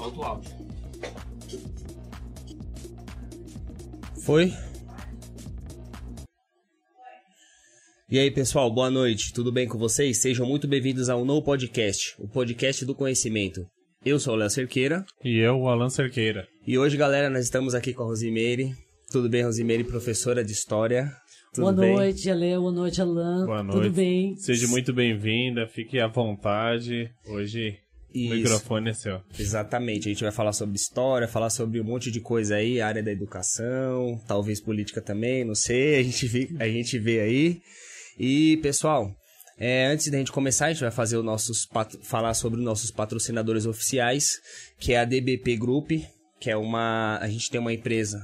Solta o áudio. Foi? E aí, pessoal, boa noite. Tudo bem com vocês? Sejam muito bem-vindos ao No Podcast, o podcast do conhecimento. Eu sou o Léo Cerqueira. E eu, o Alan Cerqueira. E hoje, galera, nós estamos aqui com a Rosimeire. Tudo bem, Rosimeire, professora de História? Tudo boa bem? noite, Ale. Boa noite, Alan. Boa noite. Tudo bem? Seja muito bem-vinda, fique à vontade. Hoje Isso. o microfone é seu. Exatamente, a gente vai falar sobre história, falar sobre um monte de coisa aí, área da educação, talvez política também, não sei, a gente vê, a gente vê aí. E, pessoal, é, antes da gente começar, a gente vai fazer os nossos falar sobre os nossos patrocinadores oficiais, que é a DBP Group, que é uma. A gente tem uma empresa.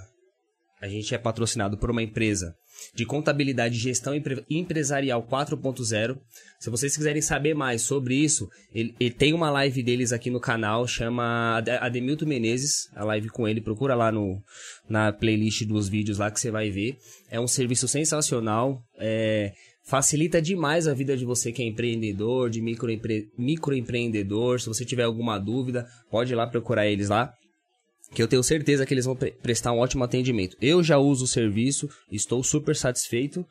A gente é patrocinado por uma empresa de contabilidade gestão empre- empresarial 4.0. Se vocês quiserem saber mais sobre isso, ele, ele tem uma live deles aqui no canal, chama Ade- Ademilton Menezes, a live com ele, procura lá no, na playlist dos vídeos lá que você vai ver. É um serviço sensacional, é, facilita demais a vida de você que é empreendedor, de microempre, microempreendedor. Se você tiver alguma dúvida, pode ir lá procurar eles lá que eu tenho certeza que eles vão pre- prestar um ótimo atendimento. Eu já uso o serviço, estou super satisfeito.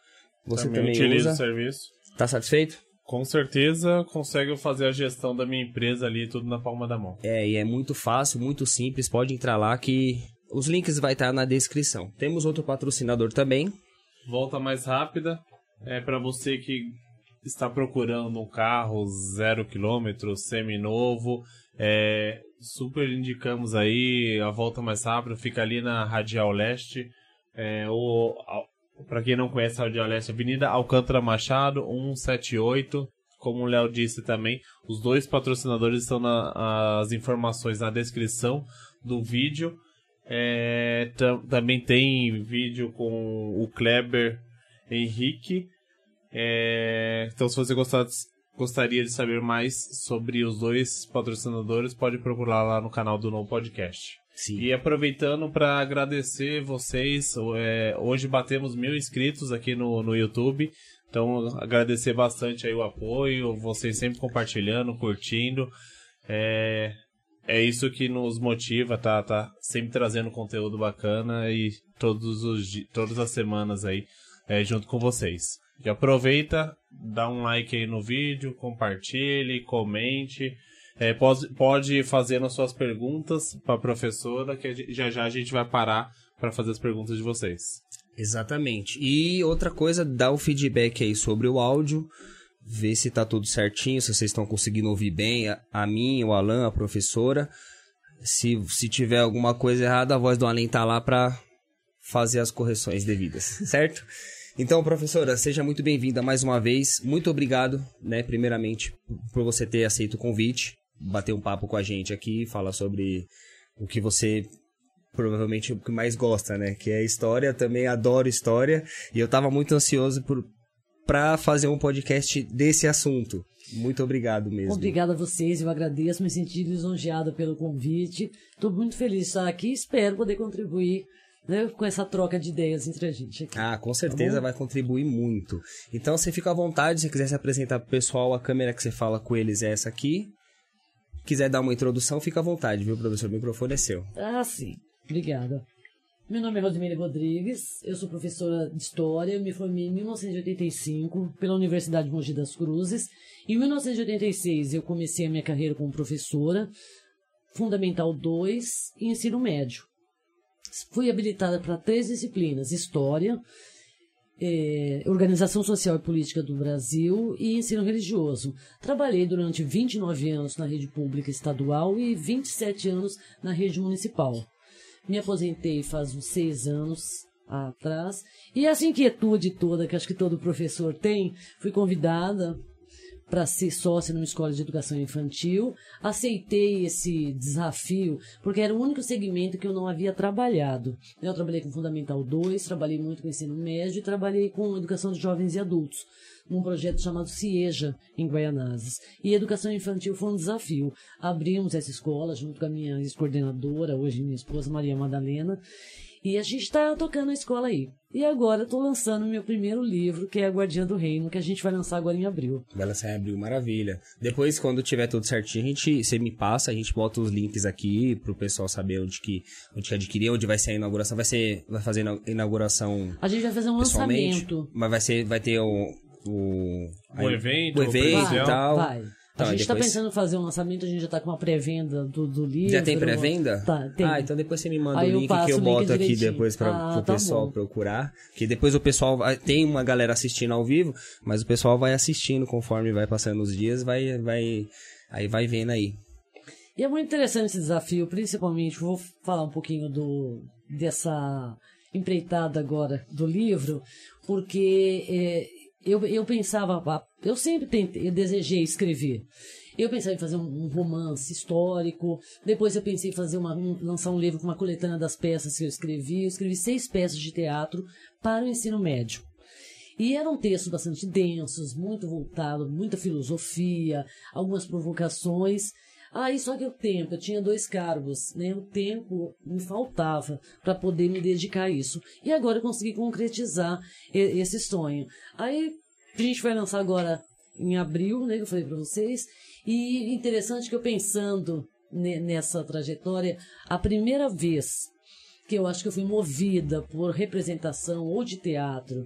Você também, utilizo o usa? serviço. Tá satisfeito? Com certeza consigo fazer a gestão da minha empresa ali, tudo na palma da mão. É, e é muito fácil, muito simples. Pode entrar lá que os links vai estar na descrição. Temos outro patrocinador também. Volta mais rápida. É para você que está procurando um carro zero quilômetro, semi-novo. É, super indicamos aí a volta mais rápida. Fica ali na Radial Leste. É, para quem não conhece a Radial Leste, Avenida Alcântara Machado, 178. Como o Léo disse também, os dois patrocinadores estão nas informações na descrição do vídeo. É, tam- também tem vídeo com o Kleber Henrique. É, então, se você gostar- gostaria de saber mais sobre os dois patrocinadores, pode procurar lá no canal do No Podcast. Sim. E aproveitando para agradecer vocês, é, hoje batemos mil inscritos aqui no, no YouTube. Então, agradecer bastante aí o apoio, vocês sempre compartilhando, curtindo. É, é isso que nos motiva, tá, tá sempre trazendo conteúdo bacana e todos os, todas as semanas aí é, junto com vocês. E aproveita, dá um like aí no vídeo, compartilhe, comente. É, pode, pode fazer as suas perguntas para a professora, que já já a gente vai parar para fazer as perguntas de vocês. Exatamente. E outra coisa, dá o feedback aí sobre o áudio, ver se tá tudo certinho, se vocês estão conseguindo ouvir bem, a, a mim, o Alan, a professora. Se, se tiver alguma coisa errada, a voz do Alan tá lá pra fazer as correções devidas, certo? Então, professora, seja muito bem-vinda mais uma vez. Muito obrigado, né, primeiramente, por você ter aceito o convite, bater um papo com a gente aqui, falar sobre o que você provavelmente o que mais gosta, né? Que é história, também adoro história. E eu tava muito ansioso por para fazer um podcast desse assunto. Muito obrigado mesmo. Obrigada a vocês, eu agradeço, me senti lisonjeada pelo convite. Estou muito feliz de estar aqui espero poder contribuir né, com essa troca de ideias entre a gente aqui. Ah, com certeza vai contribuir muito. Então você fica à vontade, se quiser se apresentar pro pessoal, a câmera que você fala com eles é essa aqui. Quiser dar uma introdução, fica à vontade, viu, professor? O microfone é seu. Ah, sim. Obrigada. Meu nome é Rosemary Rodrigues, eu sou professora de História, eu me formei em 1985 pela Universidade de Mogi das Cruzes. Em 1986 eu comecei a minha carreira como professora, Fundamental 2 e Ensino Médio. Fui habilitada para três disciplinas, História, eh, Organização Social e Política do Brasil e Ensino Religioso. Trabalhei durante 29 anos na rede pública estadual e 27 anos na rede municipal. Me aposentei faz uns seis anos atrás. E essa inquietude toda que acho que todo professor tem, fui convidada para ser sócia numa escola de educação infantil. Aceitei esse desafio porque era o único segmento que eu não havia trabalhado. Eu trabalhei com Fundamental 2, trabalhei muito com ensino médio e trabalhei com educação de jovens e adultos. num projeto chamado CIEJA, em Guaianazes. E educação infantil foi um desafio. Abrimos essa escola junto com a minha ex-coordenadora, hoje minha esposa Maria Madalena, e a gente está tocando a escola aí. E agora estou lançando meu primeiro livro, que é A Guardiã do Reino, que a gente vai lançar agora em abril. Vai lançar em abril, maravilha. Depois, quando tiver tudo certinho, a gente, você me passa, a gente bota os links aqui pro pessoal saber onde que, onde que adquirir, onde vai ser a inauguração. Vai ser, vai fazer a inauguração A gente vai fazer um lançamento. mas vai ser, vai ter o... O, O evento, o evento e presencial. tal. Vai. Tá, a gente está depois- pensando em fazer um lançamento, a gente já está com uma pré-venda do, do livro. Já tem pré-venda? Tá, tem. Ah, então depois você me manda Aí o eu link passo que eu boto aqui direitinho. depois para Ah, o tá pessoal bom. procurar. Que depois o pessoal vai, tem uma galera assistindo ao vivo, mas o pessoal vai assistindo conforme vai passando os dias, vai vai aí vai vendo aí. E é muito interessante esse desafio, principalmente, vou falar um pouquinho do, dessa empreitada agora do livro, porque é, eu, eu pensava, eu sempre tentei, eu desejei escrever. Eu pensava em fazer um, um romance histórico, depois eu pensei em fazer uma, um- lançar um livro com uma coletânea das peças que eu escrevi. Eu escrevi seis peças de teatro para o ensino médio. E eram textos bastante densos, muito voltados, muita filosofia, algumas provocações. Aí só que o tempo, eu tinha dois cargos, né? O tempo me faltava para poder me dedicar a isso. E agora eu consegui concretizar esse sonho. Aí a gente vai lançar agora em abril, né? Que eu falei para vocês. E interessante que eu pensando ne- nessa trajetória, a primeira vez que eu acho que eu fui movida por representação ou de teatro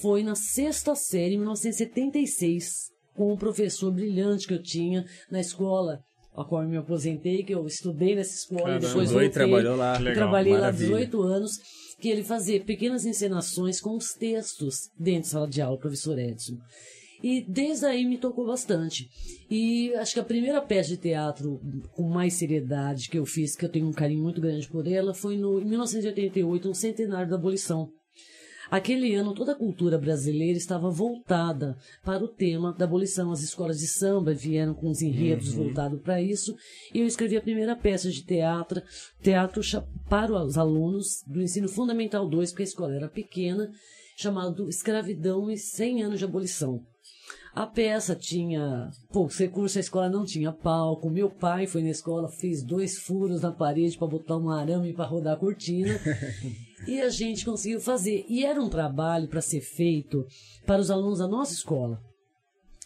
foi na sexta série, em 1976, com um professor brilhante que eu tinha na escola a qual eu me aposentei, que eu estudei nessa escola Caramba. e depois e voltei. trabalhou lá. Legal, trabalhei lá maravilha. 18 anos, que ele fazia pequenas encenações com os textos dentro da sala de aula, professor Edson. E desde aí me tocou bastante. E acho que a primeira peça de teatro com mais seriedade que eu fiz, que eu tenho um carinho muito grande por ela, foi no, em 1988, no centenário da abolição. Aquele ano, toda a cultura brasileira estava voltada para o tema da abolição. As escolas de samba vieram com os enredos voltados para isso. E eu escrevi a primeira peça de teatro, teatro para os alunos do ensino fundamental 2, porque a escola era pequena, chamado Escravidão e 100 anos de abolição. A peça tinha poucos recursos, a escola não tinha palco. Meu pai foi na escola, fez dois furos na parede para botar um arame para rodar a cortina. e a gente conseguiu fazer. E era um trabalho para ser feito para os alunos da nossa escola.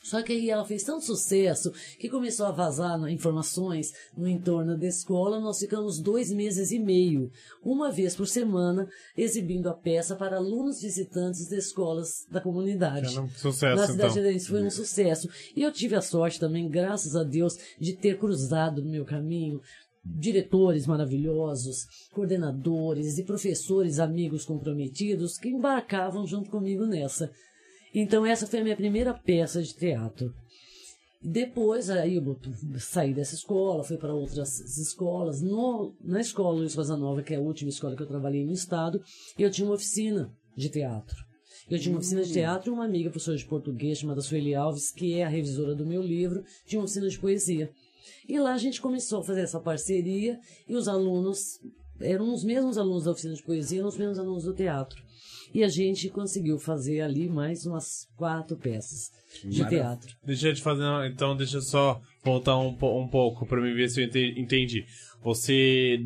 Só que aí ela fez tanto sucesso que começou a vazar informações no entorno da escola. Nós ficamos dois meses e meio, uma vez por semana, exibindo a peça para alunos visitantes de escolas da comunidade. Era um sucesso, Na cidade então. de foi um sucesso. E eu tive a sorte também, graças a Deus, de ter cruzado no meu caminho diretores maravilhosos, coordenadores e professores amigos comprometidos que embarcavam junto comigo nessa. Então essa foi a minha primeira peça de teatro. Depois aí eu saí dessa escola, fui para outras escolas. No, na escola Luiz Rosa Nova, que é a última escola que eu trabalhei no estado, eu tinha uma oficina de teatro. Eu tinha uma oficina de teatro e uma amiga, professora de português, chamada Sueli Alves, que é a revisora do meu livro, tinha uma oficina de poesia. E lá a gente começou a fazer essa parceria e os alunos eram os mesmos alunos da oficina de poesia, eram os mesmos alunos do teatro. E a gente conseguiu fazer ali mais umas quatro peças de Maravilha. teatro. Deixa eu te fazer, então deixa eu só voltar um, um pouco pra me ver se eu ente- entendi. Você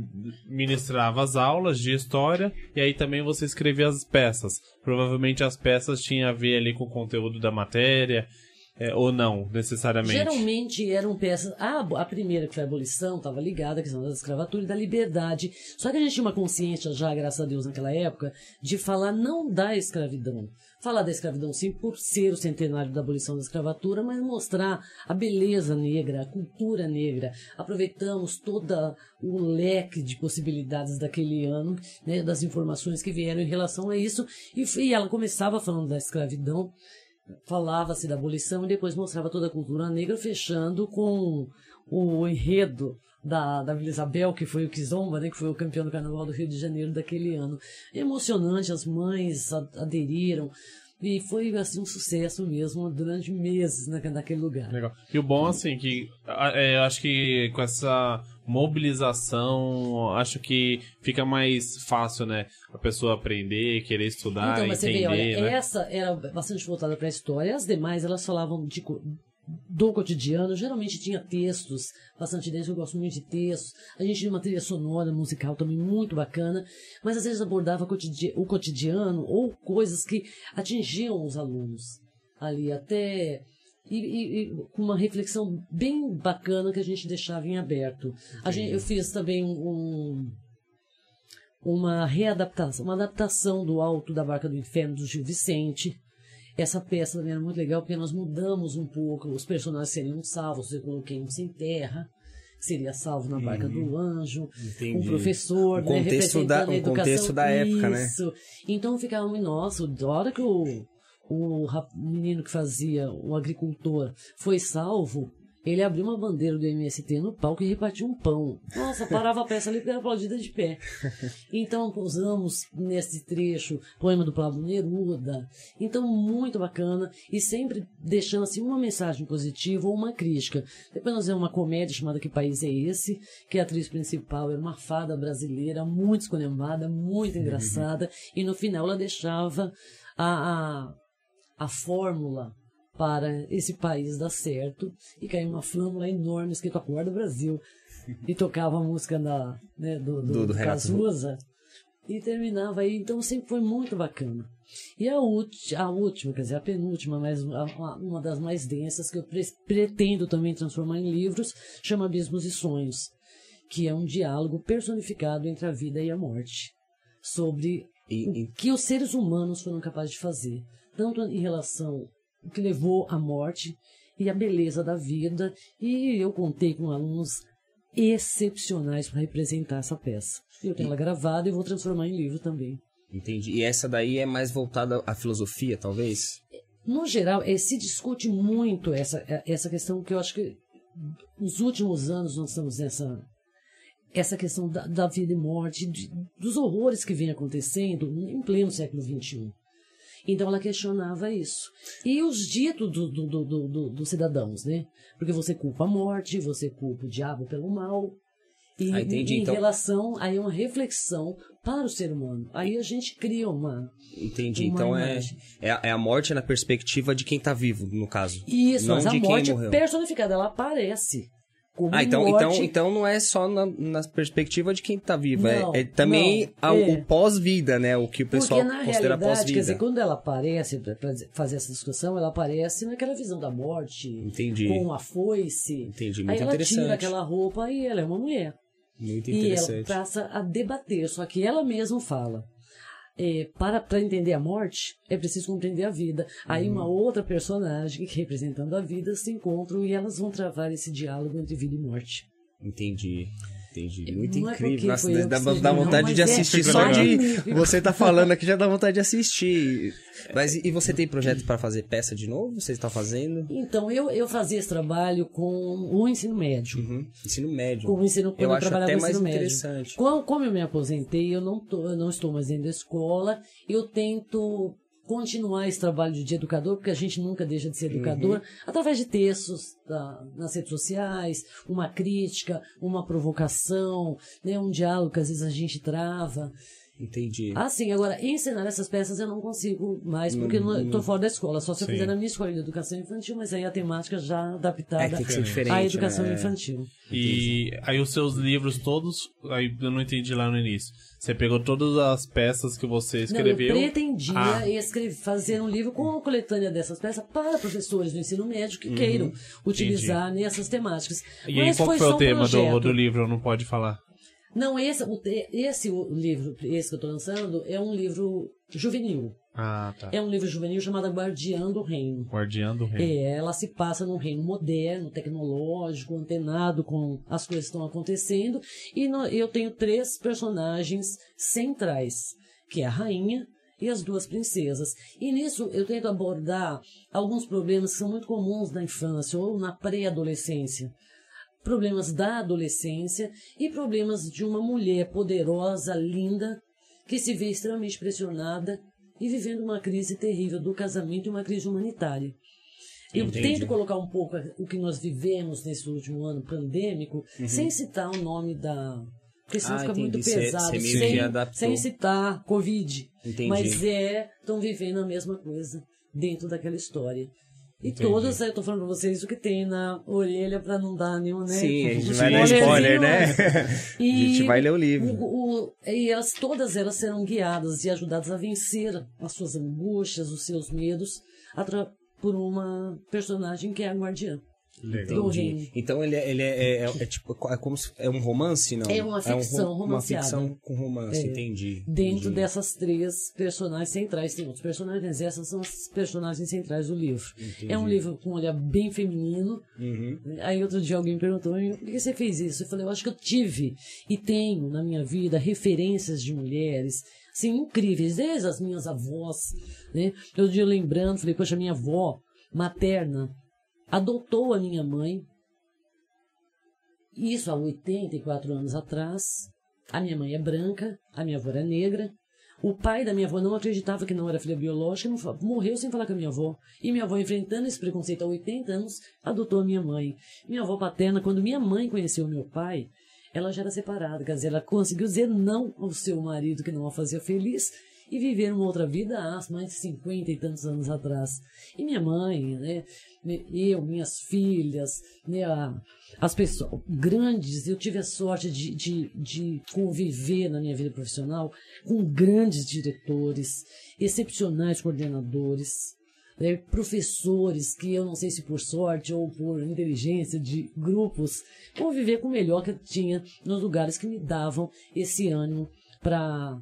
ministrava as aulas de história e aí também você escrevia as peças. Provavelmente as peças tinham a ver ali com o conteúdo da matéria, é, ou não, necessariamente. Geralmente eram peças. A, a primeira, que foi a abolição, estava ligada à questão da escravatura e da liberdade. Só que a gente tinha uma consciência já, graças a Deus, naquela época, de falar não da escravidão. Falar da escravidão, sim, por ser o centenário da abolição da escravatura, mas mostrar a beleza negra, a cultura negra. Aproveitamos todo o leque de possibilidades daquele ano, né, das informações que vieram em relação a isso. E, e ela começava falando da escravidão, falava-se da abolição e depois mostrava toda a cultura negra, fechando com o enredo da, da Vila Isabel, que foi o Kizomba, né, que foi o campeão do Carnaval do Rio de Janeiro daquele ano. Emocionante, as mães aderiram e foi assim um sucesso mesmo durante meses na, naquele lugar. Legal. E o bom, assim, que é, acho que com essa mobilização, acho que fica mais fácil, né? A pessoa aprender, querer estudar, Então, mas você entender, vê, olha, né? essa era bastante voltada para a história, as demais elas falavam de, co- do cotidiano, geralmente tinha textos bastante densos, eu gosto muito de textos. A gente tinha uma trilha sonora, musical também muito bacana, mas às vezes abordava o cotidiano ou coisas que atingiam os alunos ali, até. E, com uma reflexão bem bacana que a gente deixava em aberto. A gente, eu fiz também um, uma readaptação, uma adaptação do Alto da Barca do Inferno do Gil Vicente. Essa peça também era muito legal porque nós mudamos um pouco, os personagens seriam salvos, eu coloquei um sem terra, seria salvo na barca do anjo, Entendi. um professor, O né, contexto da- o contexto da época, né? Isso. Então ficava, nossa, da hora que o, o menino que fazia, o agricultor, foi salvo, ele abriu uma bandeira do MST no palco e repartiu um pão. Nossa, parava a peça ali porque era aplaudida de pé. Então, usamos nesse trecho poema do Pablo Neruda. Então, muito bacana. E sempre deixando assim uma mensagem positiva ou uma crítica. Depois nós vemos uma comédia chamada Que País é Esse? Que a atriz principal era uma fada brasileira, muito escolhembada, muito engraçada. E no final ela deixava a, a, a fórmula para esse país dar certo e caiu uma flâmula enorme escrito Acorda Brasil e tocava a música da, né, do, do, Do- do. Cazuza e terminava aí, então sempre foi muito bacana. E a, ulti- a última, quer dizer, a penúltima, mas a- a- uma das mais densas que eu pre- pretendo também transformar em livros, chama Abismos e Sonhos, que é um diálogo personificado entre a vida e a morte, sobre E- o e- que os seres humanos foram capazes de fazer, tanto em relação ao que levou à morte e a beleza da vida, e eu contei com alunos excepcionais para representar essa peça. Eu tenho ela gravada e vou transformar em livro também. Entendi. E essa daí é mais voltada à filosofia, talvez? No geral, eh, se discute muito essa, eh, essa questão que eu acho que nos últimos anos nós estamos nessa essa questão da, da vida e morte, de- dos horrores que vem acontecendo em pleno século XXI. Então ela questionava isso. E os ditos do, do, do, do- dos cidadãos, né? Porque você culpa a morte, você culpa o diabo pelo mal. E Ah, entendi. em Então- relação, aí é uma reflexão para o ser humano. Aí a gente cria uma, Entendi. Uma então é, é, a- é a morte na perspectiva de quem tá vivo, no caso. Isso, Não mas a de quem morte personificada, ela aparece. Como Ah, então, então, então não é só na, na perspectiva de quem tá vivo. é- Não, é, também não, a- é. o pós-vida, né? O que o pessoal Porque na considera realidade, quer dizer, pós-vida. quando ela aparece, para fazer essa discussão, ela aparece naquela visão da morte, Entendi. com a foice. Entendi, Aí muito ela interessante. tira aquela roupa e ela é uma mulher. Muito E ela interessante. passa a debater, só que ela mesma fala. É, para, para entender a morte, é preciso compreender a vida. Aí Uhum. uma outra personagem, que representando a vida, se encontram e elas vão travar esse diálogo entre vida e morte. Entendi. Entendi. Muito Não é incrível. porque Nossa, dá, dá não, vontade mas de é assistir só de. Você tá falando aqui já dá vontade de assistir. Mas e você tem projeto para fazer peça de novo? Você está fazendo? Então, eu, eu fazia esse trabalho com o ensino médio. Uhum. Ensino médio. Com o ensino, quando eu eu, acho trabalhava até mais ensino médio. interessante. Como, como eu me aposentei, eu não, tô, eu não estou mais dentro da escola, eu tento continuar esse trabalho de educador, porque a gente nunca deixa de ser Uhum. educador, através de textos da- nas redes sociais, uma crítica, uma provocação, né, um diálogo que às vezes a gente trava. Entendi. Assim, agora, ensinar essas peças eu não consigo mais, porque eu estou fora da escola. Só se eu Sim. fizer na minha escola de educação infantil, mas aí a temática já adaptada É, tem que ser diferente, à educação né? infantil. E aí os seus livros todos, aí eu não entendi lá no início. Você pegou todas as peças que você escreveu. Não, eu pretendia Ah. escrever, fazer um livro com a coletânea dessas peças para professores do ensino médio que queiram utilizar nessas temáticas. Uhum. E aí Mas qual que foi só o um tema do, projeto. do livro? Não pode falar. Não, esse, o esse o livro, esse que eu estou lançando, é um livro juvenil. Ah, tá. É um livro juvenil chamado Guardiã do Reino. Guardiã do Reino. É, ela se passa num reino moderno, tecnológico, antenado com as coisas que estão acontecendo. E no- eu tenho três personagens centrais, que é a rainha e as duas princesas. E nisso eu tento abordar alguns problemas que são muito comuns na infância ou na pré-adolescência. Problemas da adolescência e problemas de uma mulher poderosa, linda, que se vê extremamente pressionada e vivendo uma crise terrível do casamento e uma crise humanitária. Eu Entendi. tento colocar um pouco o que nós vivemos nesse último ano pandêmico, sem citar o nome da. Porque senão Uhum. Ah, fica muito entendi. Cê- pesado. cê meio sem, sem citar Covid. Entendi. Mas é, estão vivendo a mesma coisa dentro daquela história. E Entendi. todas, eu tô falando pra vocês o que tem na orelha pra não dar nenhum, né? Sim, a gente vai dar spoiler, né? mas- A gente vai ler o livro. o- o- e elas, todas elas serão guiadas e ajudadas a vencer as suas angústias, os seus medos, por uma personagem que é a guardiã. Legal. do reino. Entendi. Então ele é, ele é, é- é- é tipo é como se, é um romance, não? É uma ficção rom- Uma romanceada. ficção com romance, É. entendi. Dentro entendi. dessas três personagens centrais. Tem outros personagens, mas essas são as personagens centrais do livro. Entendi. É um livro com um olhar bem feminino. Uhum. Aí outro dia alguém perguntou, por que você fez isso? Eu falei, eu acho que eu tive e tenho na minha vida referências de mulheres, assim, incríveis, desde as minhas avós, né? Outro dia lembrando, falei, poxa, minha avó materna adotou a minha mãe, isso há 84 anos atrás. A minha mãe é branca, a minha avó era negra. O pai da minha avó não acreditava que não era filha biológica, fa- morreu sem falar com a minha avó. E minha avó, enfrentando esse preconceito há 80 anos, adotou a minha mãe. Minha avó paterna, quando minha mãe conheceu meu pai, ela já era separada, quer dizer, ela conseguiu dizer não ao seu marido que não a fazia feliz e viver uma outra vida há mais de 50 e tantos anos atrás. E minha mãe, né, eu, minhas filhas, né, as pessoas grandes, eu tive a sorte de, de, de conviver na minha vida profissional com grandes diretores, excepcionais coordenadores, né, professores que eu não sei se por sorte ou por inteligência de grupos, conviver com o melhor que eu tinha nos lugares que me davam esse ânimo para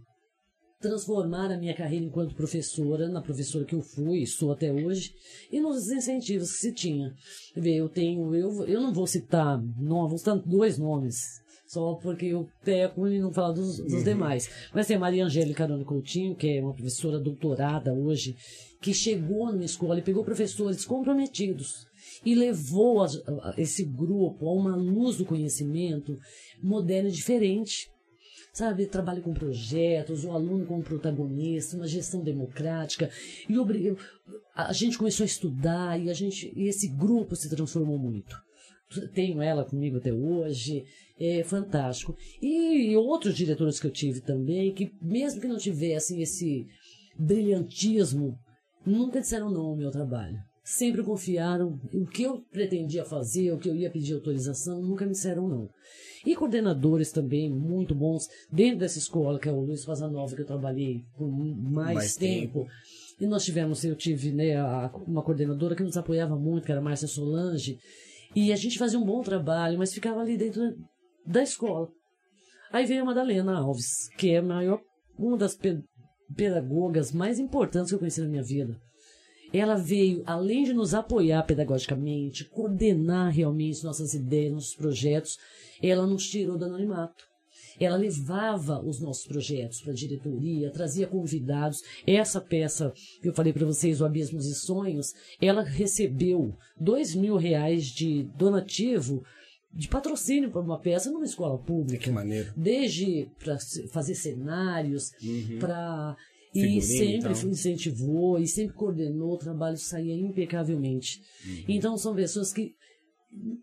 transformar a minha carreira enquanto professora, na professora que eu fui e sou até hoje, e nos incentivos que se tinha. Vê, eu tenho, eu, eu não vou citar, não, vou citar dois nomes, só porque eu peco e não falo dos, dos demais. Mas tem a Maria Angélica Carone Coutinho, que é uma professora doutorada hoje, que chegou na minha escola e pegou professores comprometidos e levou a- a- esse grupo a uma luz do conhecimento moderno e diferente sabe, trabalho com projetos, o aluno como protagonista, uma gestão democrática. E obri- a gente começou a estudar e a gente e esse grupo se transformou muito. Tenho ela comigo até hoje, é fantástico. E outros diretores que eu tive também, que mesmo que não tivessem esse brilhantismo, nunca disseram não ao meu trabalho. Sempre confiaram o que eu pretendia fazer, o que eu ia pedir autorização, nunca me disseram não. E coordenadores também muito bons dentro dessa escola, que é o Luiz Fazanova, que eu trabalhei por mais, Mais tempo. E nós tivemos, eu tive né, a- uma coordenadora que nos apoiava muito, que era a Márcia Solange. E a gente fazia um bom trabalho, mas ficava ali dentro da escola. Aí veio a Madalena Alves, que é a maior, uma das pe- pedagogas mais importantes que eu conheci na minha vida. Ela veio, além de nos apoiar pedagogicamente, coordenar realmente nossas ideias, nossos projetos, ela nos tirou do anonimato. Ela levava os nossos projetos para a diretoria, trazia convidados. Essa peça que eu falei para vocês, o Abismos e Sonhos, ela recebeu dois mil reais de donativo, de patrocínio para uma peça numa escola pública Que maneiro. desde para fazer cenários, para e sempre então. incentivou e sempre coordenou o trabalho saía impecavelmente. Uhum. Então são pessoas que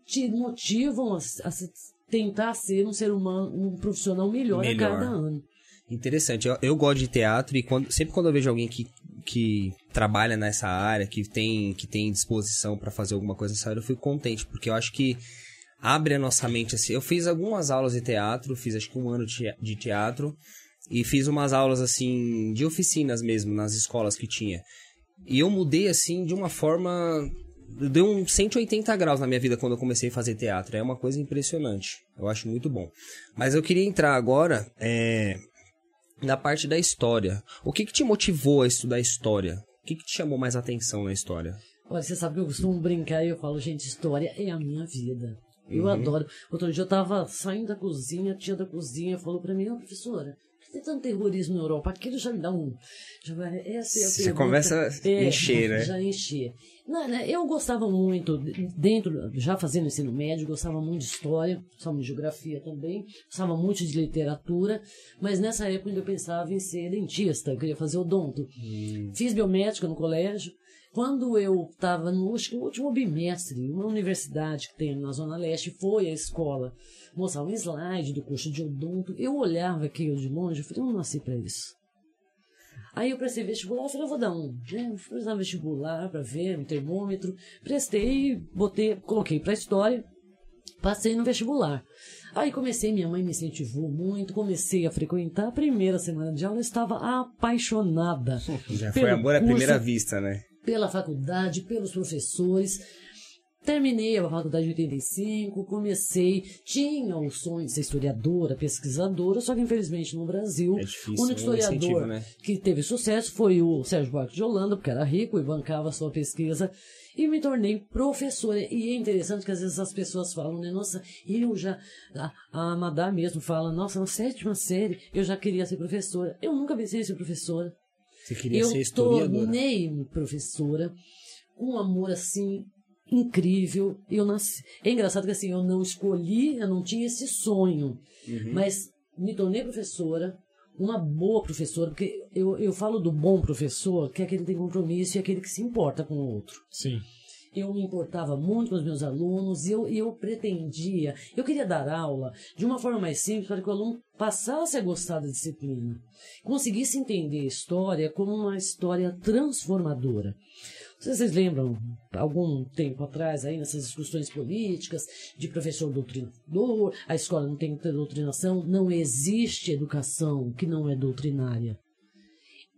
te motivam a, a se- tentar ser um ser humano, um profissional melhor, Melhor. a cada ano. Interessante. Eu, eu gosto de teatro e quando, sempre quando eu vejo alguém que, que trabalha nessa área, que tem, que tem disposição pra fazer alguma coisa nessa área, eu fico contente, porque eu acho que abre a nossa mente assim. Eu fiz algumas aulas de teatro, fiz acho que um ano de teatro e fiz umas aulas assim de oficinas mesmo nas escolas que tinha. E eu mudei assim de uma forma deu um 180 graus na minha vida quando eu comecei a fazer teatro. É uma coisa impressionante. Eu acho muito bom. Mas eu queria entrar agora é, na parte da história. O que, que te motivou a estudar história? O que, que te chamou mais atenção na história? Olha, você sabe que eu costumo brincar e eu falo, gente, história é a minha vida. Eu Uhum. adoro. Outro dia eu tava saindo da cozinha, a tia da cozinha falou pra mim, ô professora, tem tanto terrorismo na Europa? Aquilo já me dá um. Já vai, essa é a Você pergunta. começa a encher, né? Já encher. Não, né, eu gostava muito, dentro, já fazendo ensino médio, gostava muito de história, gostava muito de geografia também, gostava muito de literatura, mas nessa época eu pensava em ser dentista, eu queria fazer odonto. Hum. Fiz biomédica no colégio, Quando eu estava no acho que no último bimestre, uma universidade que tem na Zona Leste foi à escola mostrar um slide do curso de odonto. Eu olhava aquilo de longe e falei, eu não nasci para isso. Aí eu prestei vestibular, falei, eu vou dar um, né? Vou um vestibular para ver, um termômetro. Prestei, botei, coloquei para história, passei no vestibular. Aí comecei, minha mãe me incentivou muito, comecei a frequentar. A primeira semana de aula eu estava apaixonada. Já foi amor à primeira vista, né? Pela faculdade, pelos professores. Terminei a faculdade em 85, comecei, tinha o sonho de ser historiadora, pesquisadora, só que infelizmente no Brasil, É difícil, o único é um historiador né? que teve sucesso foi o Sérgio Buarque de Holanda, porque era rico e bancava sua pesquisa, e me tornei professora. E é interessante que às vezes as pessoas falam, né, nossa, eu já, a, a Madá mesmo fala, nossa, na sétima série eu já queria ser professora. Eu nunca pensei em ser professora. Você queria eu ser historiadora. tornei-me professora com um amor assim incrível. Eu nasci. É engraçado que assim eu não escolhi, eu não tinha esse sonho, Uhum. mas me tornei professora. Uma boa professora, porque eu, eu falo do bom professor, que é aquele que tem compromisso e aquele que se importa com o outro. Sim. Eu me importava muito com os meus alunos e eu, eu pretendia, eu queria dar aula de uma forma mais simples para que o aluno passasse a gostar da disciplina, conseguisse entender a história como uma história transformadora. Não sei se Vocês lembram, algum tempo atrás, aí nessas discussões políticas, de professor doutrinador, a escola não tem que ter doutrinação, não existe educação que não é doutrinária.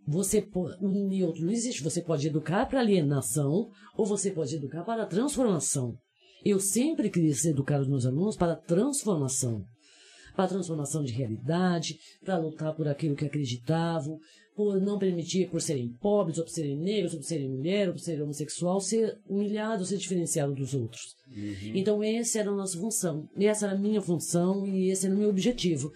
Você pode, um outro não existe. Você pode educar para alienação ou você pode educar para transformação. Eu sempre quis educar os meus alunos para transformação. Para transformação de realidade, para lutar por aquilo que acreditavam, por não permitir, por serem pobres, ou por serem negros, ou por serem mulher, ou por serem homossexual, ser humilhado, ser diferenciado dos outros. Então, essa era a nossa função. Essa era a minha função e esse era o meu objetivo.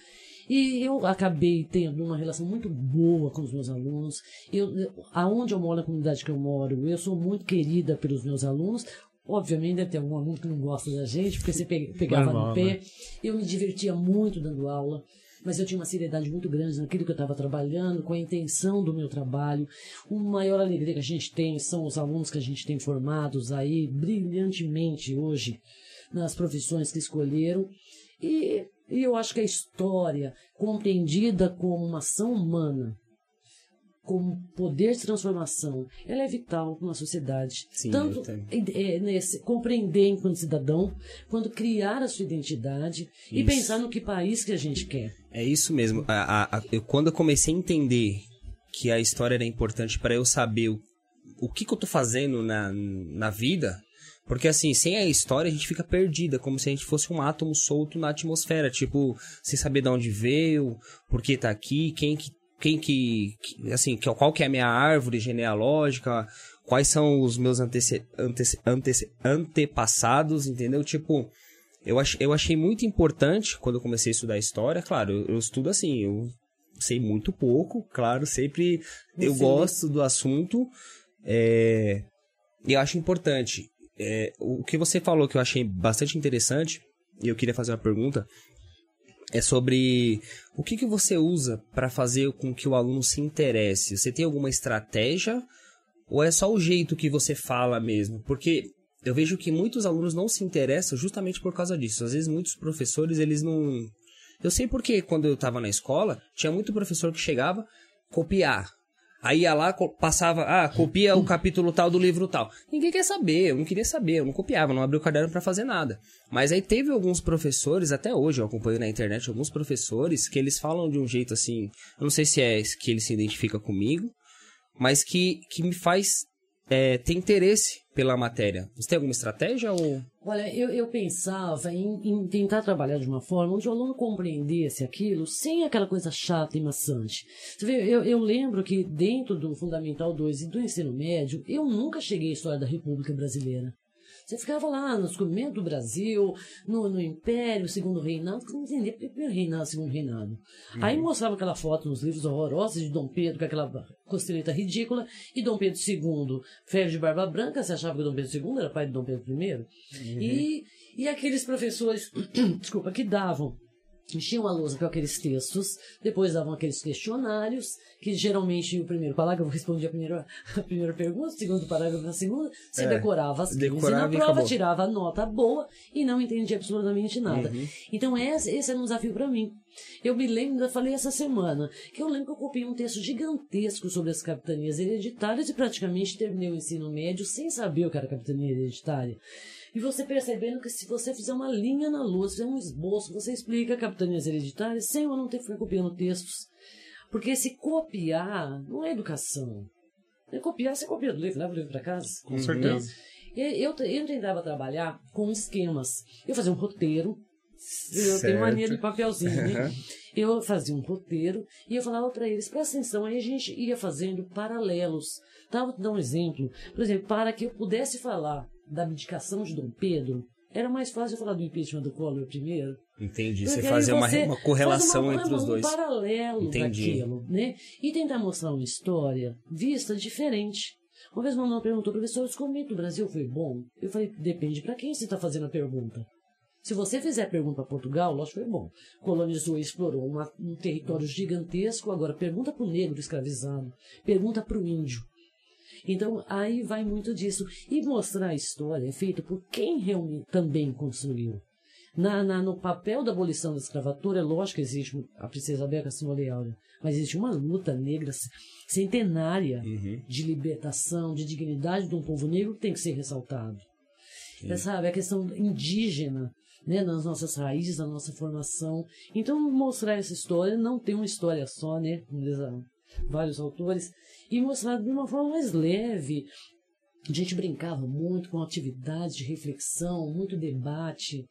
E eu acabei tendo uma relação muito boa com os meus alunos. Eu, aonde eu moro, na comunidade que eu moro, eu sou muito querida pelos meus alunos. Obviamente deve ter algum aluno que não gosta da gente, porque você pe- pegava Normal, no pé. Eu me divertia muito dando aula, mas eu tinha uma seriedade muito grande naquilo que eu estava trabalhando, com a intenção do meu trabalho. Uma maior alegria que a gente tem são os alunos que a gente tem formados aí brilhantemente hoje nas profissões que escolheram. E, e eu acho que a história, compreendida como uma ação humana, como poder de transformação, ela é vital para uma sociedade. Sim, Tanto é, nesse, compreender enquanto cidadão, quanto criar a sua identidade e Isso. pensar no que país que a gente quer. É isso mesmo. A- a- a- eu, quando eu comecei a entender que a história era importante para eu saber o, o que, que eu tô fazendo na, na vida, porque assim, sem a história a gente fica perdida, como se a gente fosse um átomo solto na atmosfera, tipo, sem saber de onde veio, por que tá aqui, quem que, quem que, que- assim, que- qual que é a minha árvore genealógica, quais são os meus antece, antece, antece, antepassados, entendeu? Tipo, eu, ach, eu achei muito importante quando eu comecei a estudar história. Claro, eu, eu estudo assim, eu sei muito pouco, claro, sempre eu Você- gosto do assunto. É, e eu acho importante. É, o que você falou que eu achei bastante interessante, e eu queria fazer uma pergunta, é sobre o que, que você usa para fazer com que o aluno se interesse. Você tem alguma estratégia ou é só o jeito que você fala mesmo? Porque eu vejo que muitos alunos não se interessam justamente por causa disso. Às vezes muitos professores, eles não... Eu sei porque quando eu estava na escola, tinha muito professor que chegava copiar. Aí ia lá, passava, ah, copia o capítulo tal do livro tal. Ninguém quer saber, eu não queria saber, eu não copiava, não abria o caderno pra fazer nada. Mas aí teve alguns professores, até hoje eu acompanho na internet alguns professores que eles falam de um jeito assim, eu não sei se é que ele se identifica comigo, mas que, que me faz é, ter interesse pela matéria. Você tem alguma estratégia ou... Olha, eu, eu pensava em, em tentar trabalhar de uma forma onde o aluno compreendesse aquilo sem aquela coisa chata e maçante. Você vê, eu, eu lembro que dentro do Fundamental 2 e do ensino médio, eu nunca cheguei à história da República Brasileira. Você ficava lá no descobrimento do Brasil, no, no Império, Segundo Reinado, você não entendia porque primeiro reinado, segundo reinado. Aí mostrava aquela foto nos livros horrorosos de Dom Pedro com aquela costeleta ridícula e Dom Pedro II, febre de barba branca, você achava que Dom Pedro II era pai de Dom Pedro I? E, e aqueles professores, desculpa, que davam enchiam a lousa com aqueles textos, depois davam aqueles questionários, que geralmente o primeiro parágrafo respondia a primeira, a primeira pergunta, o segundo parágrafo a segunda, você É, decorava as 15 decorava na prova, tirava a nota boa e não entendia absolutamente nada. Uhum. Então esse, esse era um desafio para mim. Eu me lembro, eu falei essa semana, que eu lembro que eu copiei um texto gigantesco sobre as capitanias hereditárias e praticamente terminei o ensino médio sem saber o que era capitania hereditária. E você percebendo que se você fizer uma linha na luz, fizer um esboço, você explica capitanias hereditárias sem eu não ter que ficar copiando textos. Porque se copiar não é educação. É copiar, você copia do livro, leva o livro para casa. Com certeza. E Eu, eu tentava trabalhar com esquemas. Eu fazia um roteiro. Eu tenho mania de papelzinho, né? Eu fazia um roteiro e eu falava para eles, presta atenção, aí a gente ia fazendo paralelos. Tá, vou te dar um exemplo. Por exemplo, para que eu pudesse falar da abdicação de Dom Pedro, era mais fácil falar do impeachment do Collor primeiro. Entendi. Porque Você fazia uma, uma correlação faz uma- entre os um dois. paralelo Entendi. daquilo, né? E tentar mostrar uma história vista diferente. Uma vez aluna perguntou, professor, o descobrimento do Brasil foi bom? Eu falei, depende para quem você está fazendo a pergunta. Se você fizer a pergunta para Portugal, lógico que foi bom. Colonizou e explorou uma- um território gigantesco. Agora, pergunta para o negro escravizado. Pergunta para o índio. Então, aí vai muito disso. E mostrar a história é feito por quem realmente também construiu. Na, na- no papel da abolição da escravatura, é lógico que existe a princesa Isabel Cassino Leal, mas existe uma luta negra centenária Uhum. de libertação, de dignidade de um povo negro que tem que ser ressaltado. É, sabe, a questão indígena, né, nas nossas raízes, na nossa formação. Então, mostrar essa história, não tem uma história só, né, a- vários autores, e mostrar de uma forma mais leve. A gente brincava muito com atividades de reflexão, muito debate,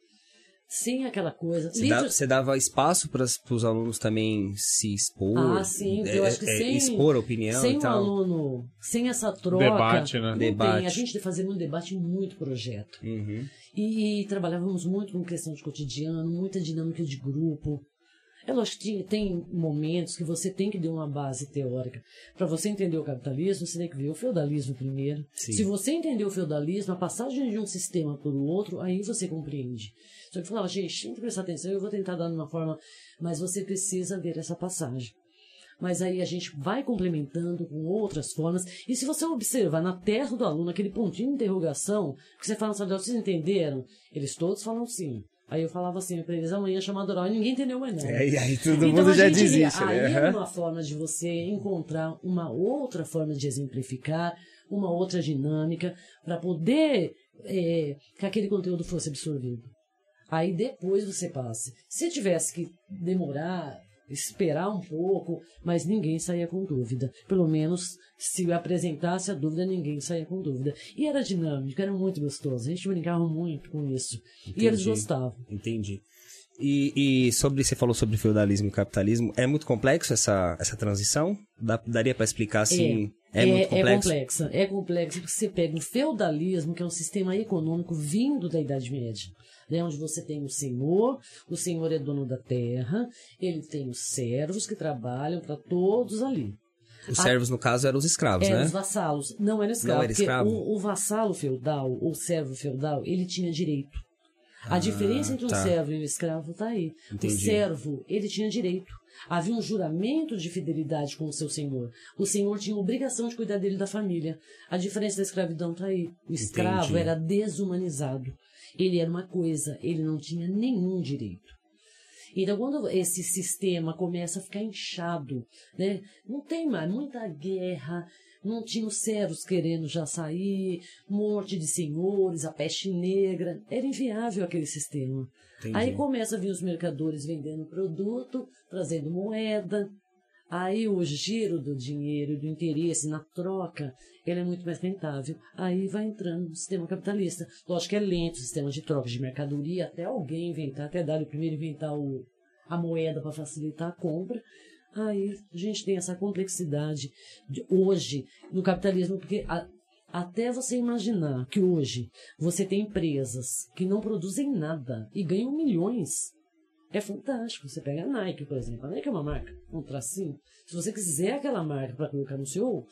sem aquela coisa. Você, dá- Livros- você dava espaço para os alunos também se expor? Ah, sim, eu é, acho que é, sem- expor a opinião sem e um tal. aluno, sem essa troca. Debate, né? não Debate. Tem. A gente fazia muito debate e muito projeto. Uhum. E, trabalhávamos muito com questão de cotidiano, muita dinâmica de grupo. É lógico que tem momentos que você tem que ter uma base teórica. Para você entender o capitalismo, você tem que ver o feudalismo primeiro. Sim. Se você entender o feudalismo, a passagem de um sistema para o outro, aí você compreende. Só que falava, gente, tem que prestar atenção, eu vou tentar dar de uma forma, mas você precisa ver essa passagem. Mas aí a gente vai complementando com outras formas. E se você observar na terra do aluno aquele pontinho de interrogação, que você fala, sabe, vocês entenderam? Eles todos falam sim. Aí eu falava assim para eles, amanhã chamada oral, e ninguém entendeu mais nada. É, e aí todo Então, mundo já desiste, Aí né? é Aham. uma forma de você encontrar uma outra forma de exemplificar, uma outra dinâmica, para poder é, que aquele conteúdo fosse absorvido. Aí depois você passa. Se tivesse que demorar, esperar um pouco, mas ninguém saía com dúvida. Pelo menos, se apresentasse a dúvida, ninguém saía com dúvida. E era dinâmico, era muito gostoso. A gente brincava muito com isso. E eles Entendi. gostavam. Entendi. E, e sobre, você falou sobre feudalismo e capitalismo, é muito complexo essa, essa transição? Dá- daria para explicar assim? É, muito complexo? É complexa. É complexo porque você pega o feudalismo, que é um sistema econômico vindo da Idade Média. Né, onde você tem o senhor, o senhor é dono da terra, ele tem os servos que trabalham para todos ali. Os servos, no caso, eram os escravos, Eram né? os vassalos. Não era escravo. Não era escravo? O, o vassalo feudal, ou servo feudal, ele tinha direito. A Ah, diferença entre um tá. servo e um escravo está aí. Entendi. O servo, ele tinha direito. Havia um juramento de fidelidade com o seu senhor. O senhor tinha obrigação de cuidar dele e da família. A diferença da escravidão está aí. O escravo Entendi. era desumanizado. Ele era uma coisa, ele não tinha nenhum direito. Então, quando esse sistema começa a ficar inchado, né? Não tem mais muita guerra, não tinha os servos querendo já sair, morte de senhores, a peste negra. Era inviável aquele sistema. Entendi. Aí começa a vir os mercadores vendendo produto, trazendo moeda. Aí o giro do dinheiro do interesse na troca, ele é muito mais rentável. Aí vai entrando no sistema capitalista. Lógico que é lento o sistema de troca de mercadoria, até alguém inventar, até dar o primeiro inventar o, a moeda para facilitar a compra. Aí a gente tem essa complexidade de hoje no capitalismo, porque a- até você imaginar que hoje você tem empresas que não produzem nada e ganham milhões. É fantástico. Você pega a Nike, por exemplo. A Nike é uma marca, um tracinho. Se você quiser aquela marca para colocar no seu,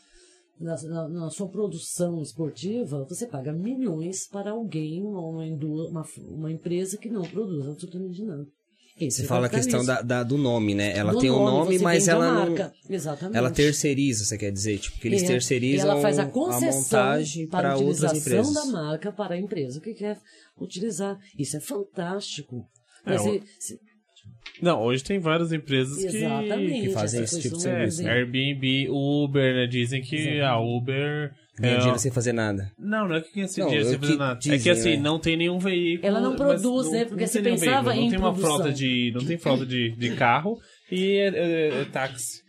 na, na- na sua produção esportiva, você paga milhões para alguém, uma, uma, uma, uma empresa que não produz absolutamente nada. Esse Você é fala a questão da, da- do nome, né? Ela Do tem o nome, você mas a ela não. marca. Exatamente. Ela terceiriza, você quer dizer? Tipo, que eles É, terceirizam ela faz a a concessão montagem para a para outras utilização empresas. da marca para a empresa que quer utilizar. Isso é fantástico. É, se- se- Não, hoje tem várias empresas que... exatamente. que fazem esse tipo de serviço, É, Airbnb, Uber, né? Dizem que Exatamente. a Uber... Ganha é, dinheiro sem fazer nada. Não, não é que ganha esse Não, dinheiro é sem fazer nada. é dizem, que assim, né? não tem nenhum veículo. Ela não produz, né? Porque você pensava veículo, em Não tem uma produção. frota de. Não tem frota de, de carro e é, é- é táxi.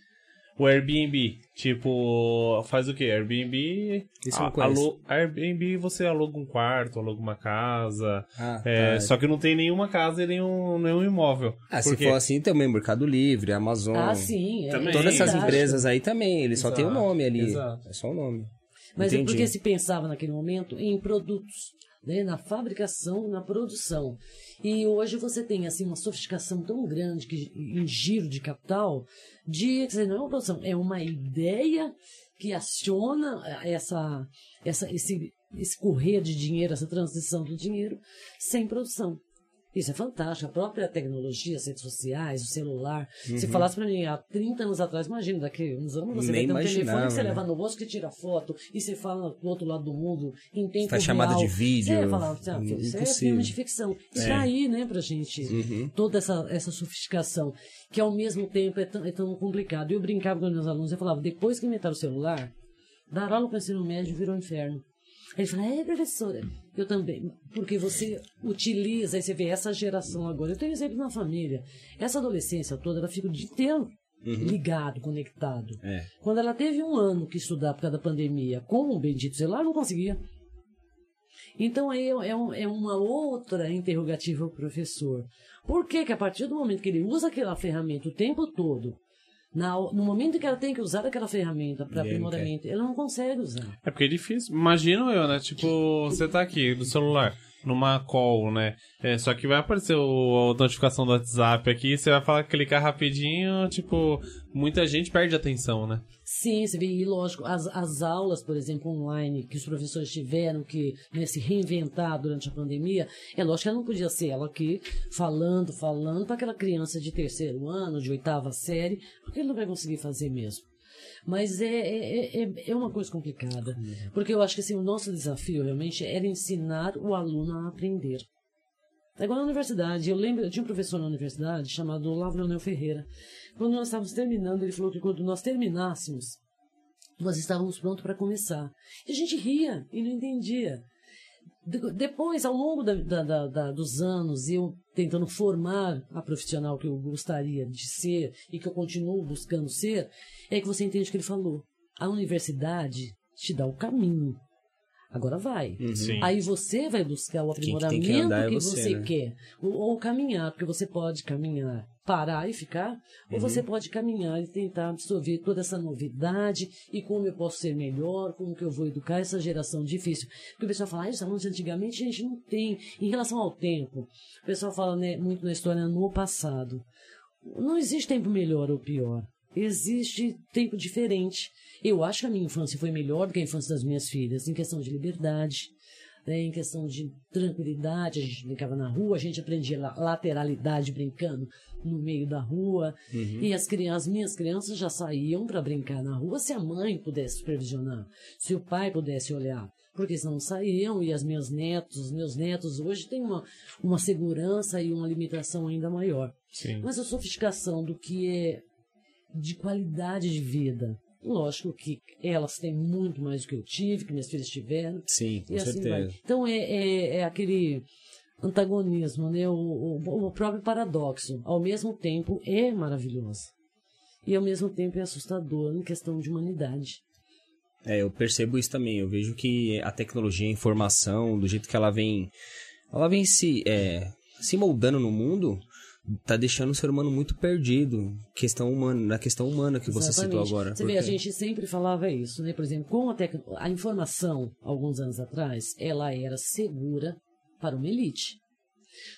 O Airbnb, tipo, faz o quê? Airbnb. Isso a- alu- Airbnb você aluga um quarto, aluga uma casa. Ah, é, tá. Só que não tem nenhuma casa e nenhum, nenhum imóvel. Ah, se for assim, tem o Mercado Livre, Amazon. Ah, sim. é Também. Todas essas empresas aí também, eles só tem o Exato, nome ali. exato. É só o nome. Mas é Entendi. porque se pensava naquele momento em produtos, né, na fabricação, na produção. E hoje você tem assim uma sofisticação tão grande que, em giro de capital, de não é uma produção, é uma ideia que aciona essa, essa, esse, esse correr de dinheiro, essa transição do dinheiro sem produção. Isso é fantástico. A própria tecnologia, as redes sociais, o celular. Se falasse para mim há 30 anos atrás, imagina, daqui uns anos você Nem vai ter um telefone que você né? leva no bolso que tira foto e você fala do outro lado do mundo em tempo Faz chamada de vídeo. Você ia falar, ah, isso é filme de ficção. Isso É. aí, né, pra gente. Uhum. Toda essa, essa sofisticação, que ao mesmo tempo é tão, é tão complicado. Eu brincava com os meus alunos, eu falava, depois que inventaram o celular, dar aula para o ensino médio virou um inferno. Aí ele fala, é, professora, eu também. Porque você utiliza, aí você vê essa geração agora. Eu tenho exemplo na família. Essa adolescência toda, ela fica o dia inteiro ligado, conectado. É. Quando ela teve um ano que estudar por causa da pandemia com o bendito celular, não conseguia. Então aí é, é um- é uma outra interrogativa ao professor. Por que que a partir do momento que ele usa aquela ferramenta o tempo todo, na- no momento que ela tem que usar aquela ferramenta para aprimoramento, ela não consegue usar. É porque é difícil. Imagino eu, né? Tipo, você tá aqui no celular, numa call, né? É, só que vai aparecer o, a notificação do WhatsApp aqui, você vai falar, clicar rapidinho, tipo, muita gente perde atenção, né? Sim, você vê, e lógico, as, as aulas, por exemplo, online, que os professores tiveram que né, se reinventar durante a pandemia, é lógico que ela não podia ser ela aqui falando, falando para aquela criança de terceiro ano, de oitava série, porque ele não vai conseguir fazer mesmo. Mas é, é, é, é uma coisa complicada, porque eu acho que assim, o nosso desafio realmente era ensinar o aluno a aprender. É igual na universidade. Eu lembro, eu tinha um professor na universidade chamado Olavo Leonel Ferreira. Quando nós estávamos terminando, ele falou que quando nós terminássemos, nós estávamos prontos para começar. E a gente ria e não entendia. De- Depois, ao longo da- da- da- dos anos, eu tentando formar a profissional que eu gostaria de ser e que eu continuo buscando ser, é que você entende o que ele falou. A universidade te dá o caminho. Agora vai. Sim. Aí você vai buscar o Quem que que aprimoramento andar é que você, você né? quer. Ou, ou caminhar, porque você pode caminhar, parar e ficar, Uhum. ou você pode caminhar e tentar absorver toda essa novidade e como eu posso ser melhor, como que eu vou educar essa geração difícil. Porque o pessoal fala, ah, os alunos antigamente a gente não tem. Em relação ao tempo, o pessoal fala né, muito na história no passado. Não existe tempo melhor ou pior. Existe tempo diferente. Eu acho que a minha infância foi melhor do que a infância das minhas filhas, em questão de liberdade, em questão de tranquilidade. A gente brincava na rua, a gente aprendia la- lateralidade brincando no meio da rua. E as, cri- as minhas crianças já saíam para brincar na rua se a mãe pudesse supervisionar, se o pai pudesse olhar. Porque senão saíam e as minhas netos, os meus netos hoje têm uma, uma segurança e uma limitação ainda maior. Sim. Mas a sofisticação do que é de qualidade de vida. Lógico que elas têm muito mais do que eu tive, que minhas filhas tiveram. Sim, com assim vai. certeza. Então é, é, é aquele antagonismo, né? O, o, o próprio paradoxo. Ao mesmo tempo é maravilhoso. E ao mesmo tempo é assustador em questão de humanidade. É, eu percebo isso também. Eu vejo que a tecnologia, a informação, do jeito que ela vem, ela vem se, é, se moldando no mundo, tá deixando o ser humano muito perdido. Questão humana, na questão humana que você citou Exatamente. agora. Você vê, a porque- gente sempre falava isso, né? Por exemplo, com a, tec... a informação, alguns anos atrás, ela era segura para uma elite.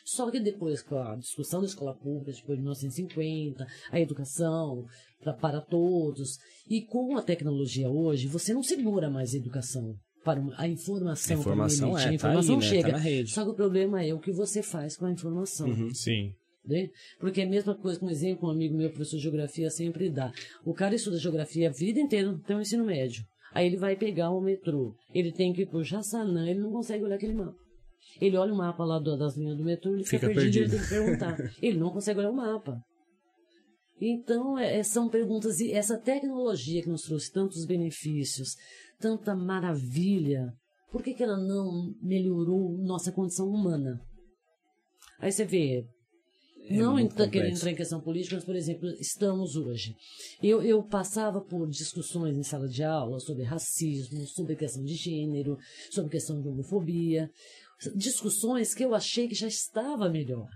Só que depois, com a discussão da escola pública, depois de 1950, a educação pra, para todos, e com a tecnologia hoje, você não segura mais a educação. Para uma- a informação, A informação para uma elite. é, a informação tá aí, né? chega. Tá na rede. Só que o problema é o que você faz com a informação. Uhum. Sim. Né? Porque é a mesma coisa, um exemplo, um amigo meu, professor de geografia, sempre dá. O cara estuda geografia a vida inteira, tem um ensino médio. Aí ele vai pegar o metrô. Ele tem que ir pro Jaçanã, ele não consegue olhar aquele mapa. Ele olha o mapa lá do- das linhas do metrô, ele fica, Fica perdido, perdido. ele tem que perguntar. ele não consegue olhar o mapa. Então, é- é- são perguntas. E essa tecnologia que nos trouxe tantos benefícios, tanta maravilha, por que, que ela não melhorou nossa condição humana? Aí você vê, não muito entra- querendo entrar em questão política, mas, por exemplo, estamos hoje. Eu, eu passava por discussões em sala de aula sobre racismo, sobre questão de gênero, sobre questão de homofobia, discussões que eu achei que já estava melhor.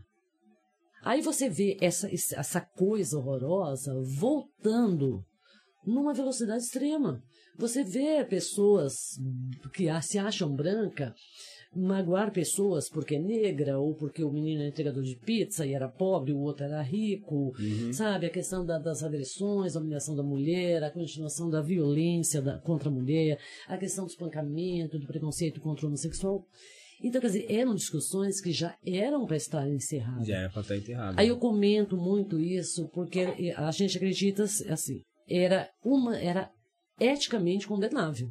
Aí você vê essa, essa coisa horrorosa voltando numa velocidade extrema. Você vê pessoas que se acham branca magoar pessoas porque é negra ou porque o menino é entregador de pizza e era pobre, o outro era rico, sabe? A questão da- das agressões, a humilhação da mulher, a continuação da violência da- contra a mulher, a questão do espancamento, do preconceito contra o homossexual. Então, quer dizer, eram discussões que já eram para estar encerradas. Já era pra estar enterrado. Aí eu comento muito isso porque a gente acredita assim, era uma era eticamente condenável.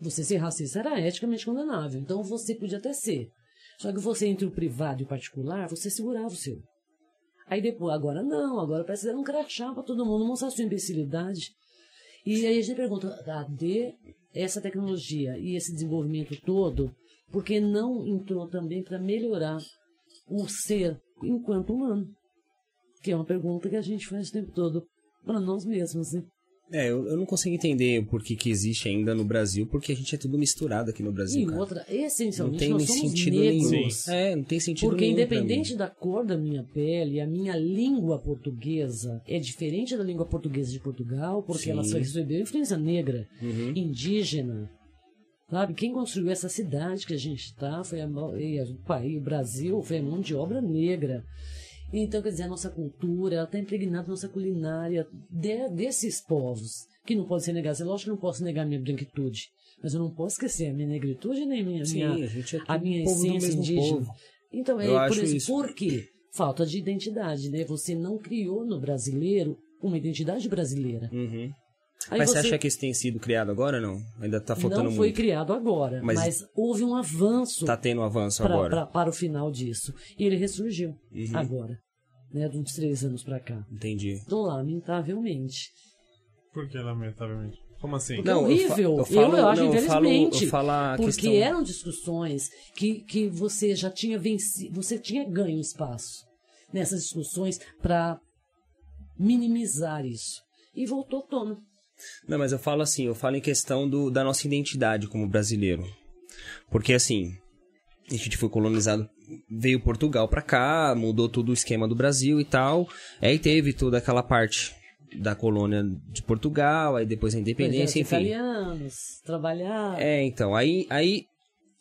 Você ser racista era eticamente condenável. Então você podia até ser. Só que você entre o privado e o particular, você segurava o seu. Aí depois, agora não, agora parece que era um crachá para todo mundo mostrar sua imbecilidade. E aí a gente pergunta, AD, essa tecnologia e esse desenvolvimento todo, por que não entrou também para melhorar o ser enquanto humano? Que é uma pergunta que a gente faz o tempo todo para nós mesmos, né? É, eu, eu não consigo entender por que, que existe ainda no Brasil, porque a gente é tudo misturado aqui no Brasil, E cara. outra, Não essencialmente, tem nós somos sentido negros. nenhum. É, não tem sentido Porque nenhum pra independente mim. da cor da minha pele, a minha língua portuguesa é diferente da língua portuguesa de Portugal, porque ela Sim. só recebeu influência negra, Uhum. indígena. Sabe? Quem construiu essa cidade que a gente está foi a, mão- e a- o país, o Brasil, foi a mão de obra negra. Então, quer dizer, a nossa cultura, ela está impregnada na nossa culinária de- desses povos, que não pode ser negada. Lógico que não posso negar a minha branquitude, mas eu não posso esquecer a minha negritude nem minha, Sim, minha, é a minha essência indígena. povo. Então, é Eu por acho isso. isso. Por quê? Falta de identidade, né? Você não criou no brasileiro uma identidade brasileira. Uhum. Aí Mas você acha que isso tem sido criado agora não? Ainda tá faltando não foi muito. criado agora, mas, Mas- houve um avanço Tá tendo um avanço pra- agora. pra- para o final disso. E ele ressurgiu Uhum. agora, né? De uns três anos pra cá. Entendi. Então, lamentavelmente. Por que, lamentavelmente? Como assim? Porque Não, é eu fa- horrível. eu Eu, falo- eu acho, não, eu falo- eu infelizmente. falo a porque questão- eram discussões que, que você já tinha vencido, você tinha ganho espaço nessas discussões para minimizar isso. E voltou à tona. Não, mas eu falo assim, eu falo em questão do, da nossa identidade como brasileiro. Porque assim, a gente foi colonizado, veio Portugal pra cá, mudou todo o esquema do Brasil e tal. Aí teve toda aquela parte da colônia de Portugal, aí depois a independência, Presença enfim. italianos, trabalhar. É, então, aí, aí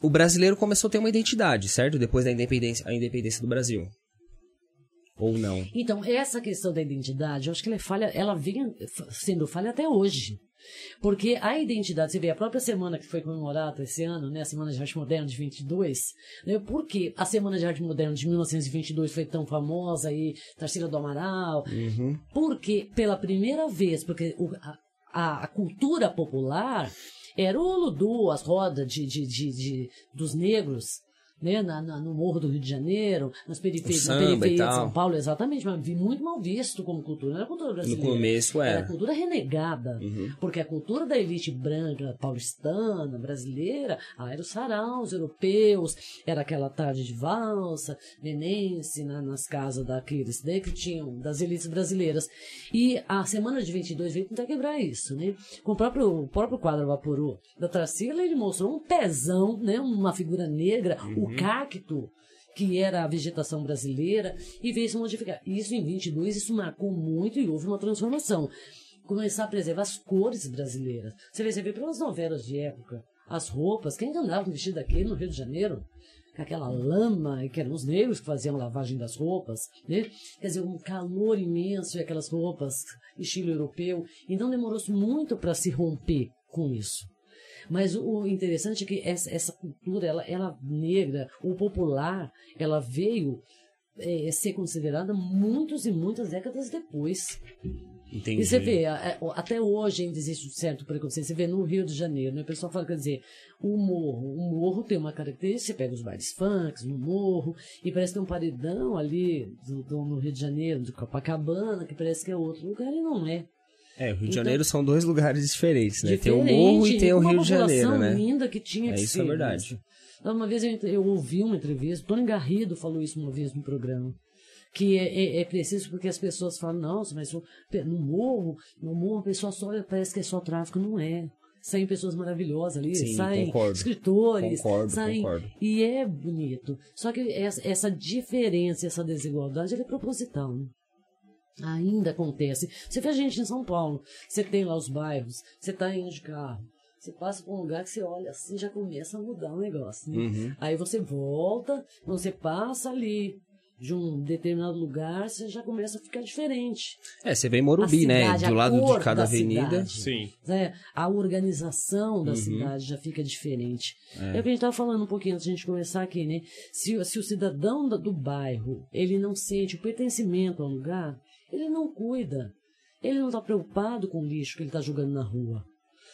o brasileiro começou a ter uma identidade, certo? Depois da independência, a independência do Brasil. Ou não? Então, essa questão da identidade, eu acho que ela é falha, ela vem sendo falha até hoje. Porque a identidade, você vê, a própria semana que foi comemorada esse ano, né, a Semana de Arte Moderna de 22, né, por que a Semana de Arte Moderna de 1922 foi tão famosa e Tarsila do Amaral? Uhum. Porque, pela primeira vez, porque o- a, a- cultura popular era o Ludu, as rodas de, de, de, de- dos negros, né, na, na- no Morro do Rio de Janeiro, nas periferias, O na samba periferia de. São Paulo, exatamente, mas vi muito mal visto como cultura, não era cultura No brasileira. começo Era era. cultura renegada, Uhum. porque a cultura da elite branca, paulistana, brasileira, ah, era os saraus europeus, era aquela tarde de valsa, venense, na- nas casas daqueles né, que tinham, das elites brasileiras. E a semana de 22 veio tentar quebrar isso, né? Com o próprio, o próprio quadro Vaporô da Tarsila, ele mostrou um pezão, né, uma figura negra, o cacto, que era a vegetação brasileira, e veio se modificar. Isso em 22, isso marcou muito e houve uma transformação. Começar a preservar as cores brasileiras. Você vê, você vê pelas novelas de época, as roupas, quem que andava vestido daquele no Rio de Janeiro? Aquela lama, que eram os negros que faziam a lavagem das roupas, né? Quer dizer, um calor imenso e aquelas roupas, estilo europeu. Então demorou-se muito para se romper com isso. Mas o interessante é que essa, essa cultura, ela, ela negra, o popular, ela veio é, ser considerada muitos e muitas décadas depois. Entendi. E você vê, a- até hoje ainda existe um certo preconceito. Você vê no Rio de Janeiro, né? O pessoal fala, quer dizer, o morro. O morro tem uma característica, você pega os bailes funks no morro, e parece que tem um paredão ali do, do- no Rio de Janeiro, de Copacabana, que parece que é outro lugar, e não é. É, o Rio de Então- Janeiro são dois lugares diferentes, né? Tem o Diferente, Morro e tem o Rio de Janeiro, né? linda que tinha É, que isso é ser verdade. vista. Uma vez eu, eu ouvi uma entrevista, Tony Garrido falou isso uma vez no programa, que é, é- é preciso porque as pessoas falam, nossa, mas no morro, no morro a pessoa só parece que é só tráfico, não é. Saem pessoas maravilhosas ali, Sim, saem concordo. escritores, Concordo, saem, concordo. e é bonito. Só que essa, essa diferença, essa desigualdade, ela é proposital, né? Ainda acontece. Você vê a gente em São Paulo, você tem lá os bairros, você tá indo de carro, você passa por um lugar que você olha assim, já começa a mudar o negócio, né? Uhum. Aí você volta, você passa ali de um determinado lugar, você já começa a ficar diferente. É, você vem em Morumbi, né? cidade, a Do lado de cada da avenida. cidade. Sim. né? A organização Uhum. da cidade já fica diferente. É. o que a gente estava falando um pouquinho antes de a gente começar aqui, né? Se, se o cidadão da- do bairro, ele não sente o pertencimento ao lugar, ele não cuida. Ele não está preocupado com o lixo que ele está jogando na rua.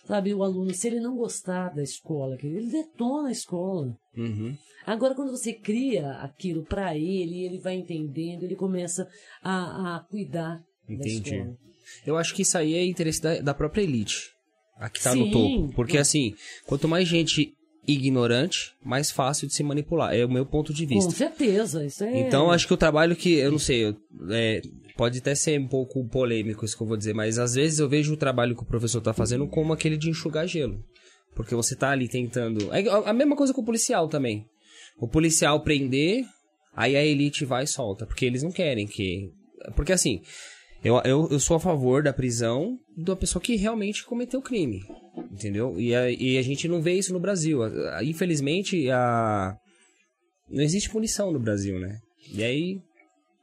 Sabe, o aluno, se ele não gostar da escola, ele detona a escola. Uhum. Agora, quando você cria aquilo para ele, ele vai entendendo, ele começa a, a cuidar da Entendi. escola. Eu acho que isso aí é interesse da, da própria elite. A que tá no topo. Porque assim, quanto mais gente ignorante, mais fácil de se manipular. É o meu ponto de Com vista. certeza, isso é. Então, acho que o trabalho que, eu não sei, eu- é, pode até ser um pouco polêmico isso que eu vou dizer, mas às vezes eu vejo o trabalho que o professor tá fazendo como aquele de enxugar gelo. Porque você tá ali tentando. É a mesma coisa com o policial também. O policial prender, aí a elite vai e solta. Porque eles não querem que. Porque assim, eu, eu, eu sou a favor da prisão da pessoa que realmente cometeu crime. Entendeu? E a, e a gente não vê isso no Brasil. Infelizmente, a. Não existe punição no Brasil, né? E aí.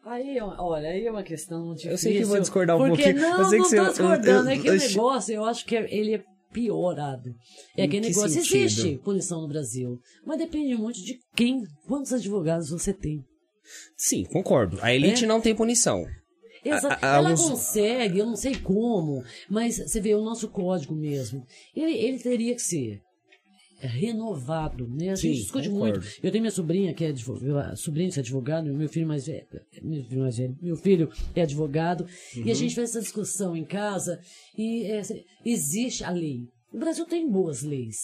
Aí, olha, aí é uma questão difícil. Eu sei que vou discordar um porque, pouquinho. Não, Eu sei que não você- tô eu- discordando. eu- é que o eu- negócio, eu acho que é- ele é piorado. É aquele que negócio, sentido? existe punição no Brasil. Mas depende muito de quem, quantos advogados você tem. Sim, concordo. A elite É? não tem punição. Exa A- a- ela alguns- consegue, eu não sei como, mas você vê o nosso código mesmo. Ele, ele teria que ser renovado, né? A gente Sim, discute concordo. muito. Eu tenho minha sobrinha que é advogada, sobrinha que é advogado, meu filho mais velho, meu filho mais velho, meu filho é advogado, e Uhum. a gente faz essa discussão em casa e é, existe a lei. O Brasil tem boas leis.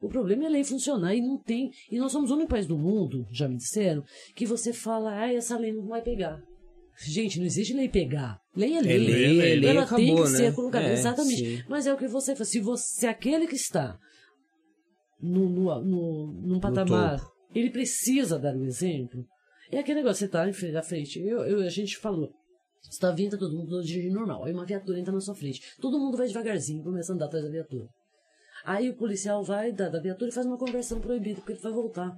O problema é a lei funcionar e não tem. E nós somos o único país do mundo, já me disseram, que você fala, ah, essa lei não vai pegar. Gente, não existe lei pegar. Lei é lei. É lei, é lei, Ela acabou, tem que né? ser colocada. É, Exatamente. sim. Mas é o que você faz. Se, você, se aquele que está no, no, no, num patamar, ele precisa dar o exemplo. É aquele negócio, você frente, à frente. Eu, eu, a gente falou. Você está vindo, tá todo mundo dirigindo normal. Aí uma viatura entra na sua frente. Todo mundo vai devagarzinho, começa a andar atrás da viatura. Aí o policial vai da, da viatura e faz uma conversão proibida, porque ele vai voltar.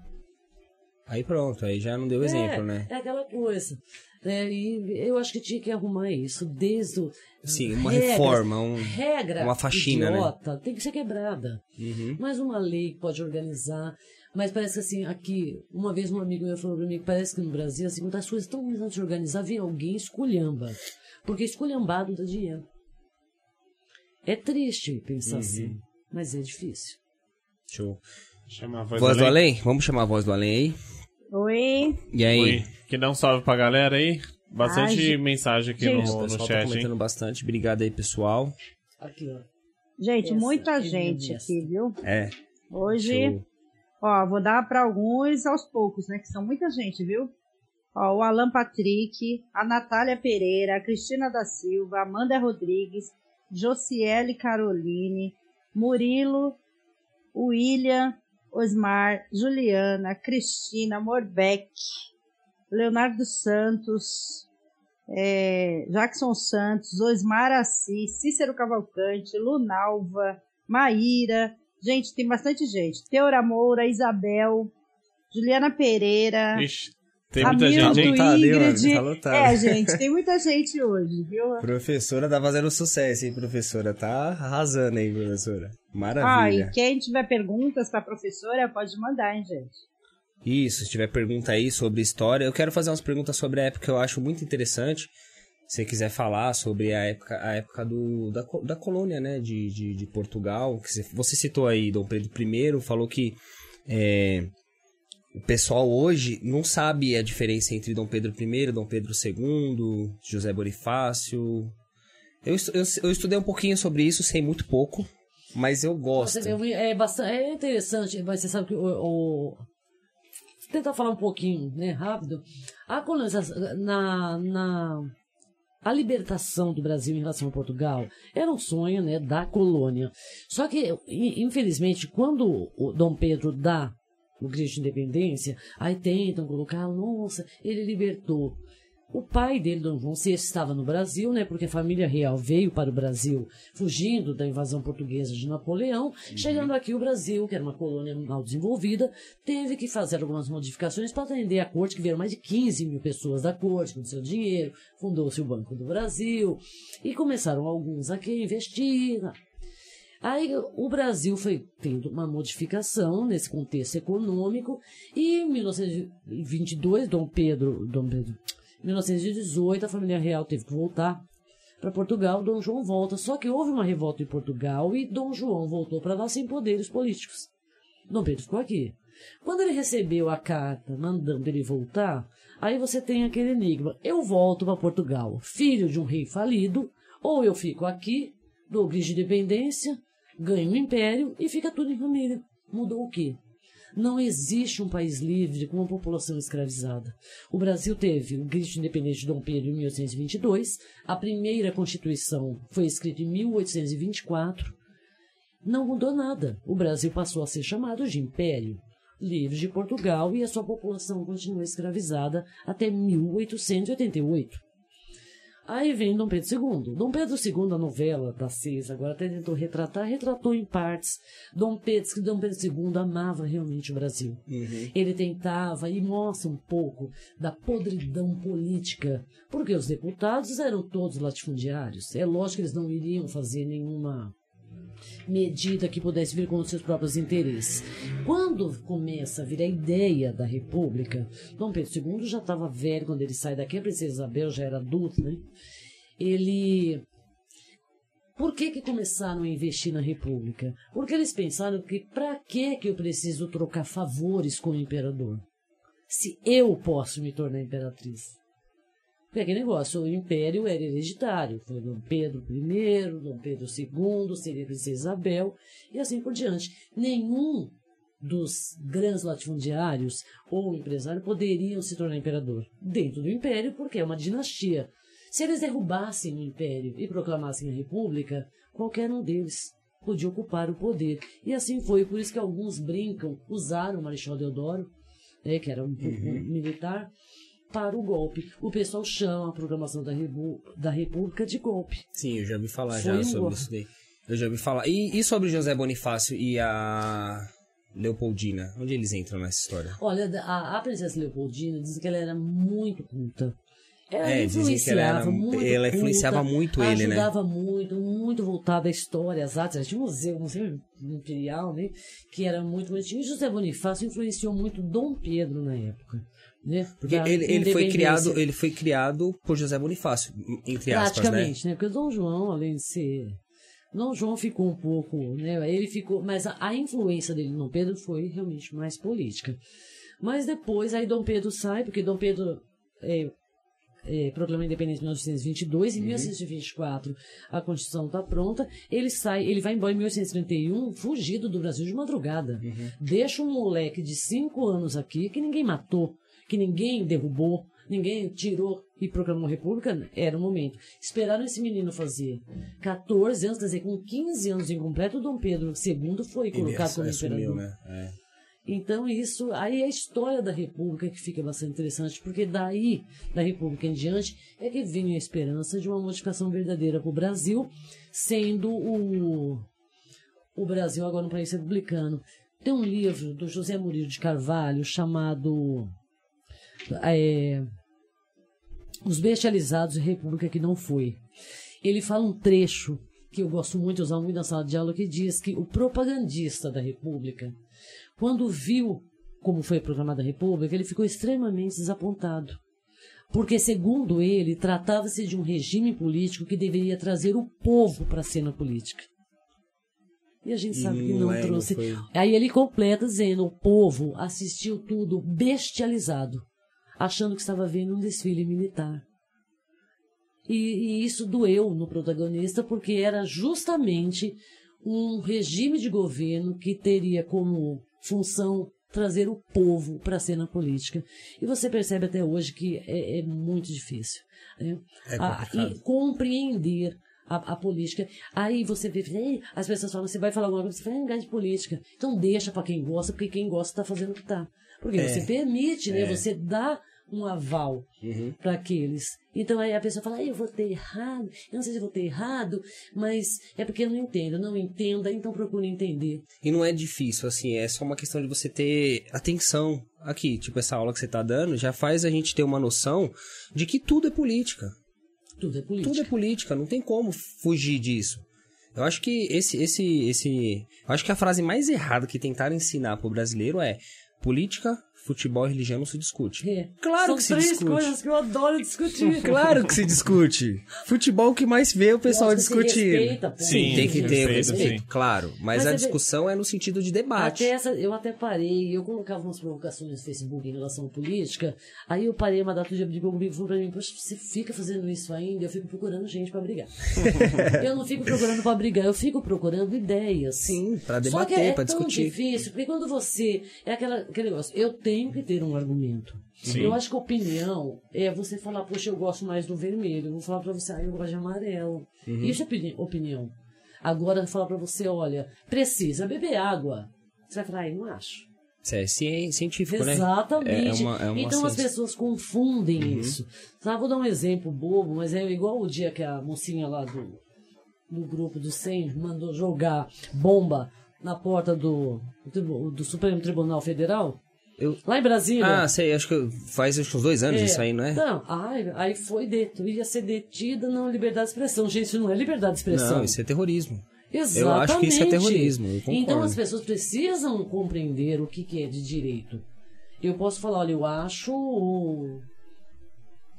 Aí pronto, aí já não deu exemplo, é, né? É aquela coisa. É, e eu acho que tinha que arrumar isso desde o. Sim, uma regras, reforma, um- regra uma faxina, né? idiota, tem que ser quebrada. Uhum. Mais uma lei que pode organizar. Mas parece que assim, aqui, uma vez um amigo meu falou pra mim que parece que no Brasil, assim, quando as coisas estão começando a se organizar, vem alguém esculhamba. Porque esculhambado dá dinheiro. É triste pensar Uhum. assim, mas é difícil. Show. Chama a voz, Voz do além? Vamos chamar a voz do além aí. Oi, E aí? Oi. Que dá um salve pra galera aí. Bastante Ai, mensagem aqui Gente, no, no tá chat, hein? comentando bastante. Obrigado aí, pessoal. Aqui, ó. gente, Essa muita é gente aqui, viu? É. Hoje, Show. ó, vou dar para alguns aos poucos, né? Que são muita gente, viu? Ó, o Alan Patrick, a Natália Pereira, a Cristina da Silva, a Amanda Rodrigues, Josiele Caroline, Murilo, William, Osmar, Juliana, Cristina, Morbeck, Leonardo Santos, é, Jackson Santos, Osmar Assis, Cícero Cavalcante, Lunalva, Maíra, gente, tem bastante gente. Teora Moura, Isabel, Juliana Pereira, Ixi, tem muita Hamilton, gente, hein? mano? Ingrid. Tá lotado. É, gente, tem muita gente hoje, viu? Professora tá fazendo sucesso, hein, professora? Tá arrasando aí, professora. Ah, Maravilha. e quem tiver perguntas para a professora, pode mandar, hein, gente. Isso, se tiver pergunta aí sobre história. Eu quero fazer umas perguntas sobre a época que eu acho muito interessante. Se você quiser falar sobre a época, a época do, da, da colônia, né, de, de, de Portugal. Que você, você citou aí Dom Pedro I, falou que é, o pessoal hoje não sabe a diferença entre Dom Pedro I, Dom Pedro II, José Bonifácio. Eu, eu, eu estudei um pouquinho sobre isso, sei muito pouco, mas eu gosto. É, bastante, é interessante, mas você sabe que o, o tentar falar um pouquinho, né, rápido. A colonização na, na a libertação do Brasil em relação a Portugal era um sonho, né, da colônia. Só que, infelizmente, quando o Dom Pedro dá o grito de independência, aí tentam colocar, nossa, ele libertou. O pai dele, Dom João VI, estava no Brasil, né? Porque a família real veio para o Brasil fugindo da invasão portuguesa de Napoleão. Uhum. Chegando aqui, o Brasil, que era uma colônia mal desenvolvida, teve que fazer algumas modificações para atender a corte, que vieram mais de 15 mil pessoas da corte com seu dinheiro. Fundou-se o Banco do Brasil e começaram alguns aqui a investir. Aí o Brasil foi tendo uma modificação nesse contexto econômico e em 1922 Dom Pedro, Dom Pedro 1918, a família real teve que voltar para Portugal. Dom João volta. Só que houve uma revolta em Portugal e Dom João voltou para lá sem poderes políticos. Dom Pedro ficou aqui. Quando ele recebeu a carta mandando ele voltar, aí você tem aquele enigma. Eu volto para Portugal, filho de um rei falido, ou eu fico aqui, dou grito de independência, ganho um império e fica tudo em família. Mudou o quê? Não existe um país livre com uma população escravizada. O Brasil teve o grito independente de Dom Pedro em 1822, a primeira Constituição foi escrita em 1824. Não mudou nada. O Brasil passou a ser chamado de Império livre de Portugal e a sua população continuou escravizada até 1888. Aí vem Dom Pedro II. Dom Pedro II, a novela da Seis, agora até tentou retratar, retratou em partes. Dom Pedro, Dom Pedro II amava realmente o Brasil. Uhum. Ele tentava e mostra um pouco da podridão política, porque os deputados eram todos latifundiários. É lógico que eles não iriam fazer nenhuma medida que pudesse vir com os seus próprios interesses. Quando começa a vir a ideia da República, Dom Pedro II já estava velho quando ele sai daqui, a princesa Isabel já era adulta, né? Ele por que, que começaram a investir na República? Porque eles pensaram que para que que eu preciso trocar favores com o imperador? Se eu posso me tornar imperatriz. Porque aquele negócio, o império era hereditário. Foi Dom Pedro I, Dom Pedro II, seria Princesa Isabel, e assim por diante. Nenhum dos grandes latifundiários ou empresários poderiam se tornar imperador dentro do império, porque é uma dinastia. Se eles derrubassem o império e proclamassem a república, qualquer um deles podia ocupar o poder. E assim foi, por isso que alguns brincam, usaram o Marechal Deodoro, né, que era um, uhum. militar, para o golpe. O pessoal chama a programação da, Rebu da República de golpe. Sim, eu já ouvi falar Foi já sobre golpe. isso daí. Eu já ouvi falar. E, e sobre José Bonifácio e a Leopoldina? Onde eles entram nessa história? Olha, a, a princesa Leopoldina diz que ela era muito culta. Ela é, dizem que ela, era, muito ela influenciava culta, muito ele, né? Ajudava muito, muito voltada à história, às artes. Tinha um museu, um museu imperial, né? Que era muito bonitinho. E José Bonifácio influenciou muito Dom Pedro na época. Né? Porque ele, ele foi criado, ele foi criado por José Bonifácio, entre aspas, Praticamente, né? né? Porque Dom João, além de ser Dom João ficou um pouco, né? Ele ficou, mas a, a, influência dele no Dom Pedro foi realmente mais política. Mas depois aí Dom Pedro sai, porque Dom Pedro é, é, proclama a independência em 1922, em uhum. 1924 a Constituição está pronta, ele sai, ele vai embora em 1831, fugido do Brasil de madrugada. Uhum. Deixa um moleque de 5 anos aqui que ninguém matou que ninguém derrubou, ninguém tirou e proclamou república, era o momento. Esperaram esse menino fazer 14 anos, quer dizer, com 15 anos incompleto, Dom Pedro II foi colocado como imperador. Né? É. Então, isso, aí a história da República que fica bastante interessante, porque daí, da República em diante, é que vem a esperança de uma modificação verdadeira para o Brasil, sendo o, o Brasil agora um país republicano. Tem um livro do José Murilo de Carvalho chamado é, Os Bestializados e República que não foi. Ele fala um trecho que eu gosto muito de usar muito na sala de aula, que diz que o propagandista da República, quando viu como foi proclamada a República, ele ficou extremamente desapontado. Porque, segundo ele, tratava-se de um regime político que deveria trazer o povo para a cena política. E a gente sabe que não, é, trouxe. foi. Aí ele completa dizendo: o povo assistiu tudo bestializado, achando que estava vendo um desfile militar. E, e isso doeu no protagonista, porque era justamente um regime de governo que teria como função trazer o povo para a cena política. E você percebe até hoje que é, é muito difícil. Né? É Ah, e compreender a, a política. Aí você vê, as pessoas falam, você vai falar alguma coisa, você fala, é de política. Então deixa para quem gosta, porque quem gosta está fazendo o que está. Porque É. você permite, né? É. Você dá um aval Uhum. para aqueles. Então aí a pessoa fala, "Ah, eu votei errado, eu não sei se eu votei errado, mas é porque eu não entendo. Não entenda, então procure entender. E não é difícil, assim, é só uma questão de você ter atenção aqui. Tipo, essa aula que você tá dando já faz a gente ter uma noção de que tudo é política. Tudo é política. Tudo é política, não tem como fugir disso. Eu acho que esse, esse, esse. Eu acho que a frase mais errada que tentaram ensinar pro brasileiro é política, futebol e religião não se discute. É. Claro São que se três discute. coisas que eu adoro discutir. Claro que se discute. Futebol que mais vê o pessoal discutindo. respeita, pô. Sim, tem que ter o Respeito, respeito, sim. claro. Mas, Mas a você vê- discussão é no sentido de debate. Até essa, eu até parei, eu colocava umas provocações no Facebook em relação à política, aí eu parei uma data de brigou comigo e falou pra mim, poxa, você fica fazendo isso ainda, eu fico procurando gente pra brigar. eu não fico procurando pra brigar, eu fico procurando ideias. Sim, pra Só que debater, é pra tão discutir. difícil, porque quando você. É aquela, aquele negócio, eu tenho que ter um argumento. Sim. Eu acho que opinião é você falar, poxa, eu gosto mais do vermelho. Eu vou falar pra você, ah, eu gosto de amarelo. Uhum. Isso é opini- opinião. Agora, falar pra você, olha, precisa beber água. Você vai falar, ah, eu não acho. Isso é ci- científico, né? Exatamente. É uma- é uma então as ciência. pessoas confundem Uhum. isso. Tá, vou dar um exemplo bobo, mas é igual o dia que a mocinha lá do, do grupo do 100 mandou jogar bomba na porta do, do, do Supremo Tribunal Federal. Eu- Lá em Brasília. Ah, sei, acho que faz acho que uns dois anos isso aí, não é? Não, ai, aí foi deto, ia ser detida não liberdade de expressão. Gente, isso não é liberdade de expressão. Não, isso é terrorismo. Exatamente. Eu acho que isso é terrorismo. Então as pessoas precisam compreender o que, que é de direito. Eu posso falar, olha, eu acho o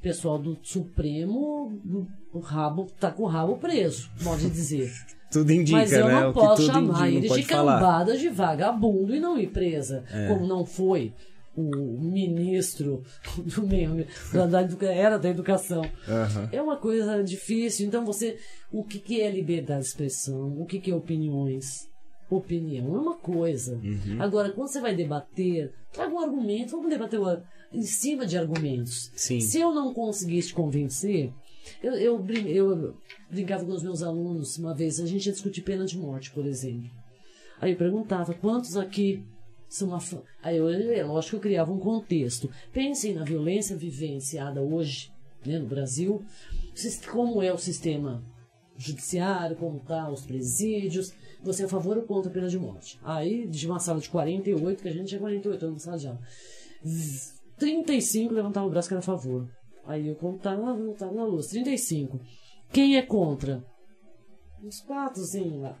pessoal do Supremo o rabo tá com o rabo preso, pode dizer. Tudo indica, Mas eu né? não posso chamar indica, ele de falar. cambada de vagabundo e não ir presa, É. como não foi o ministro do meio da, da era da educação. Aham. É uma coisa difícil. Então você, o que, que é liberdade de expressão? O que, que é opiniões? Opinião é uma coisa. Uhum. Agora, quando você vai debater, traga um argumento. Vamos debater o- em cima de argumentos. Sim. Se eu não conseguisse te convencer, eu, eu, eu brincava com os meus alunos uma vez, a gente ia discutir pena de morte, por exemplo. Aí eu perguntava, quantos aqui são a Aí eu, é lógico que eu criava um contexto. Pensem na violência vivenciada hoje, né, no Brasil, como é o sistema judiciário, como está os presídios, você é a favor ou contra a pena de morte. Aí, de uma sala de 48, que a gente tinha 48 anos na sala de aula, 35 levantava o braço que era a favor. Aí eu contava, voltava na luz. 35. Quem é contra? Uns quatrozinhos lá.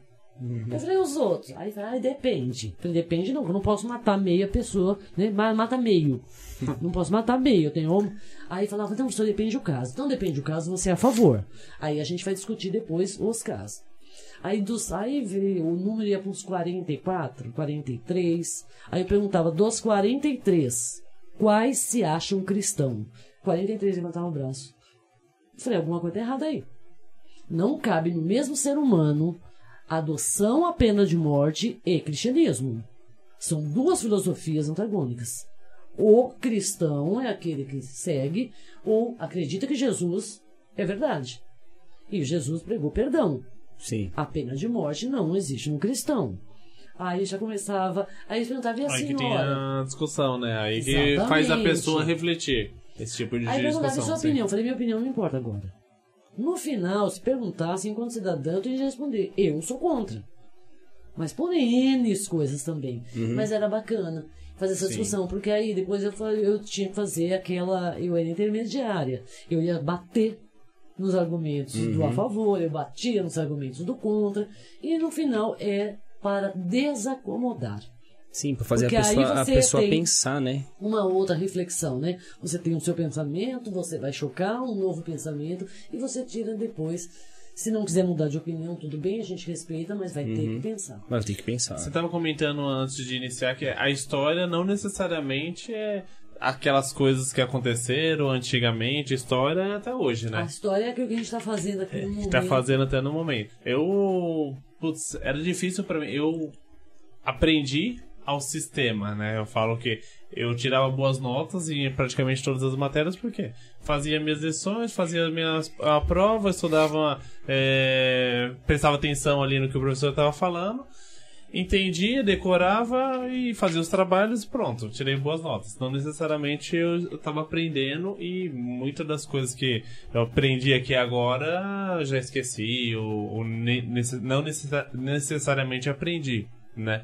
Eu falei, os outros. Aí falei, ah, depende. Eu falei, depende não, eu não posso matar meia pessoa, né? Ma- Mata meio. Não posso matar meio, eu tenho. Aí falava, então, só depende do caso. Então depende do caso, você é a favor. Aí a gente vai discutir depois os casos. Aí, dos, aí veio, o número ia para uns 44, 43. Aí eu perguntava, dos 43, quais se acham cristão? 43 levantavam o braço. Falei, alguma coisa tá errada aí. Não cabe no mesmo ser humano adoção à pena de morte e cristianismo. São duas filosofias antagônicas. O cristão é aquele que segue ou acredita que Jesus é verdade. E Jesus pregou perdão. Sim. A pena de morte não existe no cristão. Aí já começava. Aí eles perguntavam, e a Aí que tem senhora? a discussão, né? Aí que Exatamente. faz a pessoa refletir. Esse tipo de Aí perguntava e discussão. sua sim. opinião. Eu falei, minha opinião não importa agora. No final, se perguntasse enquanto cidadão, eu tinha de responder, eu sou contra. Mas por N coisas também. Mas era bacana fazer essa Sim. discussão, porque aí depois eu, eu tinha que fazer aquela. Eu era intermediária. Eu ia bater nos argumentos do a favor, eu batia nos argumentos do contra. E no final é para desacomodar. Sim, pra fazer Porque a pessoa, a pessoa pensar, né? uma outra reflexão, né? Você tem o seu pensamento, você vai chocar um novo pensamento e você tira depois. Se não quiser mudar de opinião, tudo bem, a gente respeita, mas vai ter que pensar. Mas tem que pensar. Você estava comentando antes de iniciar que a história não necessariamente é aquelas coisas que aconteceram antigamente, a história é até hoje, A né? história é aquilo que a gente está fazendo aqui no Que momento. tá fazendo até no momento. Eu. Putz, era difícil pra mim. Eu aprendi ao sistema, né? Eu falo que eu tirava boas notas em praticamente todas as matérias, porque fazia minhas lições, fazia minhas, a prova, estudava, é, prestava atenção ali no que o professor estava falando, entendia, decorava e fazia os trabalhos pronto, tirei boas notas. Não necessariamente eu estava aprendendo e muitas das coisas que eu aprendi aqui agora já esqueci, ou, ou ne- não necessa- necessariamente aprendi, né?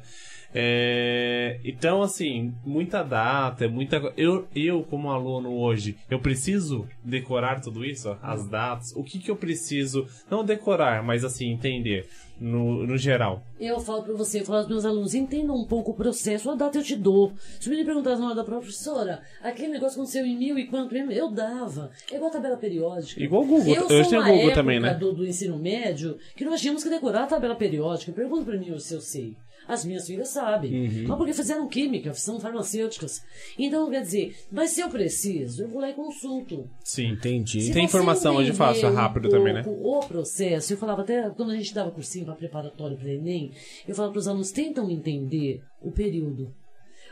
É, então, assim, muita data, muita. co- Eu, eu, como aluno hoje, eu preciso decorar tudo isso, ó, as datas. O que, que eu preciso, não decorar, mas assim, entender no, no geral. Eu falo pra você, eu falo aos meus alunos, entendam um pouco o processo, a data eu te dou. Se me perguntar na hora da professora, aquele negócio aconteceu em mil e quanto, eu dava. É igual a tabela periódica. Igual o Google. Eu Eu sou tenho uma Google também, né? Do, do ensino médio que nós tínhamos que decorar a tabela periódica. Pergunta pra mim se eu sei. As minhas filhas sabem. Uhum. Mas porque fizeram química, são farmacêuticas. Então, quer dizer, mas se eu preciso, eu vou lá e consulto. Sim. Entendi. Se Tem informação hoje fácil, é um rápido também, né? O processo, eu falava até quando a gente dava cursinho para preparatório para Enem, eu falava para os alunos, tentam entender o período.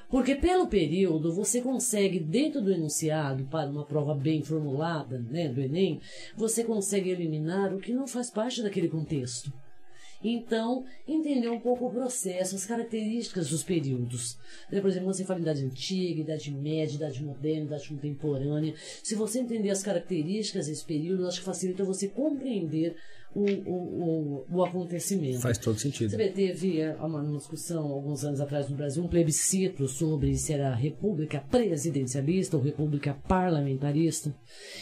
Porque pelo período você consegue, dentro do enunciado, para uma prova bem formulada, né, do Enem, você consegue eliminar o que não faz parte daquele contexto. Então, entender um pouco o processo, as características dos períodos. Né, Por exemplo, quando você fala em idade antiga, idade média, idade moderna, idade contemporânea. Se você entender as características desse período, acho que facilita você compreender o, o, o, o acontecimento. Faz todo sentido. Você vê, teve é, uma, uma discussão alguns anos atrás no Brasil, um plebiscito sobre se era república presidencialista ou república parlamentarista.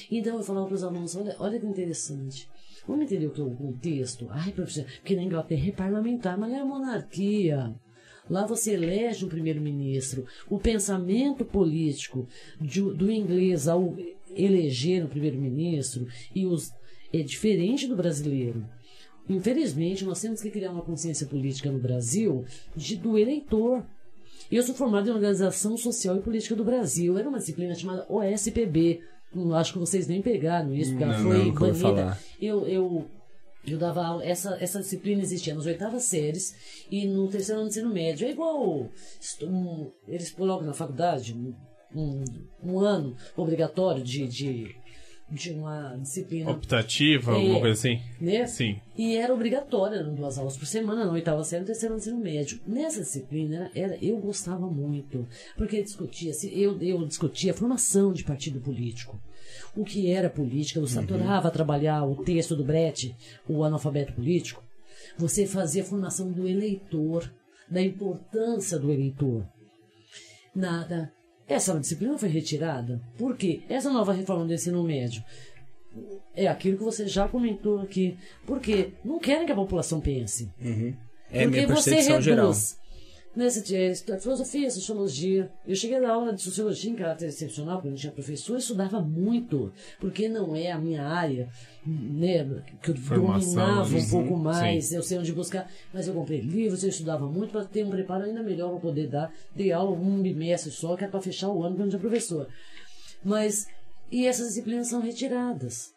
Então eu falava para os alunos, olha, olha que interessante. Vamos entender o que é o contexto? Ai, professor, porque na Inglaterra é parlamentar, mas é monarquia. Lá você elege um primeiro-ministro. O pensamento político de- do inglês ao eleger um primeiro-ministro e os é diferente do brasileiro. Infelizmente, nós temos que criar uma consciência política no Brasil de, do eleitor. Eu sou formado em Organização Social e Política do Brasil. Era uma disciplina chamada OSPB. Acho que vocês nem pegaram isso, porque ela Não, foi não, banida. Eu, eu, eu dava aula, essa, essa disciplina existia nas oitavas séries e no terceiro ano de ensino médio. É igual um, eles colocam na faculdade um, um, um ano obrigatório de, de, de uma disciplina. Optativa, É. alguma coisa assim? Né? Sim. E era obrigatória, eram duas aulas por semana, na oitava série e terceiro ensino médio. Nessa disciplina, era, eu gostava muito, porque discutia, se eu, eu discutia a formação de partido político. O que era política, eu adorava trabalhar o texto do Brecht, o analfabeto político. Você fazia a formação do eleitor, da importância do eleitor. Nada. Essa disciplina foi retirada. Por quê? Essa nova reforma do ensino médio é aquilo que você já comentou aqui. Porque não querem que a população pense. É Porque minha você percepção reduz. geral. Nessa de filosofia, sociologia. Eu cheguei na aula de sociologia em caráter excepcional, porque eu não tinha professor, eu estudava muito, porque não é a minha área, né, que eu Formação, dominava um pouco mais, sim. eu sei onde buscar, mas eu comprei livros, eu estudava muito para ter um preparo ainda melhor para poder dar. Dei aula um bimestre só, que era para fechar o ano, porque eu não tinha professor. Mas, e essas disciplinas são retiradas.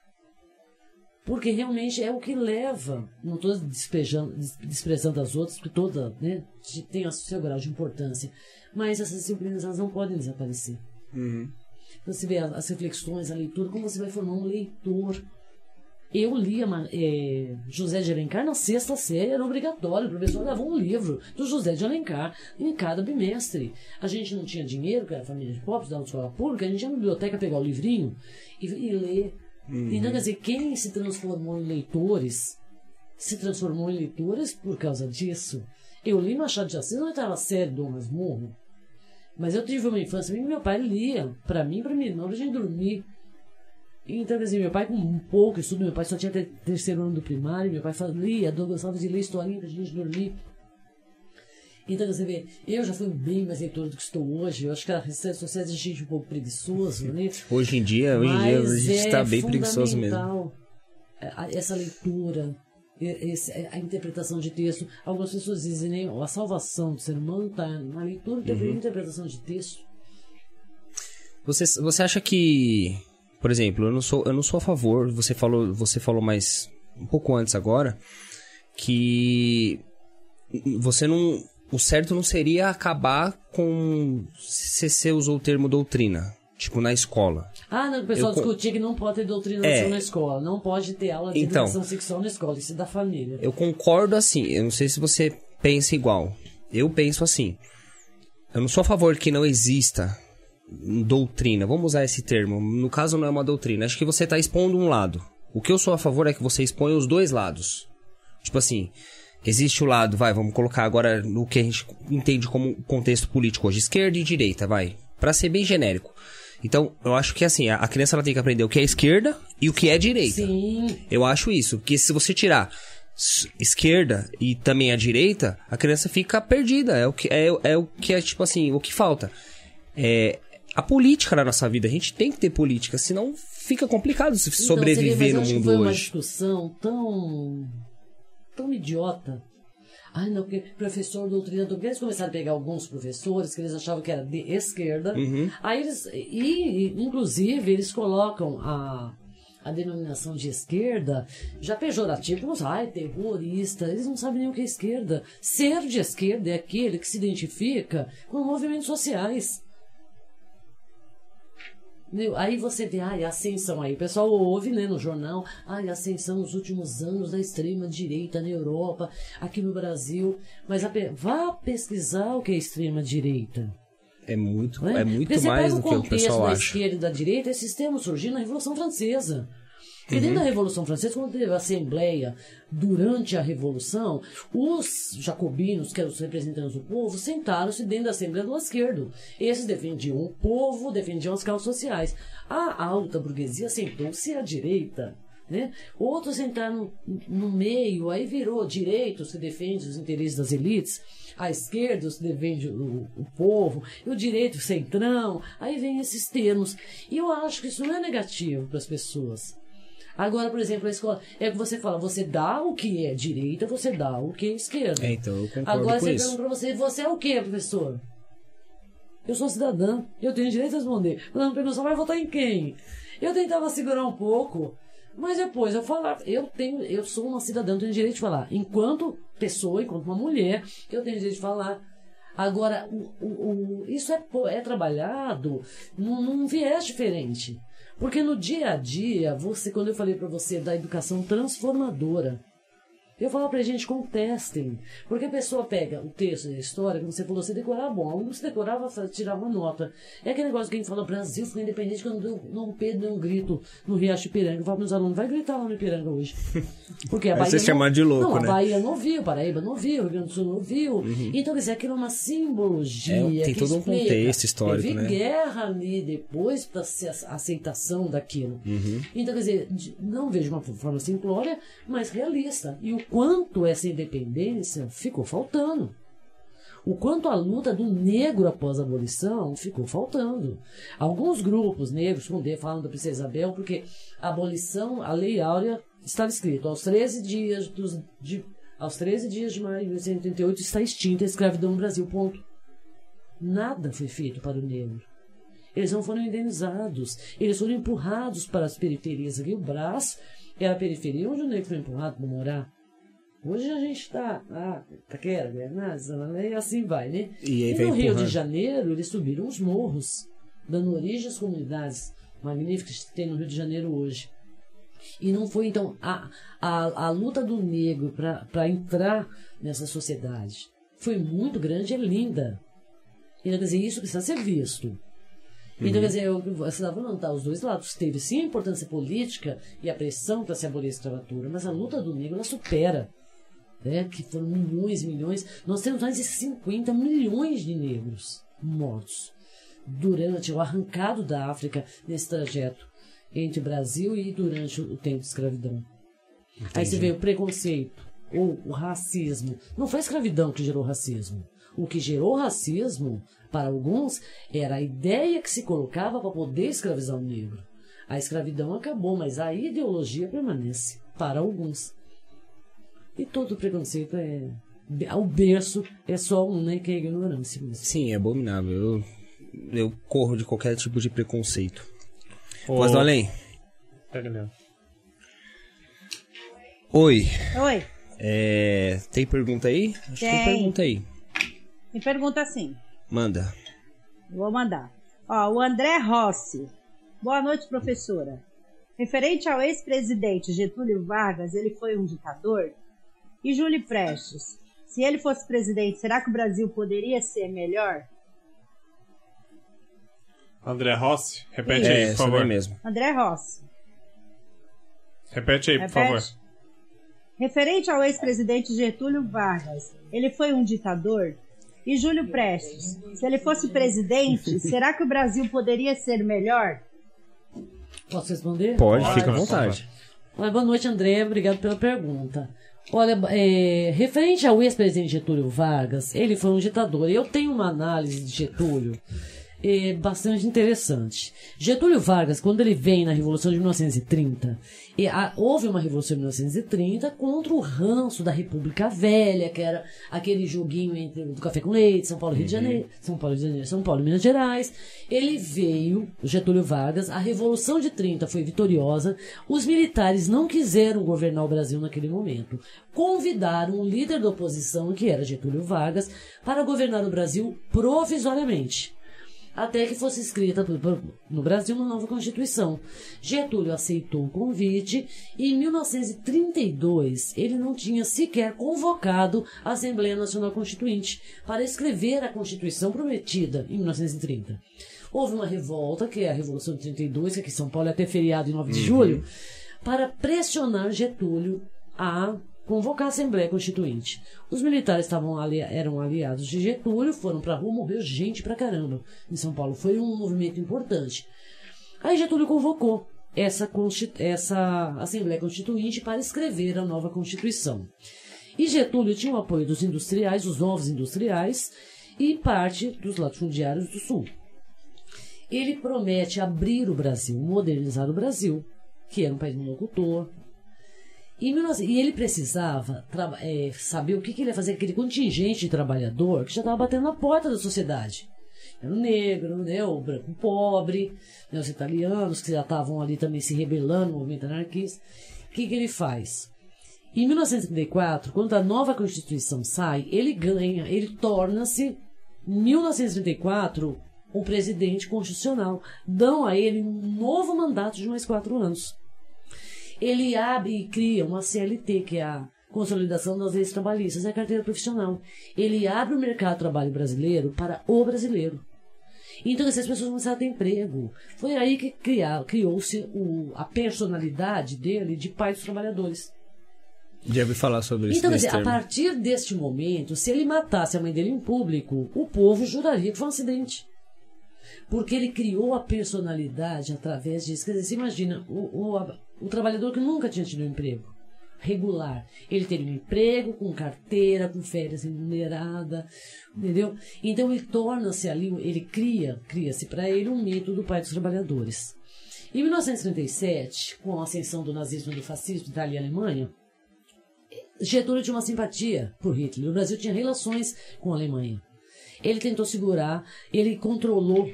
Porque realmente é o que leva, não estou desprezando, as outras, porque toda né, tem o seu grau de importância, mas essas disciplinas elas não podem desaparecer. Você vê as, reflexões, a leitura, como você vai formar um leitor. Eu lia ma- eh, José de Alencar na sexta série, era obrigatório. O professor dava um livro do José de Alencar em cada bimestre. A gente não tinha dinheiro, que era família de pobres, da escola pública, a gente ia na biblioteca pegar o livrinho e, e ler. Então, quer dizer, quem se transformou em leitores se transformou em leitores por causa disso. Eu li Machado de Assis na oitava série do Masmurro. Mas eu tive uma infância, meu pai lia pra mim, pra minha irmã, pra gente dormir. Então, quer dizer, meu pai com um pouco estudo, meu pai só tinha ter- terceiro ano do primário, meu pai lia, gostava de ler historinha pra gente dormir. Então, você vê, eu já fui bem mais leitor do que estou hoje. Eu acho que as redes sociais a gente um pouco preguiçoso, né? Hoje em dia, hoje em dia a gente está é bem preguiçoso mesmo. Essa leitura, esse- a interpretação de texto. Algumas pessoas dizem, né, a salvação do ser humano está na leitura e Uhum. interpretação de texto. Você, você acha que, por exemplo, eu não sou, eu não sou a favor, você falou, você falou mais um pouco antes agora, que você não. O certo não seria acabar com. Você você usou o termo doutrina. Tipo, na escola. Ah, não, o pessoal Eu discutia que não pode ter doutrinação É. na escola, não pode ter aula de Então. educação sexual na escola, isso é da família. Eu concordo assim. Eu não sei se você pensa igual. Eu penso assim. Eu não sou a favor que não exista doutrina. Vamos usar esse termo. No caso, não é uma doutrina. Acho que você está expondo um lado. O que eu sou a favor é que você exponha os dois lados. Tipo assim, existe o lado, vai, vamos colocar agora no que a gente entende como contexto político hoje, esquerda e direita, vai. Pra ser bem genérico. Então, eu acho que assim, a criança ela tem que aprender o que é esquerda e o que é direita. Sim, Eu acho isso, porque se você tirar esquerda e também a direita, a criança fica perdida. É o que é, é o que é tipo assim, o que falta. É a política na nossa vida. A gente tem que ter política, senão fica complicado se Então, sobreviver no acho que mundo foi uma hoje. discussão tão. Tão idiota. Ai, não, porque professor doutrinador, porque eles começaram a pegar alguns professores que eles achavam que era de esquerda. Uhum. Aí eles. E, inclusive, eles colocam a. A denominação de esquerda já pejorativo, como ai, terrorista, eles não sabem nem o que é esquerda. Ser de esquerda é aquele que se identifica com movimentos sociais. Aí você vê, ai, a ascensão aí. O pessoal ouve, né, no jornal, ai, ascensão nos últimos anos da extrema-direita na Europa, aqui no Brasil. Mas a vá pesquisar o que é extrema-direita. É muito, né? é muito você mais pega do que o contexto pessoal da acha. esquerda e da direita, esses termos surgiram na Revolução Francesa. Porque Uhum. dentro da Revolução Francesa, quando teve a Assembleia durante a Revolução, os jacobinos, que eram os representantes do povo, sentaram-se dentro da Assembleia do esquerdo. Esses defendiam o povo, defendiam as causas sociais. A alta burguesia sentou-se à direita. Né? Outros sentaram no, no meio, aí virou direitos que defende os interesses das elites, a esquerda que defende o, o povo, e o direito centrão, aí vem esses termos. E eu acho que isso não é negativo para as pessoas. Agora, por exemplo, a escola, é que você fala, você dá o que é direita, você dá o que é esquerda. É, então, eu concordo Agora com você isso. pergunta pra você, você é o que, professor? Eu sou cidadã, eu tenho direito a responder. Quando me perguntam, vai votar em quem? Eu tentava segurar um pouco, mas depois eu falava, eu tenho, eu sou uma cidadã, eu tenho direito de falar. Enquanto pessoa, enquanto uma mulher, eu tenho direito de falar. Agora, o, o- o- isso é, é trabalhado num, num viés diferente. Porque no dia a dia, você, quando eu falei para você da educação transformadora, eu falo pra gente, contestem. Porque a pessoa pega o texto da história, como você falou, você decorava bom. Aluno, você decorava, fa- tirava uma nota. É aquele negócio que a gente fala, Brasil foi independente quando Dom Pedro deu um grito no Riacho Ipiranga. Eu falo pros alunos, vai gritar lá no Ipiranga hoje. Porque a Bahia. vocês chamaram de louco, não, né? a Bahia não viu, Paraíba não viu, Rio Grande do Sul não viu. Então, quer dizer, aquilo é uma simbologia. Uhum. É, tem todo um explica. contexto histórico, Teve né? guerra ali depois para ser a aceitação daquilo. Uhum. Então, quer dizer, não vejo uma forma simplória, mas realista. E o quanto essa independência ficou faltando. O quanto a luta do negro após a abolição ficou faltando. Alguns grupos negros, como falam da Princesa Isabel, porque a abolição, a Lei Áurea, estava escrito aos 13 dias dos, de, aos 13 dias de maio de 1888 está extinta a escravidão no Brasil, ponto. Nada foi feito para o negro. Eles não foram indenizados. Eles foram empurrados para as periferias. Aqui o Brás era a periferia onde o negro foi empurrado para morar. Hoje a gente está. Ah, Taquera, Bernardes, e assim vai, né? E e no Rio empurrando. de Janeiro, eles subiram os morros, dando origem às comunidades magníficas que tem no Rio de Janeiro hoje. E não foi, então, a, a, a luta do negro para entrar nessa sociedade foi muito grande e é linda. Então, quer dizer, isso precisa ser visto. Então, quer dizer, eu, você estava falando, tá, os dois lados. Teve sim a importância política e a pressão para se abolir a escravatura, mas a luta do negro ela supera. Né, que foram milhões e milhões. Nós temos mais de 50 milhões de negros mortos durante o arrancado da África nesse trajeto entre o Brasil e durante o tempo de escravidão. Aí você vê o preconceito ou o racismo. Não foi a escravidão que gerou o racismo. O que gerou racismo, para alguns, era a ideia que se colocava para poder escravizar o negro. A escravidão acabou, mas a ideologia permanece para alguns. E todo preconceito é. O berço é só um, né? Que é ignorância mesmo. Sim, é abominável. Eu, eu corro de qualquer tipo de preconceito. Ô, do além. Pega ó. Oi. Oi, É, tem pergunta aí? Acho que tem Tem. pergunta aí. me pergunta assim. Manda. Vou mandar. Ó, o André Rossi. Boa noite, professora. Referente ao ex-presidente Getúlio Vargas, ele foi um ditador? E Júlio Prestes? Se ele fosse presidente, será que o Brasil poderia ser melhor? André Rossi, repete É, aí, por favor. mesmo. André Rossi. Repete aí, por Repete. favor. Referente ao ex-presidente Getúlio Vargas, ele foi um ditador? E Júlio Prestes? Se ele fosse presidente, será que o Brasil poderia ser melhor? Posso responder? Pode, Pode, fica à por vontade. Boa noite, André. Obrigado pela pergunta. Olha, é, referente ao ex-presidente Getúlio Vargas, ele foi um ditador. Eu tenho uma análise de Getúlio é, bastante interessante. Getúlio Vargas, quando ele vem na Revolução de 1930, e a- houve uma Revolução de 1930 contra o ranço da República Velha, que era aquele joguinho entre do café com leite, São Paulo, Rio de Janeiro, São Paulo, Rio de Janeiro, São Paulo, Minas Gerais. Ele veio, Getúlio Vargas, a Revolução de 30 foi vitoriosa, os militares não quiseram governar o Brasil naquele momento. Convidaram o líder da oposição, que era Getúlio Vargas, para governar o Brasil provisoriamente até que fosse escrita no Brasil uma nova Constituição. Getúlio aceitou o convite e em 1932 ele não tinha sequer convocado a Assembleia Nacional Constituinte para escrever a Constituição prometida em 1930. Houve uma revolta, que é a Revolução de 32, que aqui em São Paulo é até feriado em 9 de julho, para pressionar Getúlio a convocar a Assembleia Constituinte. Os militares estavam ali, eram aliados de Getúlio, foram pra rua, morreu gente pra caramba em São Paulo. Foi um movimento importante. Aí Getúlio convocou essa, essa Assembleia Constituinte para escrever a nova Constituição. E Getúlio tinha o apoio dos industriais, os novos industriais e parte dos latifundiários do Sul. Ele promete abrir o Brasil, modernizar o Brasil, que era um país monocultor, e, em 19 ele precisava eh, saber o que, que ele ia fazer aquele contingente de trabalhador que já estava batendo na porta da sociedade. Era o negro, né, o branco pobre, né, os italianos que já estavam ali também se rebelando no movimento anarquista. O que, que ele faz? Em 1934, quando a nova Constituição sai, ele ganha, ele torna-se, em 1934, o presidente constitucional. Dão a ele um novo mandato de mais quatro anos ele abre e cria uma CLT, que é a Consolidação das Leis Trabalhistas, é a carteira profissional. Ele abre o mercado de trabalho brasileiro para o brasileiro. Então essas pessoas começaram a ter emprego. Foi aí que criou-se a personalidade dele de pai dos trabalhadores. Já ouvi falar sobre isso Então, quer dizer, a termo. partir deste momento, se ele matasse a mãe dele em público, o povo juraria que foi um acidente. Porque ele criou a personalidade através disso. Quer dizer, você imagina, o, o, a- o trabalhador que nunca tinha tido um emprego regular. Ele teria um emprego com carteira, com férias remunerada, entendeu? Então ele torna-se ali, ele cria, cria-se para ele um mito do pai dos trabalhadores. Em 1937, com a ascensão do nazismo e do fascismo Itália e Alemanha, Getúlio tinha uma simpatia por Hitler. O Brasil tinha relações com a Alemanha. Ele tentou segurar, ele controlou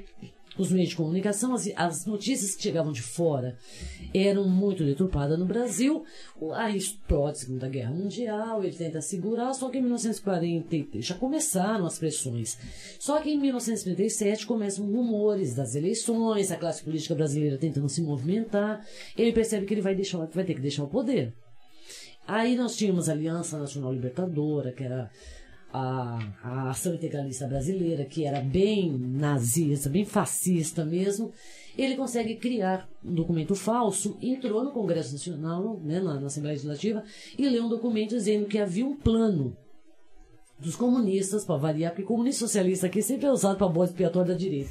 os meios de comunicação, as, as notícias que chegavam de fora eram muito deturpadas no Brasil. O- Aí explode a Segunda Guerra Mundial, ele tenta segurar, só que em 1940 já começaram as pressões. Só que em 1937 começam rumores das eleições, a classe política brasileira tentando se movimentar. Ele percebe que ele vai, deixar, vai ter que deixar o poder. Aí nós tínhamos a Aliança Nacional Libertadora, que era a, a ação integralista brasileira, que era bem nazista, bem fascista mesmo. Ele consegue criar um documento falso, entrou no Congresso Nacional, né, na, na Assembleia Legislativa, e leu um documento dizendo que havia um plano dos comunistas, para variar, porque comunista socialista aqui sempre é usado para bode expiatório da direita.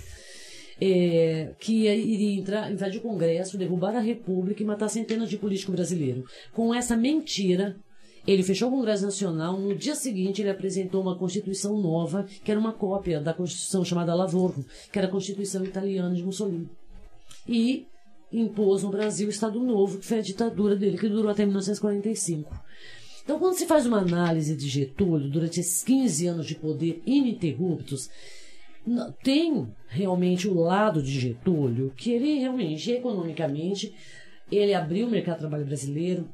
É, que ia- iria entrar, invadir o Congresso, derrubar a República e matar centenas de políticos brasileiros. Com essa mentira, Ele fechou o Congresso Nacional. No dia seguinte, ele apresentou uma Constituição nova, que era uma cópia da Constituição chamada Lavoro, que era a Constituição italiana de Mussolini. E impôs no Brasil o Estado Novo, que foi a ditadura dele, que durou até 1945. Então, quando se faz uma análise de Getúlio, durante esses 15 anos de poder ininterruptos, tem realmente o lado de Getúlio, que ele realmente, economicamente, ele abriu o mercado de trabalho brasileiro,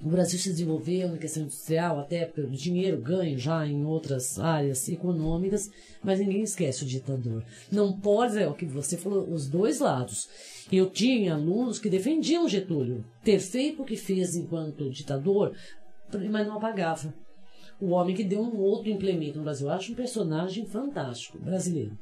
o Brasil se desenvolveu na questão industrial, até pelo dinheiro ganho já em outras áreas econômicas, mas ninguém esquece o ditador. Não pode, é o que você falou, os dois lados. Eu tinha alunos que defendiam Getúlio, ter feito o que fez enquanto ditador, mas não apagava. O homem que deu um outro implemento no Brasil. Eu acho um personagem fantástico, brasileiro.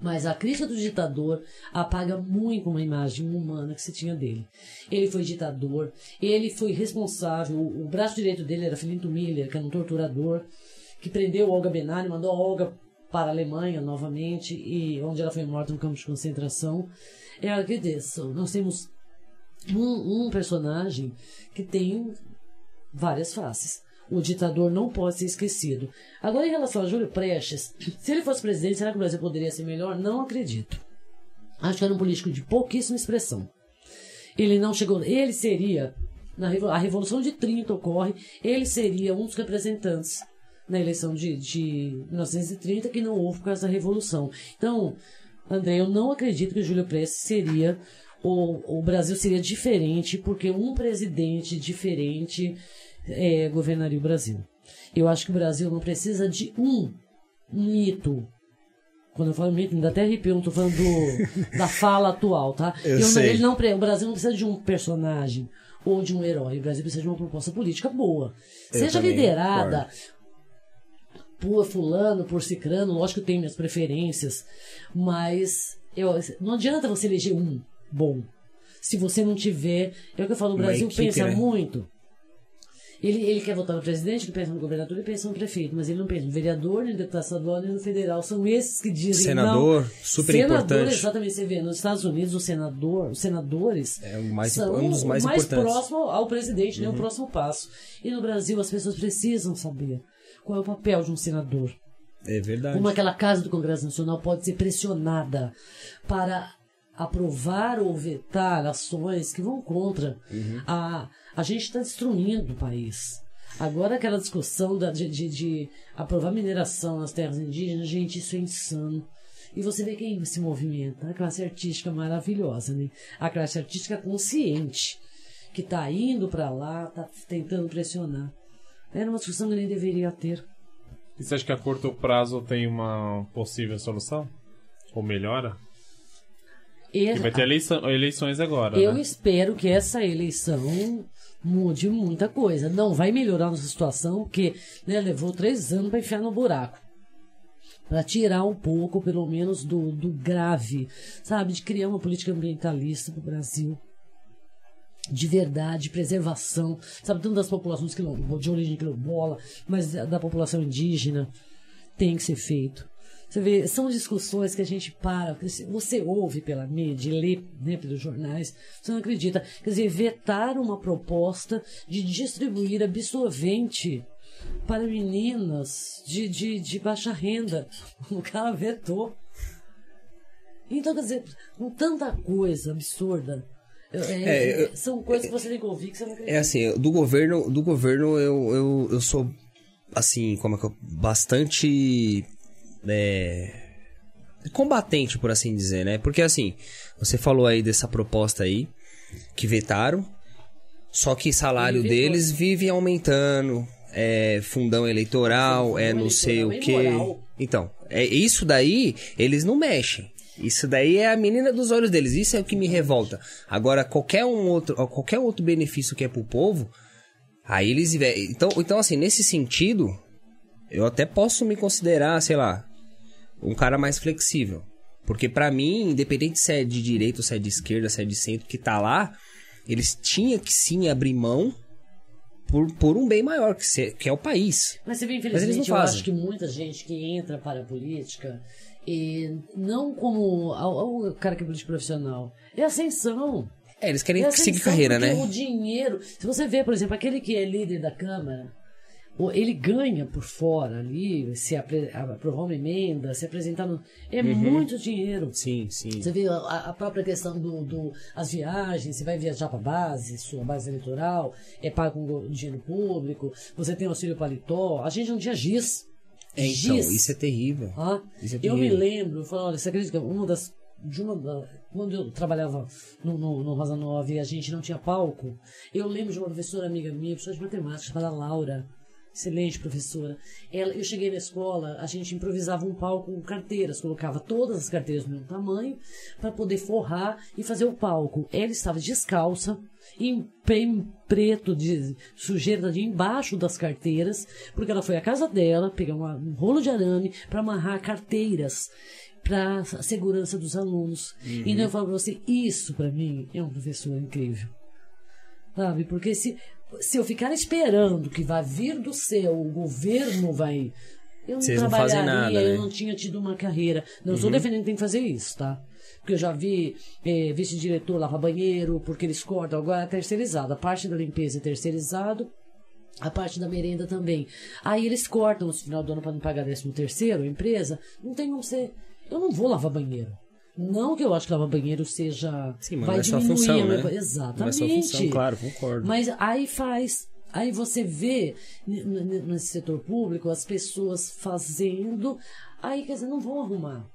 Mas a crítica do ditador apaga muito uma imagem humana que se tinha dele. Ele foi ditador, ele foi responsável, o, o braço direito dele era Filinto Miller, que era um torturador, que prendeu Olga Benari, mandou Olga para a Alemanha novamente, e onde ela foi morta no campo de concentração. É a que nós temos um, um personagem que tem várias faces. O ditador não pode ser esquecido. Agora, em relação a Júlio Prestes, se ele fosse presidente, será que o Brasil poderia ser melhor? Não acredito. Acho que era um político de pouquíssima expressão. Ele não chegou. Ele seria. Na, a Revolução de 30 ocorre, ele seria um dos representantes na eleição de, de 1930 que não houve por causa da Revolução. Então, André, eu não acredito que o Júlio Prestes seria. O, o Brasil seria diferente, porque um presidente diferente é, governaria o Brasil. Eu acho que o Brasil não precisa de um mito. Quando eu falo mito, ainda até arrepio, não estou falando do, da fala atual, tá? Eu, eu sei. Não, o Brasil não precisa de um personagem ou de um herói. O Brasil precisa de uma proposta política boa. Eu Seja liderada concordo. por fulano, por cicrano, lógico que tem minhas preferências, mas eu, não adianta você eleger um bom. Se você não tiver. É o que eu falo, o Brasil equipe, pensa né? muito ele, ele quer votar no presidente, ele pensa no governador, ele pensa no prefeito, mas ele não pensa no vereador, nem no deputado estadual, nem no federal. São esses que dizem Senador, não. super senador, importante. exatamente, você vê, nos Estados Unidos, o senador, os senadores é mais, são um dos mais, mais importantes. próximo ao presidente, uhum. né, o próximo passo. E no Brasil, as pessoas precisam saber qual é o papel de um senador. É verdade. Como aquela casa do Congresso Nacional pode ser pressionada para aprovar ou vetar ações que vão contra uhum. a a gente está destruindo o país. Agora aquela discussão da, de, de, de, aprovar mineração nas terras indígenas, gente, isso é insano. E você vê quem se movimenta, a classe artística maravilhosa, né? A classe artística consciente, que está indo para lá, está tentando pressionar. Era uma discussão que nem deveria ter. E você acha que a curto prazo tem uma possível solução? Ou melhora? E, vai ter eleição, eleições agora. Eu né? espero que essa eleição mude muita coisa. Não vai melhorar nossa situação, porque né, levou três anos para enfiar no buraco. Para tirar um pouco, pelo menos, do, do grave, sabe? De criar uma política ambientalista para o Brasil. De verdade, preservação, sabe? Tanto das populações de origem quilombola, mas da, população indígena. Tem que ser feito. Você vê, são discussões que a gente para, você ouve pela mídia, lê né, pelos jornais, você não acredita. Quer dizer, vetar uma proposta de distribuir absorvente para meninas de, de, de baixa renda. O cara vetou. Então, quer dizer, com tanta coisa absurda, é, é, são coisas que você tem que ouvir que você não acredita. É assim, do governo, do governo eu, eu, eu sou, assim, como é que eu, bastante é, combatente, por assim dizer, né? Porque assim, você falou aí dessa proposta aí, que vetaram, só que salário deles vive aumentando, é fundão eleitoral, é não sei o que. Então, é isso daí, eles não mexem. Isso daí é a menina dos olhos deles. Isso é o que me revolta. Agora, qualquer um outro, qualquer outro benefício que é pro povo, aí eles. Então, então assim, nesse sentido, eu até posso me considerar, sei lá, um cara mais flexível. Porque para mim, independente se é de direita se é de esquerda, se é de centro, que tá lá, eles tinham que sim abrir mão por, por um bem maior, que, se, que é o país. Mas você vê, infelizmente, eu acho que muita gente que entra para a política, e não como o cara que é político profissional, é ascensão. É, eles querem a seguir carreira, né? O dinheiro. Se você vê, por exemplo, aquele que é líder da Câmara, ele ganha por fora ali, se aprovar uma emenda, se apresentar no. É Uhum. muito dinheiro. Sim, sim. Você vê a, a própria questão do, do as viagens, você vai viajar para base, sua base eleitoral, é pago com dinheiro público, você tem auxílio paletó, a gente não tinha giz. É, então, Giz. isso é terrível. Ah, Isso é eu me terrível. lembro, eu falo, olha, você acredita que uma das. De uma quando eu trabalhava no, no, no Rosa Nova e a gente não tinha palco, eu lembro de uma professora amiga minha, professora de matemática, chamada Laura. Excelente professora. Ela, eu cheguei na escola, a gente improvisava um palco com carteiras, colocava todas as carteiras do mesmo tamanho para poder forrar e fazer o palco. Ela estava descalça, em, em preto, de sujeira de embaixo das carteiras, porque ela foi à casa dela pegar uma- um rolo de arame para amarrar carteiras para a segurança dos alunos. Então eu falo para você, isso para mim é um professor incrível. Sabe? Porque se, se eu ficar esperando que vai vir do céu, o governo vai. Eu não Vocês não fazem trabalharia, nada, né? eu não tinha tido uma carreira. Não estou defendendo que tem que fazer isso, tá? Porque eu já vi eh, vice-diretor lavar banheiro, porque eles cortam, agora é terceirizado. A parte da limpeza é terceirizado, a parte da merenda também. Aí eles cortam no final do ano para não pagar 13 terceiro, a empresa. Não tem como ser. Eu não vou lavar banheiro. Não que eu acho que lavar banheiro seja. Sim, mas vai é sua diminuir função, a minha- né? Exatamente. Não é sua função, claro, concordo. Mas aí faz. Aí você vê nesse setor público as pessoas fazendo. Aí, quer dizer, não vão arrumar.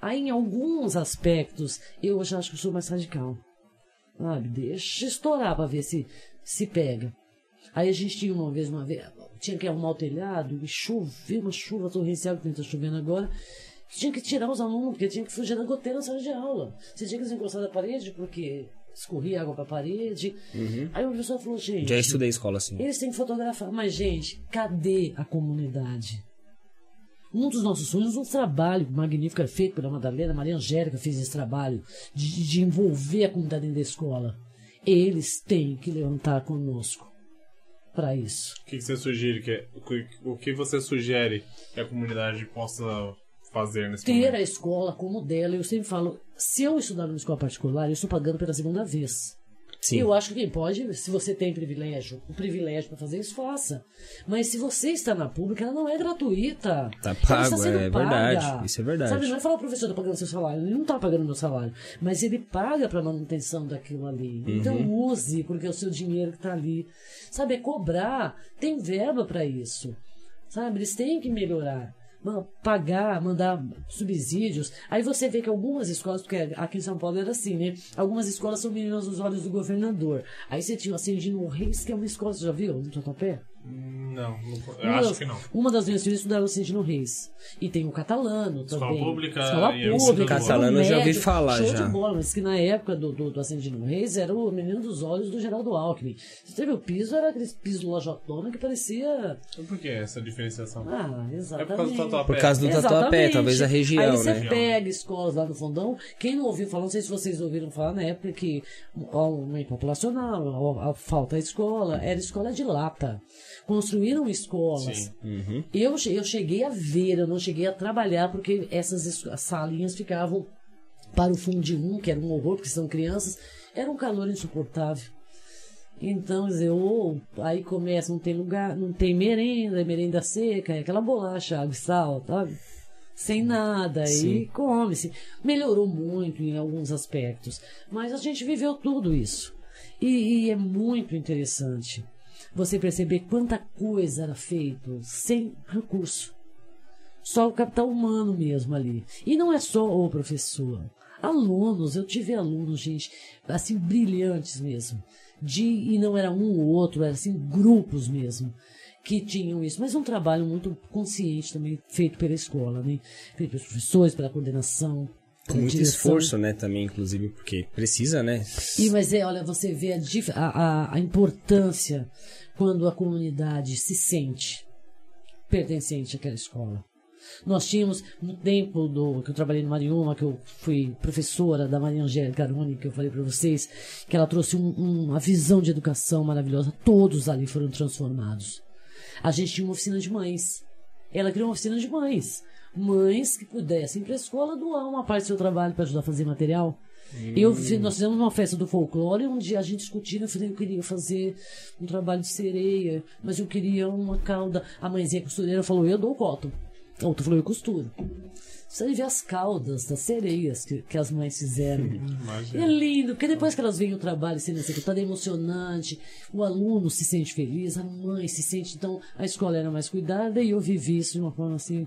Aí, em alguns aspectos, eu já acho que eu sou mais radical. Sabe? Deixa estourar pra ver se se pega. Aí a gente tinha uma vez, uma vez, tinha que arrumar o telhado e choveu, uma chuva torrencial que nem tá chovendo agora. Tinha que tirar os alunos, porque tinha que fugir da goteira na sala de aula. Você tinha que se encostar da parede, porque escorria água pra parede. Aí o professor falou, gente. Uhum. Já estudei escola assim. Eles têm que fotografar. Mas, gente, cadê a comunidade? Um dos nossos sonhos, um trabalho magnífico é feito pela Madalena, Maria Angélica fez esse trabalho de, de envolver a comunidade dentro da escola. Eles têm que levantar conosco para isso. O que, que você sugere que é- o que você sugere que a comunidade possa fazer nesse Ter momento? a escola como dela, eu sempre falo, se eu estudar numa escola particular, eu estou pagando pela segunda vez. Sim. Eu acho que quem pode, se você tem privilégio, o privilégio para fazer isso, faça. Mas se você está na pública, ela não é gratuita. Tá Ela pago, está sendo é paga. verdade. Isso é verdade. Sabe, não é falar o professor está pagando seu salário. Ele não está pagando meu salário. Mas ele paga para manutenção daquilo ali. Uhum. Então use, porque é o seu dinheiro que está ali. Sabe, é cobrar. Tem verba para isso. Sabe, eles têm que melhorar. Pagar, mandar subsídios. Aí você vê que algumas escolas, porque aqui em São Paulo era assim, né? Algumas escolas são meninas nos olhos do governador. Aí você tinha o Ascendino Reis, que é uma escola, você já viu? No Tatuapé? Não, não eu Uma acho das- que não. Uma das minhas filhas estudaram Ascendino Reis. E tem o catalano Escola também. pública Escola pública. do Catalano eu já ouvi falar, show já. de bola, mas que na época do, do, do Ascendino Reis era o menino dos olhos do Geraldo Alckmin. Você teve o piso, era aquele piso lojotona que parecia... Por que essa diferenciação? Ah, é exatamente. por causa do tatuapé. Por causa do Tatuapé, talvez a região, Aí você né? pega escolas lá no fundão. Quem não ouviu falar, não sei se vocês ouviram falar na época que o aumento populacional, a, a falta de escola, era escola de lata. Construíram escolas. Uhum. Eu, eu cheguei a ver, eu não cheguei a trabalhar, porque essas es- as salinhas ficavam para o fundo de um, que era um horror, porque são crianças, era um calor insuportável. Então, ou aí começa, não tem lugar, não tem merenda, é merenda seca, é aquela bolacha, água e sal, sabe? Sem nada, e Sim. come-se. Melhorou muito em alguns aspectos, mas a gente viveu tudo isso. E, e é muito interessante você perceber quanta coisa era feito sem recurso. Só o capital humano mesmo ali. E não é só o professor. Alunos, eu tive alunos, gente, assim, brilhantes mesmo. De, e não era um ou outro, era assim, grupos mesmo que tinham isso. Mas um trabalho muito consciente também, feito pela escola, né? Feito pelos professores, pela coordenação. Com muito direção. esforço, né, também, inclusive, porque precisa, né? E, mas é, olha, você vê a, a, a importância quando a comunidade se sente pertencente àquela escola. Nós tínhamos, no tempo do que eu trabalhei no Mariuma, que eu fui professora da Maria Angélica Aroni, que eu falei para vocês, que ela trouxe um- um- uma visão de educação maravilhosa. Todos ali foram transformados. A gente tinha uma oficina de mães. Ela criou uma oficina de mães. Mães que pudessem ir para a escola doar uma parte do seu trabalho para ajudar a fazer material. Eu, fi- nós fizemos uma festa do folclore, dia a gente discutindo, eu falei, eu queria fazer um trabalho de sereia, mas eu queria uma cauda. A mãezinha costureira falou, eu dou o cotton. A outra falou, eu costuro. Você ver as caudas das sereias que, que as mães fizeram. E é lindo, porque depois que elas veem o trabalho sendo executado, é emocionante, o aluno se sente feliz, a mãe se sente. Então, a escola era mais cuidada e eu vivi isso de uma forma assim,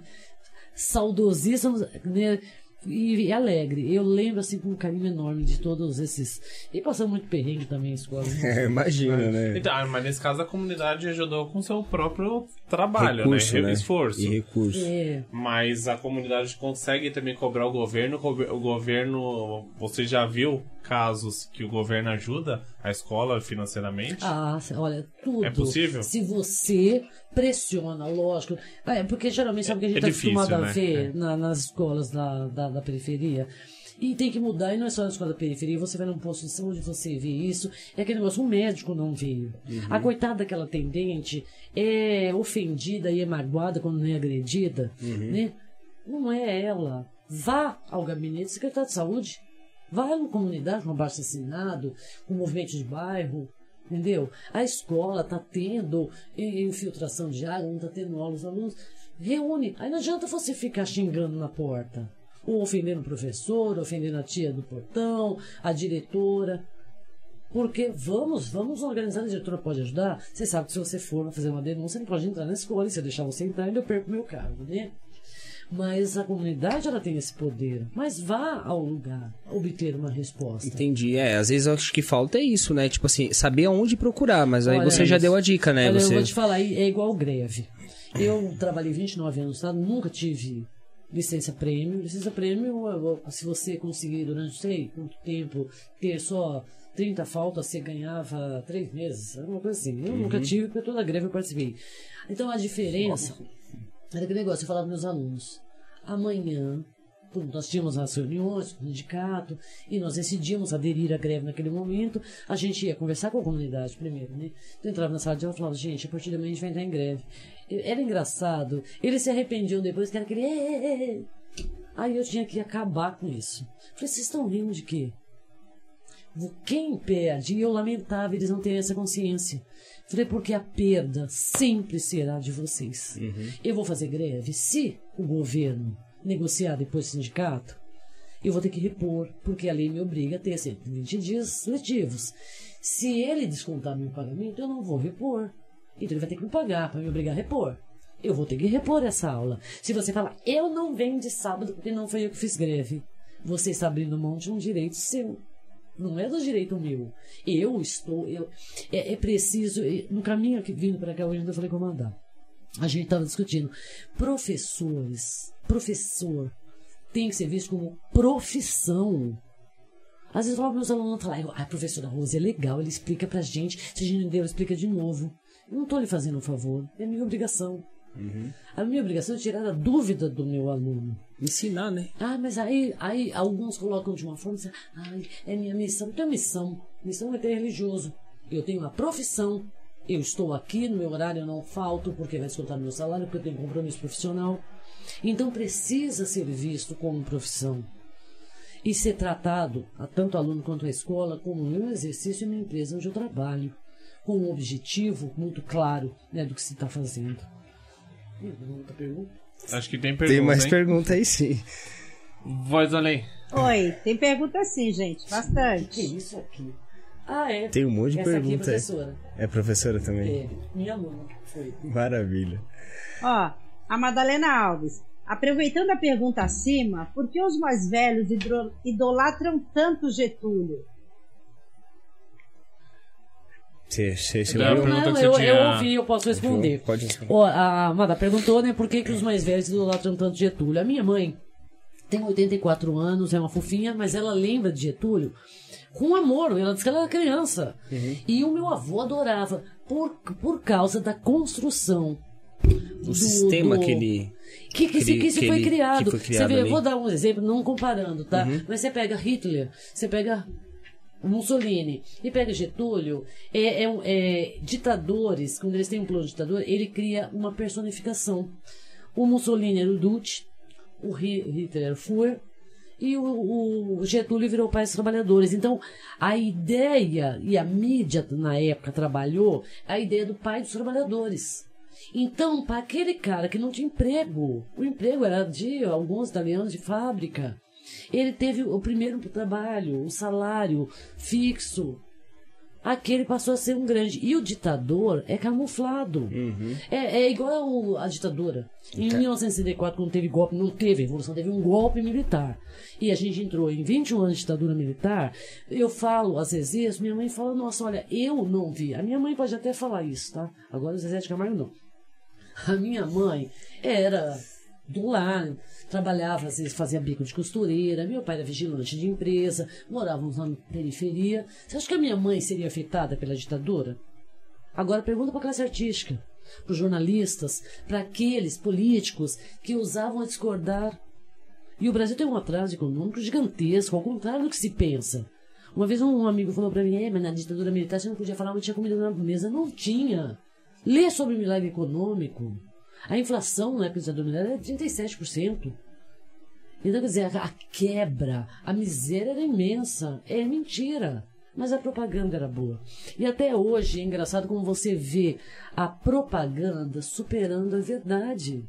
saudosíssima né? E, e alegre. Eu lembro assim com um carinho enorme de todos esses. E passamos muito perrengue também na escola. né? É, imagina, né? Então, ah, mas nesse caso a comunidade ajudou com seu próprio trabalho, Recurso, né? né? Esforço. E recurso. É, Mas a comunidade consegue também cobrar o governo. O gover- o governo, você já viu casos que o governo ajuda a escola financeiramente? Ah, olha, tudo. É possível? Se você pressiona, lógico. É, porque geralmente sabe o que a gente É está difícil, acostumado né? a ver É. na- nas escolas da, da, da periferia. E tem que mudar, e não é só na escola da periferia, você vai num posto de saúde, você vê isso. É aquele negócio, o médico não veio. Uhum. A coitada daquela atendente é ofendida e é magoada quando não é agredida, Uhum. né? Não é ela. Vá ao gabinete do secretário de saúde. Vá na comunidade com abaixo assinado, com movimento de bairro, entendeu? A escola está tendo infiltração de água, não está tendo aula, os alunos. Reúne. Aí não adianta você ficar xingando na porta. Ou ofendendo o professor, ofendendo a tia do portão, a diretora. Porque vamos, vamos organizar, a diretora pode ajudar. Você sabe que se você for fazer uma denúncia, não pode entrar na escola. E se eu deixar você entrar, eu perco meu cargo, né? Mas a comunidade ela tem esse poder. Mas vá ao lugar obter uma resposta. Entendi. É, às vezes eu acho que falta é isso, né? Tipo assim, saber aonde procurar, mas aí Olha você já deu a dica, né? Olha, você... eu vou te falar, é igual greve. Eu trabalhei 29 anos, tá? Nunca tive licença prêmio. Licença prêmio, se você conseguir durante não sei quanto tempo ter só 30 faltas, você ganhava 3 meses. Alguma coisa assim. Eu Uhum. nunca tive, porque toda greve eu participei. Então a diferença era aquele negócio, eu falava para meus alunos. Amanhã, nós tínhamos as reuniões com o sindicato e nós decidimos aderir à greve naquele momento. A gente ia conversar com a comunidade primeiro, né? Então entrava na sala de aula e falava, gente, a partir de amanhã a gente vai entrar em greve. Era engraçado. Eles se arrependiam depois, que era aquele... "É, é, é". Aí eu tinha que acabar com isso. Falei, vocês estão rindo de quê? Quem perde, e eu lamentava eles não terem essa consciência. Falei, porque a perda sempre será de vocês. Eu vou fazer greve se o governo negociar depois com o sindicato. Eu vou ter que repor, porque a lei me obriga a ter 120 dias letivos. Se ele descontar meu pagamento, eu não vou repor. Então ele vai ter que me pagar para me obrigar a repor. Eu vou ter que repor essa aula. Se você falar, eu não venho de sábado porque não foi eu que fiz greve, você está abrindo mão de um direito seu. Não é do direito meu. Eu estou. Eu, é, é preciso. é, No caminho aqui vindo para cá hoje, ainda falei com o. A gente estava discutindo. Professores, professor, tem que ser visto como profissão. Às vezes logo meus alunos falam, ah, a professora Rose é legal, ele explica pra gente, se a gente não ela explica de novo. Eu não estou lhe fazendo um favor, é minha obrigação. A minha obrigação é tirar a dúvida do meu aluno. Ensinar, né? Ah, mas aí, aí alguns colocam de uma forma, dizem, ai, é minha missão. Não tem missão. Missão é ter religioso. Eu tenho uma profissão. Eu estou aqui, no meu horário eu não falto, porque vai descontar meu salário, porque eu tenho compromisso profissional. Então precisa ser visto como profissão. E ser tratado, a tanto aluno quanto a escola, como o meu exercício e minha empresa onde eu trabalho. Com um objetivo muito claro né, do que se está fazendo. Outra pergunta? Acho que tem pergunta, Tem mais hein? pergunta aí sim. Voz além. Oi, tem pergunta sim, gente. Que Bastante. isso aqui? Ah, é. Tem um monte de Essa aqui é pergunta aí. professora. É professora também? É, minha aluna. Foi. Maravilha. Ó, a Madalena Alves. Aproveitando a pergunta acima, por que os mais velhos idolatram tanto Getúlio? Você, você, você Não, você eu, tinha- eu ouvi, eu posso responder. Pode responder. Ó, a Amada perguntou, né, por que, que os mais velhos idolatram tanto Getúlio. A minha mãe tem 84 anos, é uma fofinha, mas ela lembra de Getúlio com amor. Ela disse que ela era criança. E o meu avô adorava, por, por causa da construção. O sistema do- que ele... Que, que, se, que se que foi ele- criado. que foi Você criado vê, eu vou dar um exemplo, não comparando, tá? Uhum. Mas você pega Hitler, você pega Mussolini e pega Getúlio, é, é é, ditadores, quando eles têm um plano ditador, ele cria uma personificação. O Mussolini era o Duce, o Hi- Hitler era o Führer, e o, o Getúlio virou pai dos trabalhadores. Então, a ideia, e a mídia na época trabalhou, a ideia do pai dos trabalhadores. Então, para aquele cara que não tinha emprego, o emprego era de alguns italianos de fábrica, ele teve o primeiro trabalho, o salário fixo, aquele passou a ser um grande. E o ditador é camuflado. Uhum. É, é igual a ditadura. Em 1964, quando teve golpe, não teve revolução, teve um golpe militar. E a gente entrou em 21 anos de ditadura militar. Eu falo, às vezes, minha mãe fala, nossa, olha, eu não vi. A minha mãe pode até falar isso, tá? Agora o Zezé de Camargo não. A minha mãe era do lar, trabalhava, às vezes fazia bico de costureira, meu pai era vigilante de empresa, morávamos na periferia. Você acha que a minha mãe seria afetada pela ditadura? Agora pergunta para a classe artística, para os jornalistas, para aqueles políticos que usavam a discordar. E o Brasil tem um atraso econômico gigantesco, ao contrário do que se pensa. Uma vez um amigo falou para mim, é, mas na ditadura militar você não podia falar, não tinha comida na mesa. Não tinha. Lê sobre o milagre econômico. A inflação na época da militar era 37%. Então, quer dizer, a quebra, a miséria era imensa. É mentira. Mas a propaganda era boa. E até hoje é engraçado como você vê a propaganda superando a verdade.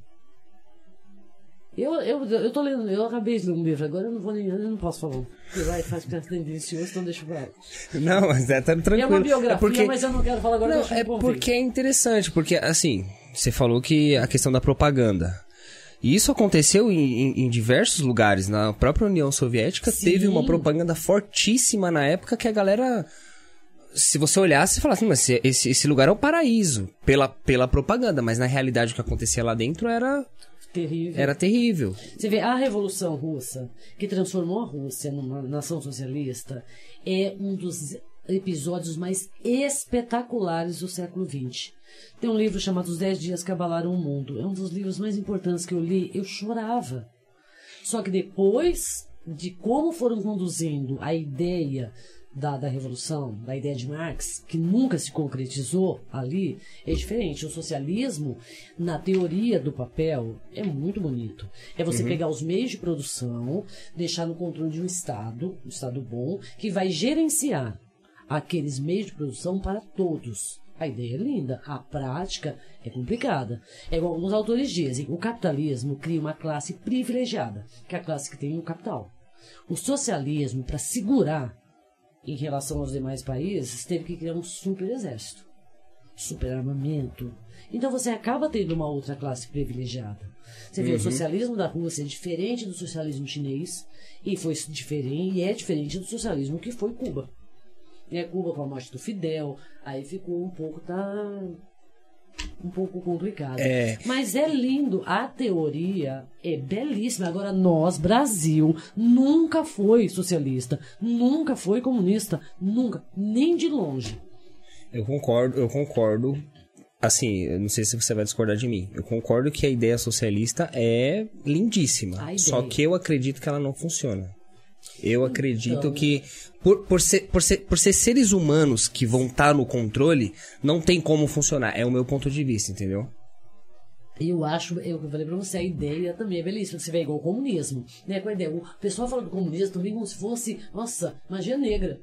Eu, eu, eu tô lendo, eu acabei de ler um livro, agora eu não vou nem, eu não posso falar. Porque vai faz criança delicioso, então deixa pra lá. Não, mas é tá tranquilo. É uma biografia, É porque, mas eu não quero falar agora. não, é porque é interessante, porque assim, você falou que a questão da propaganda. E isso aconteceu em, em- em diversos lugares. Na própria União Soviética Sim. teve uma propaganda fortíssima na época que a galera. Se você olhasse e falasse, mas esse, esse, esse lugar é o paraíso. Pela, pela propaganda, mas na realidade o que acontecia lá dentro era, Terrível. era terrível. Você vê, a Revolução Russa, que transformou a Rússia numa nação socialista, é um dos episódios mais espetaculares do século XX. Tem um livro chamado Os Dez Dias que Abalaram o Mundo. É um dos livros mais importantes que eu li. Eu chorava. Só que depois de como foram conduzindo a ideia da, da Revolução, da ideia de Marx, que nunca se concretizou ali, é diferente. O socialismo, na teoria do papel, é muito bonito. É você pegar os meios de produção, deixar no controle de um Estado, um Estado bom, que vai gerenciar aqueles meios de produção para todos. A ideia é linda, a prática é complicada. É igual alguns autores dizem, o capitalismo cria uma classe privilegiada, que é a classe que tem o capital. O socialismo, para segurar em relação aos demais países, teve que criar um super exército, super armamento. Então você acaba tendo uma outra classe privilegiada. Você vê, o socialismo da Rússia é diferente do socialismo chinês, e foi diferente, e é diferente do socialismo que foi Cuba né, Cuba com a morte do Fidel, aí ficou um pouco tá um pouco complicado. É. Mas é lindo, a teoria é belíssima. Agora nós, Brasil, nunca foi socialista, nunca foi comunista, nunca, nem de longe. Eu concordo, eu concordo. Assim, eu não sei se você vai discordar de mim. Eu concordo que a ideia socialista é lindíssima. Só que eu acredito que ela não funciona. Eu acredito Então. que, por, por, ser, por, ser, por ser seres humanos que vão estar no controle, não tem como funcionar. É o meu ponto de vista, entendeu? Eu acho, eu falei pra você, a ideia também é belíssima. Você vê igual o comunismo, né? Com a ideia, o pessoal fala do comunismo também como se fosse, nossa, magia negra.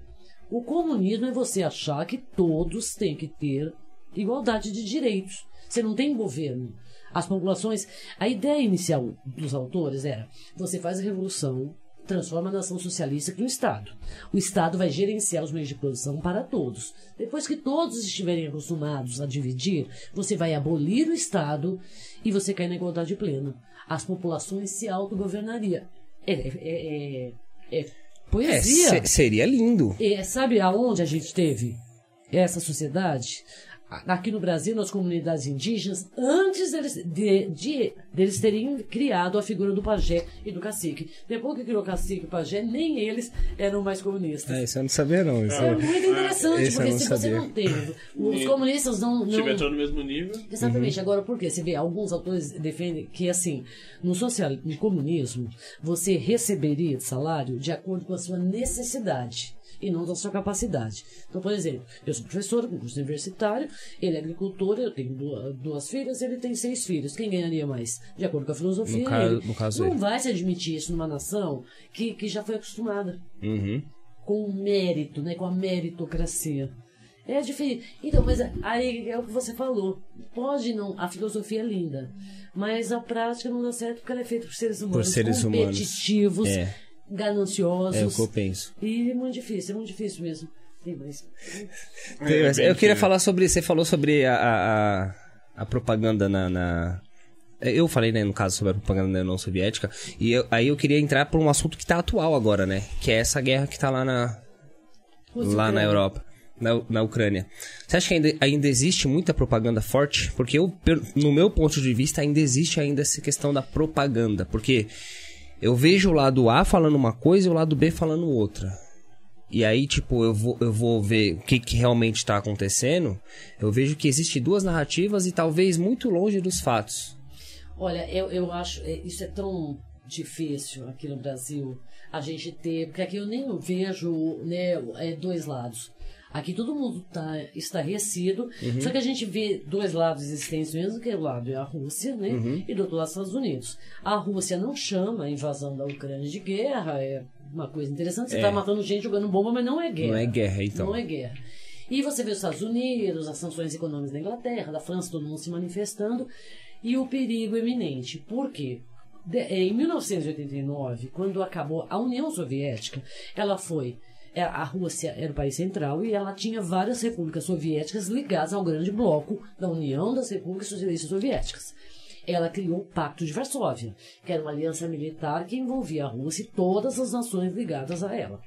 O comunismo é você achar que todos têm que ter igualdade de direitos. Você não tem governo. As populações. A ideia inicial dos autores era: você faz a revolução, transforma a nação socialista em um Estado. O Estado vai gerenciar os meios de produção para todos. Depois que todos estiverem acostumados a dividir, você vai abolir o Estado e você cai na igualdade plena. As populações se autogovernariam. É, é, é, é É, poesia. se- seria lindo. E sabe aonde a gente teve essa sociedade? Aqui no Brasil, nas comunidades indígenas, antes deles, de, de- deles terem criado a figura do pajé e do cacique. Depois que criou o cacique e o pajé, nem eles eram mais comunistas. É, isso eu não sabia, não. Isso É muito interessante, eu porque se você sabia. não tem. Os E- comunistas não. Não todo no mesmo nível. Exatamente. Agora, por quê? Você vê, alguns autores defendem que, assim, no, social, no comunismo, você receberia de salário de acordo com a sua necessidade. E não da sua capacidade. Então, por exemplo, eu sou professor, com curso universitário, ele é agricultor, eu tenho duas, filhas, ele tem seis filhos. Quem ganharia mais? De acordo com a filosofia, No caso- ele. no caso não ele. vai se admitir isso numa nação que, que já foi acostumada Uhum. com o mérito, né, com a meritocracia. É diferente. Então, mas aí é o que você falou. Pode não, a filosofia é linda, mas a prática não dá certo porque ela é feita por seres humanos seres humanos. competitivos, É. gananciosos. É o que eu penso. E é muito difícil, é muito difícil mesmo. Tem mais. Tem, mas bem eu queria que- falar sobre. Você falou sobre a, a, a, propaganda na, na- Eu falei, né, no caso, sobre a propaganda da União Soviética. E eu- aí eu queria entrar por um assunto que tá atual agora, né? Que é essa guerra que tá lá na, lá na Europa. Na, na Ucrânia. Você acha que ainda, ainda existe muita propaganda forte? Porque eu, no meu ponto de vista, ainda existe ainda essa questão da propaganda. Porque eu vejo o lado A falando uma coisa e o lado B falando outra. E aí, tipo, eu vou, eu vou ver o que, que realmente está acontecendo. Eu vejo que existe duas narrativas e talvez muito longe dos fatos. Olha, eu, eu acho é, isso é tão difícil aqui no Brasil a gente ter, porque aqui eu nem vejo né, é, dois lados. Aqui todo mundo tá estarrecido, só que a gente vê dois lados existentes mesmo, que é o lado é a Rússia, né? E do outro lado os Estados Unidos. A Rússia não chama a invasão da Ucrânia de guerra, é uma coisa interessante. Você É. tá matando gente jogando bomba, mas não é guerra. Não é guerra, então. Não é guerra. E você vê os Estados Unidos, as sanções econômicas da Inglaterra, da França, todo mundo se manifestando, e o perigo eminente. Por quê? De- eh, em 1989, quando acabou a União Soviética, ela foi. Eh, A Rússia era o país central e ela tinha várias repúblicas soviéticas ligadas ao grande bloco da União das Repúblicas Socialistas Soviéticas. Ela criou o Pacto de Varsóvia, que era uma aliança militar que envolvia a Rússia e todas as nações ligadas a ela.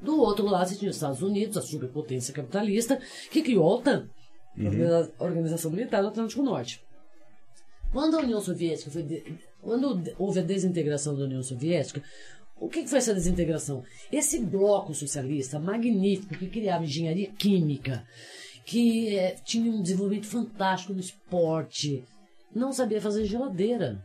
Do outro lado, você tinha os Estados Unidos, a superpotência capitalista, que criou a OTAN, a Organização Militar do Atlântico Norte. Quando a União Soviética foi. de- Quando houve a desintegração da União Soviética, o que foi essa desintegração? Esse bloco socialista magnífico que criava engenharia química, que eh, tinha um desenvolvimento fantástico no esporte, não sabia fazer geladeira.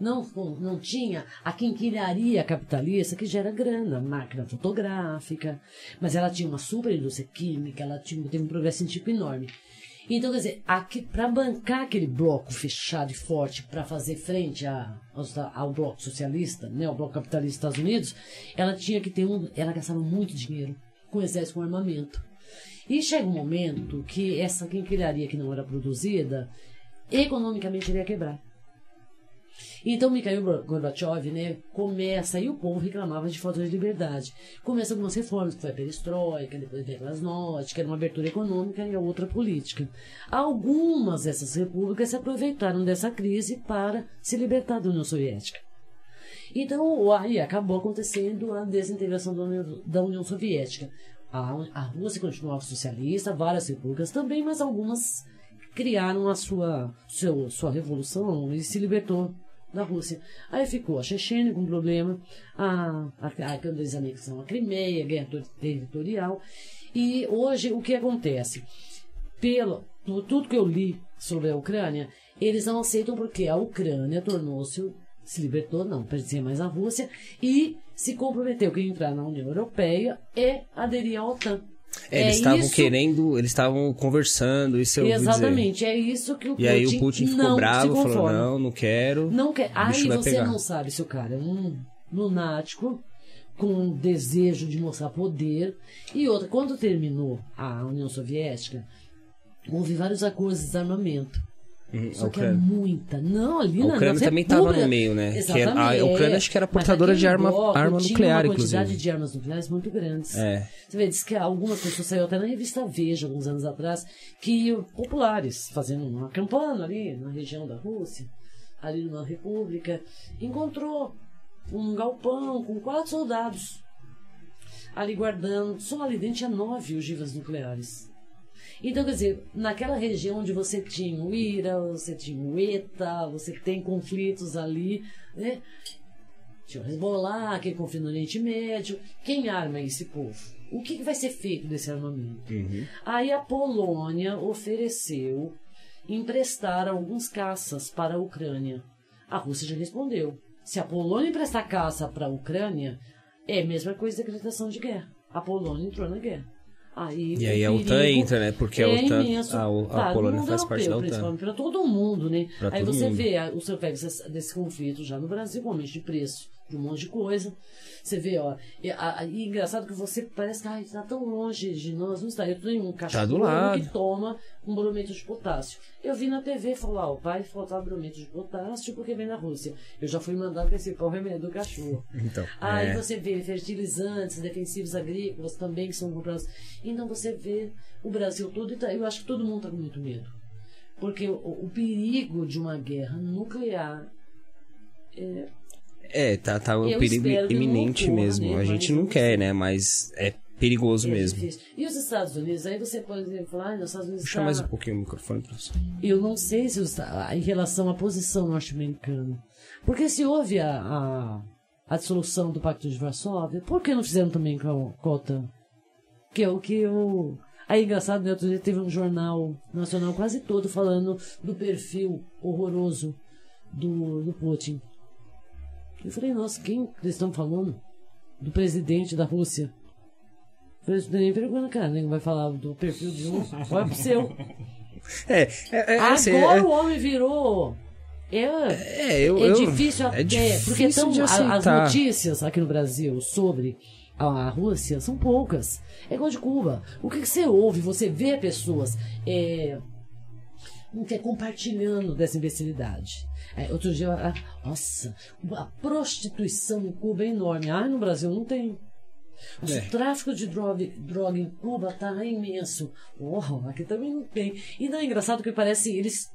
Não, não tinha a quinquilharia capitalista que gera grana, máquina fotográfica, mas ela tinha uma super indústria química, ela tinha, teve um progresso científico enorme. Então, quer dizer, para bancar aquele bloco fechado e forte para fazer frente a, aos- ao bloco socialista, né, ao bloco capitalista dos Estados Unidos, ela tinha que ter um. Ela gastava muito dinheiro com exército com armamento. E chega um momento que essa quinquilharia que não era produzida, economicamente iria quebrar. Então Mikhail Gorbachev né, começa, e o povo reclamava de falta de liberdade. Começa algumas reformas, que foi a perestroika, depois veio a glasnost, que era uma abertura econômica e a outra política. Algumas dessas repúblicas se aproveitaram dessa crise para se libertar da União Soviética. Então, aí acabou acontecendo a desintegração da União, da União Soviética. A, a Rússia continuava socialista, várias repúblicas também, mas algumas criaram a sua, seu, sua revolução e se libertou da Rússia. Aí ficou a Chechênia com problema, a, a, a quando eles anexam a Crimeia, guerra ter- territorial. E hoje o que acontece? Pelo por tudo que eu li sobre a Ucrânia, eles não aceitam porque a Ucrânia tornou-se se libertou, não pertencia mais à Rússia e se comprometeu que entrar na União Europeia e aderir à OTAN. É, eles estavam isso- querendo, eles estavam conversando, isso eu. Exatamente, é isso que o E aí o Putin ficou bravo, falou, não, não quero. Não quer. Aí você pegar. não sabe se o cara é um lunático com um desejo de mostrar poder. E outra, quando terminou a União Soviética, houve vários acordos de desarmamento. Uhum, Só a que é Ucrânia. muita. Não, ali A na Ucrânia nas também estava no meio, né? Que era- Exatamente. a Ucrânia acho que era portadora de arma- bloco arma nuclear, uma quantidade inclusive. de armas nucleares muito grandes. É. Você vê, diz que algumas pessoas saiu até na revista Veja, alguns anos atrás, que populares, fazendo uma campana ali na região da Rússia, ali numa república, encontrou um galpão com quatro soldados ali guardando. Só ali dentro tinha nove ogivas nucleares. Então, quer dizer, naquela região onde você tinha o IRA, você tinha o ETA, você tem conflitos ali, né? Tinha o Hezbollah, aquele conflito no Oriente Médio. Quem arma esse povo? O que vai ser feito desse armamento? Aí a Polônia ofereceu emprestar alguns caças para a Ucrânia. A Rússia já respondeu. Se a Polônia emprestar caça para a Ucrânia, é a mesma coisa decretação de guerra. a Polônia entrou na guerra. Aí, E aí a OTAN entra, né? Porque a é OTAN, imenso a, o- a para o Polônia faz parte da europeu, OTAN. principalmente para todo mundo, né? Pra Aí você mundo. vê a- os reflexos desse, desse conflito já no Brasil, com aumento de preço de um monte de coisa. Você vê, ó, e, a- e engraçado que você parece que está tão longe de nós, não está. Eu tenho um cachorro Tá do lado. que toma um bromento de potássio. Eu vi na TV falar, ó, o pai faltava bromento de potássio porque vem da Rússia. Eu já fui mandado com esse pau remédio do cachorro. Então, Aí é. você vê fertilizantes, defensivos agrícolas também que são comprados. Então você vê o Brasil todo, e tá- eu acho que todo mundo está com muito medo. Porque o, o perigo de uma guerra nuclear É, tá, tá um Eu perigo iminente mesmo. né? A gente não quer, né? Mas é perigoso é mesmo. difícil. E os Estados Unidos, aí você pode falar, ah, nos Estados Unidos Puxa tá- mais um pouquinho o microfone, professor. Eu não sei se os- a- em relação à posição norte-americana. Porque se houve a, a, a dissolução do Pacto de Varsóvia, por que não fizeram também com a, com a OTAN? Que é o que eu. Aí, engraçado, né? Outro dia teve um jornal nacional quase todo falando do perfil horroroso do, do Putin. Eu falei, nossa, quem eles estão falando? Do presidente da Rússia. Eu falei, isso nem vergonha, cara. Nem vai falar do perfil de um. Olha pro seu. É, é, é, assim, Agora é- o homem virou. É, É, eu, é eu- difícil é até. difícil porque tão, de a- as notícias aqui no Brasil sobre a Rússia são poucas. É igual de Cuba. O que, que você ouve? Você vê pessoas é, não quer compartilhando dessa imbecilidade. É, outro dia, ah, nossa, a prostituição em Cuba é enorme. Ah, no Brasil não tem. Mas É. O tráfico de droga, droga em Cuba tá imenso. Oh, aqui também não tem. E não é engraçado que parece eles.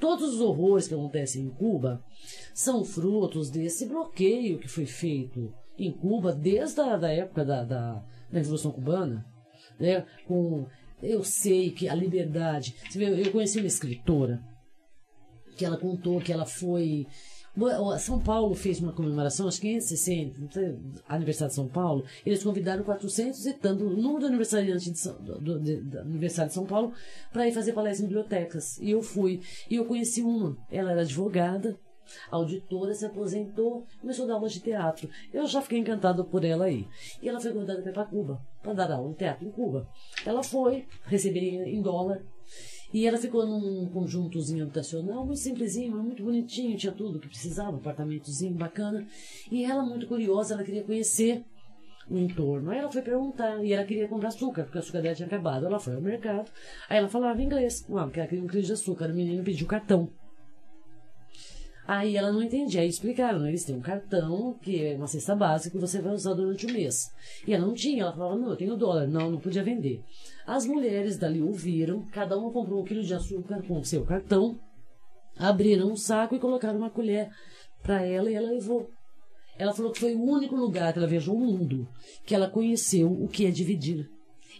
Todos os horrores que acontecem em Cuba são frutos desse bloqueio que foi feito em Cuba desde a da época da, da, da Revolução Cubana. Né? Com, eu sei que a liberdade. Você vê, eu conheci uma escritora que ela contou que ela foi. São Paulo fez uma comemoração, acho que em 60, não sei, aniversário de São Paulo. Eles convidaram 400 e tanto, o número do aniversariante de do, de- do aniversário de São Paulo, para ir fazer palestra em bibliotecas. E eu fui. E eu conheci uma. Ela era advogada, auditora, se aposentou, começou a dar aula de teatro. Eu já fiquei encantado por ela aí. E ela foi convidada para ir para Cuba, para dar aula de teatro em Cuba. Ela foi, receberia em dólar. E ela ficou num conjuntozinho habitacional, muito simplesinho, muito bonitinho, tinha tudo que precisava, um apartamentozinho bacana. E ela, muito curiosa, ela queria conhecer o entorno. Aí ela foi perguntar, e ela queria comprar açúcar, porque o açúcar dela tinha acabado. Ela foi ao mercado, aí ela falava inglês, ah, porque ela queria um quilo de açúcar. O menino pediu cartão. Aí ela não entendia, aí explicaram, eles têm um cartão, que é uma cesta básica, que você vai usar durante o mês. E ela não tinha, ela falava, não, eu tenho dólar. Não, não podia vender. As mulheres dali ouviram, cada uma comprou um quilo de açúcar com o seu cartão, abriram um saco e colocaram uma colher para ela e ela levou. Ela falou que foi o único lugar que ela viajou no mundo que ela conheceu o que é dividir.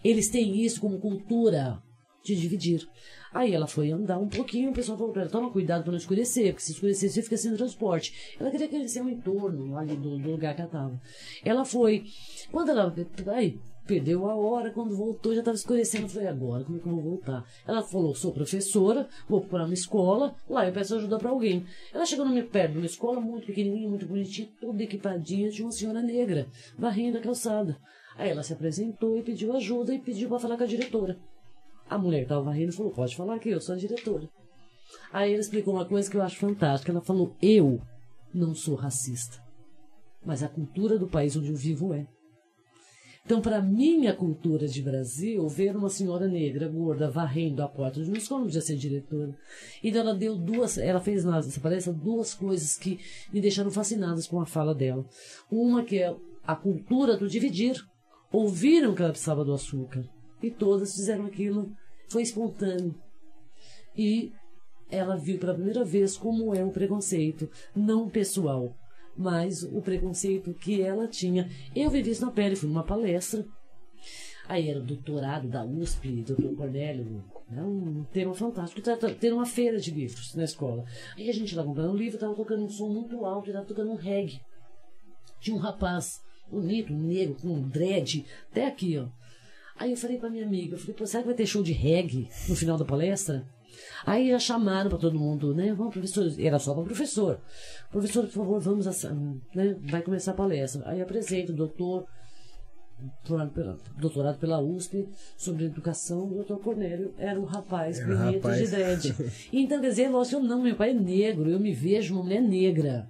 Eles têm isso como cultura de dividir. Aí ela foi andar um pouquinho, o pessoal falou para ela, toma cuidado para não escurecer, porque se escurecer você fica sem transporte. Ela queria conhecer o entorno ali do, do lugar que ela estava. Ela foi, quando ela, aí, perdeu a hora, quando voltou já estava escurecendo, eu falei, agora, como é que eu vou voltar? Ela falou, sou professora, vou procurar uma escola, lá eu peço ajuda para alguém. Ela chegou no meu perto uma escola muito pequenininha, muito bonitinha, toda equipadinha, de uma senhora negra, varrendo a calçada. Aí ela se apresentou e pediu ajuda e pediu para falar com a diretora. A mulher que estava varrendo falou: Pode falar aqui, eu sou a diretora. Aí ela explicou uma coisa que eu acho fantástica. Ela falou: Eu não sou racista, mas a cultura do país onde eu vivo é. Então, para minha cultura de Brasil, ver uma senhora negra, gorda, varrendo a porta de uma escola não podia ser diretora. Então, ela deu duas, ela fez nessa palestra duas coisas que me deixaram fascinadas com a fala dela. Uma que é a cultura do dividir. Ouviram que ela precisava do açúcar. E todas fizeram aquilo. Foi espontâneo. E ela viu pela primeira vez como é o preconceito, não pessoal, mas o preconceito que ela tinha. Eu vivi isso na pele, fui numa palestra. Aí era o doutorado da USP, doutor Cornélio, é um tema fantástico. Ter uma feira de livros na escola. Aí a gente lá comprando um livro, tava tocando um som muito alto, e tava tocando um reggae. Tinha um rapaz bonito, negro, com um dread, até aqui, ó. Aí eu falei pra minha amiga, eu falei, pô, será que vai ter show de reggae no final da palestra? Aí já chamaram para todo mundo, né? Vamos, professor. Era só para professor. Professor, por favor, vamos. A, né? Vai começar a palestra. Aí apresento o doutor doutorado pela USP sobre educação, o doutor Cornélio era um rapaz Era bonito rapaz. de dread. Então, quer dizer, lógico, eu não, meu pai é negro, eu me vejo uma mulher negra.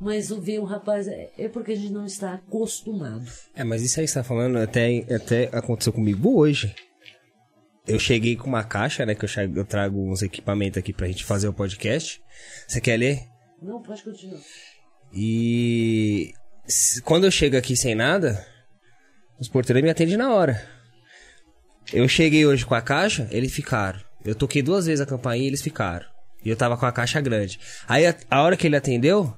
Mas o ver um rapaz é, é porque a gente não está acostumado. É, mas isso aí que você tá falando até, até aconteceu comigo hoje. Eu cheguei com uma caixa, né? Que eu, che- eu trago uns equipamentos aqui pra gente fazer o podcast. Você quer ler? Não, pode continuar. E quando eu chego aqui sem nada, os porteiros me atendem na hora. Eu cheguei hoje com a caixa, eles ficaram. Eu toquei duas vezes a campainha e eles ficaram. E eu tava com a caixa grande. Aí a, a hora que ele atendeu,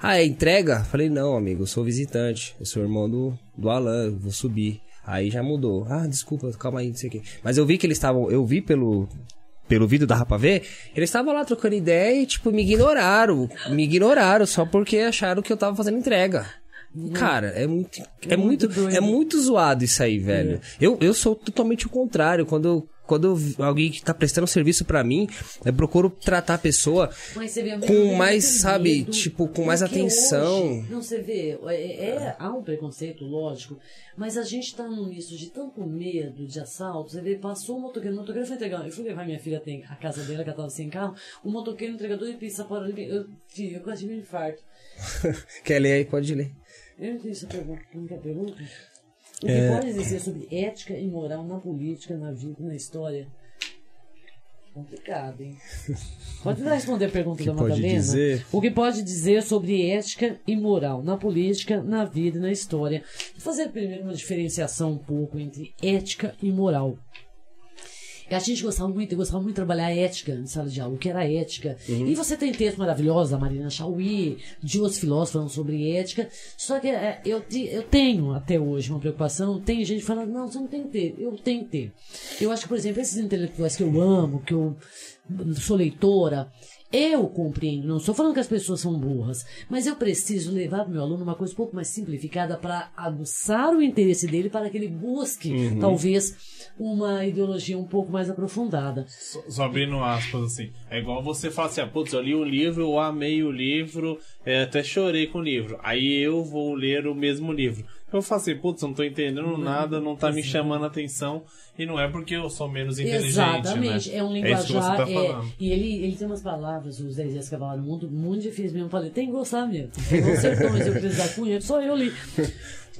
ah, é entrega? Falei, não, amigo, eu sou visitante. Eu sou irmão do, do Alan, eu vou subir. Aí já mudou. Ah, desculpa, calma aí, não sei o quê. Mas eu vi que eles estavam. Eu vi pelo. Pelo vídeo da pra ver, eles estavam lá trocando ideia e, tipo, me ignoraram. Me ignoraram só porque acharam que eu tava fazendo entrega. Cara, é muito. É, É muito, muito é muito zoado isso aí, velho. Eu, eu sou totalmente o contrário. Quando eu, quando alguém que tá prestando serviço pra mim, eu procuro tratar a pessoa Com mais, tem sabe, medo, tipo, com mais atenção. hoje, não, você vê, é, é- há um preconceito, lógico, mas a gente tá num misto de tanto medo de assalto. Você vê, passou um motoqueiro, o motoqueiro foi entregar. Eu fui levar minha filha até a casa dela, que ela tava sem carro. O motoqueiro entregador e pisa fora de mim. Eu, filho, eu quase tive um infarto. Quer ler aí? Pode ler. Eu não tenho essa pergunta. Não quer pergunta? O que É. pode dizer sobre ética e moral na política, na vida, na história? Complicado, hein? Pode responder a pergunta da pode Madalena? dizer? O que pode dizer sobre ética e moral na política, na vida e na história? Vou fazer primeiro uma diferenciação um pouco entre ética e moral. A gente gostava muito, eu gostava muito de trabalhar a ética em sala de aula, o que era ética. E você tem textos maravilhosos da Marina Chauí, de outros filósofos falando sobre ética. Só que é, eu, eu tenho até hoje uma preocupação, tem gente falando, não, você não tem que ter, eu tenho que ter. Eu acho que, por exemplo, esses intelectuais que eu amo, que eu sou leitora, eu compreendo, não estou falando que as pessoas são burras, mas eu preciso levar para o meu aluno uma coisa um pouco mais simplificada para aguçar o interesse dele para que ele busque, talvez, uma ideologia um pouco mais aprofundada. Só, só abrindo aspas, assim. É igual você falar assim, ah, putz, eu li um livro, eu amei o livro, é, até chorei com o livro. Aí eu vou ler o mesmo livro. Eu falo assim, putz, não tô entendendo nada, não tá me chamando a atenção. E não é porque eu sou menos inteligente, Exatamente, né? é um É isso que você linguajar. tá é- falando. e ele, ele tem umas palavras, os 10 dias cavalaram muito, muito difícil mesmo. Eu falei, tem que gostar mesmo. Tem os sertões, eu preciso da cunha, só eu li.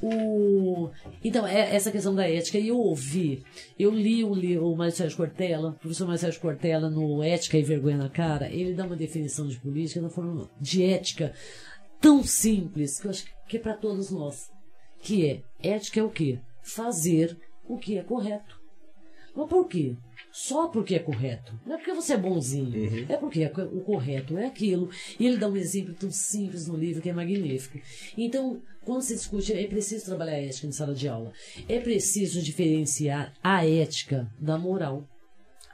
O... Então, é essa questão da ética, e eu ouvi, eu li o livro, o Mário Sérgio Cortella, o professor Mário Sérgio Cortella, no Ética e Vergonha na Cara, ele dá uma definição de política na forma de ética tão simples, que eu acho que é para todos nós. Que é, ética é o quê? Fazer o que é correto. Mas por quê? Só porque é correto. Não é porque você é bonzinho. É porque é o correto é aquilo. E ele dá um exemplo tão simples no livro que é magnífico. Então, quando se discute, é preciso trabalhar a ética em sala de aula. É preciso diferenciar a ética da moral.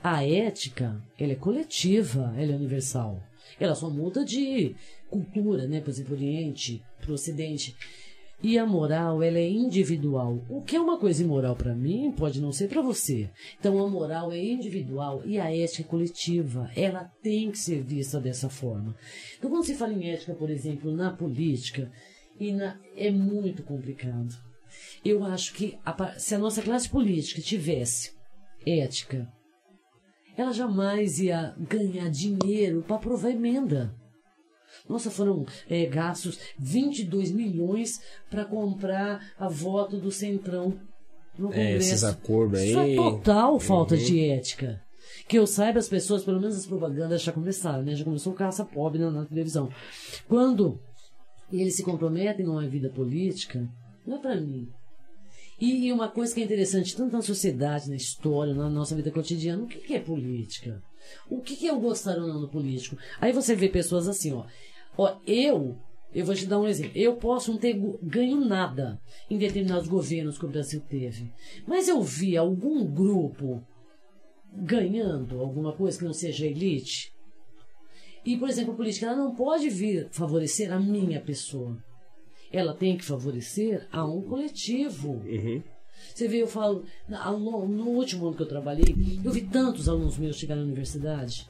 A ética, ela é coletiva, ela é universal. Ela só muda de cultura, né? Por exemplo, Oriente, para o Ocidente. E a moral, ela é individual. O que é uma coisa imoral para mim pode não ser para você. Então a moral é individual e a ética é coletiva. Ela tem que ser vista dessa forma. Então quando se fala em ética, por exemplo, na política, e na- é muito complicado. Eu acho que a se a nossa classe política tivesse ética, ela jamais ia ganhar dinheiro para aprovar emenda. Nossa, foram é, gastos 22 milhões para comprar a voto do Centrão no É, esses Congresso. acordos aí. Isso é total falta de ética. Que eu saiba, as pessoas, pelo menos as propagandas já começaram, né? Já começou o caça pobre na, na televisão. Quando eles se comprometem numa vida política, não é para mim. E, e uma coisa que é interessante, tanto na sociedade, na história, na nossa vida cotidiana, o que, que é política? O que, que é eu gostar ou não do político? Aí você vê pessoas assim, ó. Ó, eu, eu vou te dar um exemplo. Eu posso não ter ganho nada em determinados governos que o Brasil teve. Mas eu vi algum grupo ganhando alguma coisa que não seja elite. E, por exemplo, a política ela não pode vir favorecer a minha pessoa. Ela tem que favorecer a um coletivo. Uhum. Você vê, eu falo, no último ano que eu trabalhei, eu vi tantos alunos meus chegarem na universidade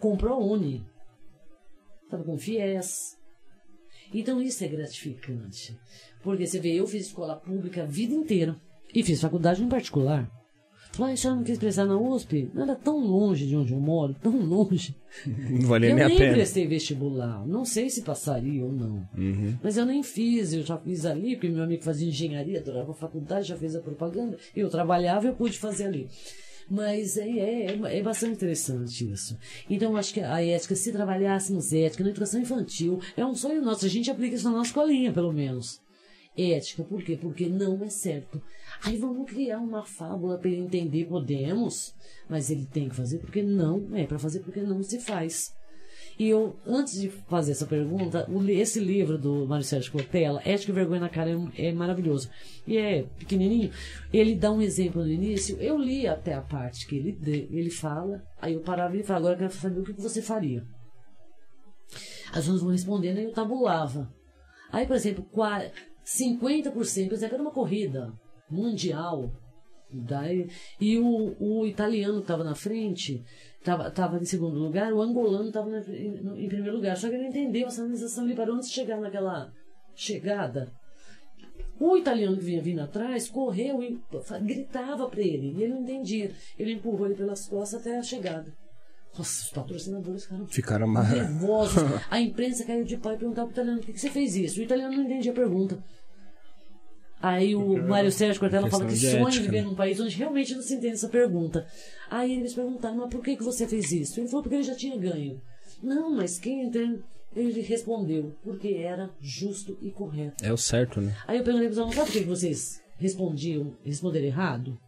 com ProUni, estava com FIES. Então isso é gratificante. Porque você vê, eu fiz escola pública a vida inteira e fiz faculdade em particular. Falei, ah, a senhora não quis prestar na USP? Não era tão longe de onde eu moro, tão longe. Não valia eu nem a nem pena. prestei vestibular, não sei se passaria ou não. Uhum. Mas eu nem fiz, eu já fiz ali, porque meu amigo fazia engenharia, adorava a faculdade, já fez a propaganda, eu trabalhava, eu pude fazer ali. Mas é, é, é bastante interessante isso. Então acho que a ética, se trabalhássemos ética na educação infantil, é um sonho nosso, a gente aplica isso na nossa escolinha, pelo menos. Ética, por quê? Porque não é certo. Aí vamos criar uma fábula para ele entender, podemos, mas ele tem que fazer porque não, é para fazer porque não se faz. E eu, antes de fazer essa pergunta, esse livro do Mário Sérgio Cortella, Ética e Vergonha na Cara, é, é maravilhoso. E é pequenininho. Ele dá um exemplo no início. Eu li até a parte que ele, ele fala, aí eu parava e ele fala, agora eu quero saber o que você faria. As pessoas vão respondendo e eu tabulava. Aí, por exemplo, qua- 50%, por exemplo, era uma corrida mundial. Daí, e o, o italiano que estava na frente, estava tava em segundo lugar, o angolano estava em, em primeiro lugar. Só que ele não entendeu, a sinalização ele parou antes de chegar naquela chegada. O italiano que vinha vindo atrás correu e gritava para ele, e ele não entendia. Ele empurrou ele pelas costas até a chegada. Nossa, os patrocinadores ficaram Ficaram nervosos. A imprensa caiu de pau e perguntava pro italiano por que que você fez isso. O italiano não entendia a pergunta. Aí o Mário Sérgio Cortella fala que de sonha ética, viver num país onde realmente não se entende essa pergunta. Aí eles perguntaram, mas por que, que você fez isso? Ele falou, porque ele já tinha ganho. Não, mas quem entende? Ele respondeu, porque era justo e correto. É o certo, né? Aí eu perguntei para eles, sabe por que vocês respondiam, responderam errado?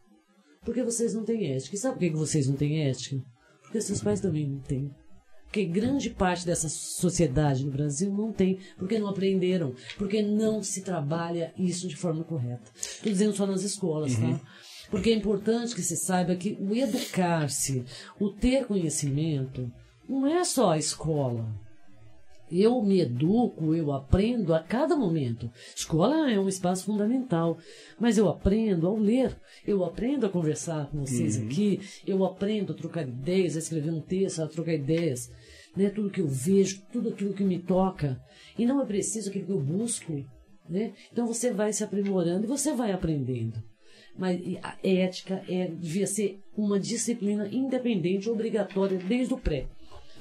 Porque vocês não têm ética. E sabe por que vocês não têm ética? Porque seus pais também não têm. Porque grande parte dessa sociedade no Brasil não tem, porque não aprenderam, porque não se trabalha isso de forma correta. Estou dizendo só nas escolas, tá? Porque é importante que se saiba que o educar-se, o ter conhecimento, não é só a escola. Eu me educo, eu aprendo a cada momento. Escola é um espaço fundamental, mas eu aprendo ao ler, eu aprendo a conversar com vocês aqui, eu aprendo a trocar ideias, a escrever um texto, a trocar ideias, né? Tudo que eu vejo, tudo aquilo que me toca. E não é preciso aquilo que eu busco, né? Então você vai se aprimorando e você vai aprendendo. Mas a ética é, devia ser uma disciplina independente, obrigatória desde o pré.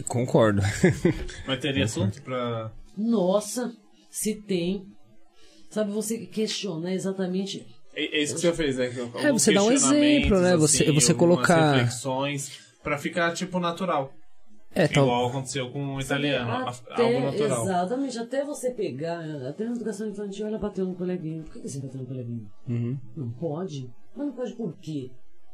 Concordo. Mas teria assunto pra. Nossa, se tem. Sabe, você questiona exatamente. É, é isso que você fez, né? É, você dá um exemplo, né? Você- você algumas colocar- reflexões pra ficar, tipo, natural. É, tal. Igual aconteceu com o italiano. Até, algo natural. Exatamente, até você pegar, até na educação infantil, ela bateu no coleguinha. Por que você bateu no coleguinha? Uhum. Não pode? Mas não pode por quê?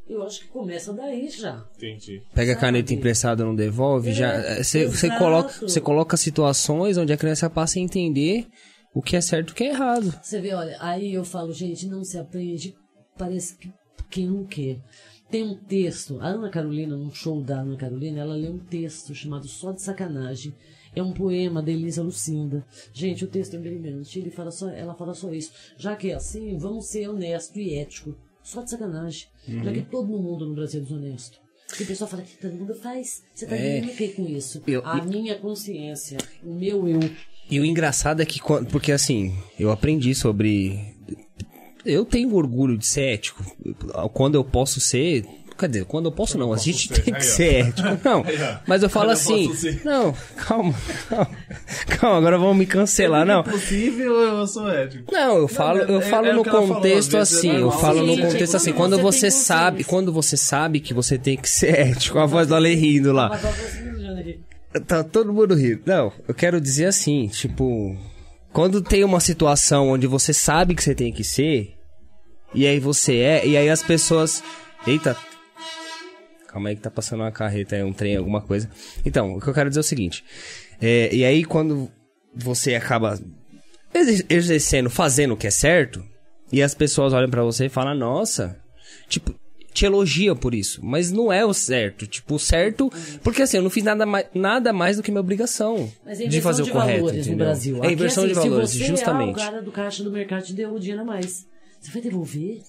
Eu acho que começa daí já. Entendi. Pega a caneta emprestada, não devolve, É, já. Você você exato. coloca, você coloca situações onde a criança passa a entender o que é certo e o que é errado. Você vê, olha, aí eu falo, gente, não se aprende, parece que quem não quer. Tem um texto, a Ana Carolina, num show da Ana Carolina, ela lê um texto chamado Só de Sacanagem. É um poema da Elisa Lucinda. Gente, o texto é brilhante. Ele fala só, ela fala só isso. Já que é assim, vamos ser honesto e ético. Só de sacanagem. Já que todo mundo no Brasil é desonesto. Porque o pessoal fala, todo mundo faz. Você tá É. o que com isso? Eu- a minha consciência, o meu eu. E o engraçado é que, porque assim, eu aprendi sobre. Eu tenho orgulho de ser ético. Quando eu posso ser. Quer dizer, quando eu posso não, a gente ser. tem que ser ético. Não, mas eu falo Quando eu assim. posso. Não, calma, calma. Calma, agora vão me cancelar, não. É possível, eu sou ético. Não, eu falo, é- eu é- falo é o no que ela falou, contexto é assim, eu falo no Sim, contexto quando assim, quando você você sabe, quando você sabe que você tem que ser ético, a voz do Ale rindo lá. Tá todo mundo rindo. Não, eu quero dizer assim, tipo, quando tem uma situação onde você sabe que você tem que ser, e aí você é, e aí as pessoas. Eita. Calma aí que tá passando uma carreta aí, um trem, alguma coisa. Então, o que eu quero dizer é o seguinte. é, e aí quando você acaba exer- exercendo, fazendo o que é certo, e as pessoas olham pra você e falam, nossa, tipo, te elogiam por isso, mas não é o certo. Tipo, o certo, porque assim, eu não fiz nada mais, nada mais do que minha obrigação Mas é de fazer de o correto, valores entendeu? no Brasil. É Aqui, inversão de assim, valores, se você justamente. É o cara do caixa do mercado te deu o dinheiro a mais. Você vai devolver?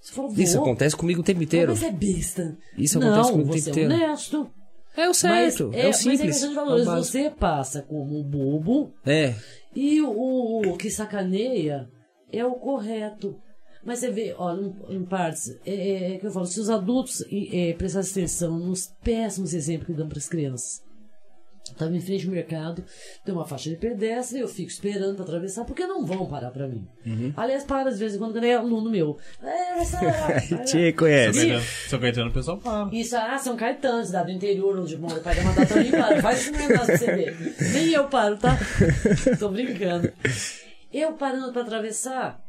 Você fala. Isso acontece comigo o tempo inteiro. Mas é besta. Isso não, acontece comigo o você tempo é inteiro. honesto. É o certo, mas é, o Mas é simples. inversão de é valores. básico. Você passa como bobo É, E o, o que sacaneia é o correto. Mas você vê, ó, em, em partes, é, é, é que eu falo, se os adultos é, prestassem atenção nos péssimos exemplos que dão para as crianças. Estava em frente ao mercado, tem uma faixa de pedestre, eu fico esperando para atravessar, porque não vão parar para mim. Uhum. Aliás, para às vezes quando é aluno meu. É, vai sair, Te conhece. São Caetano, o pessoal fala. Isso, ah, São Caetano, cidade do interior, onde mora o pai da Madá também para. Faz isso mesmo pra você ver. Nem eu paro, tá? Tô brincando. Eu parando para atravessar,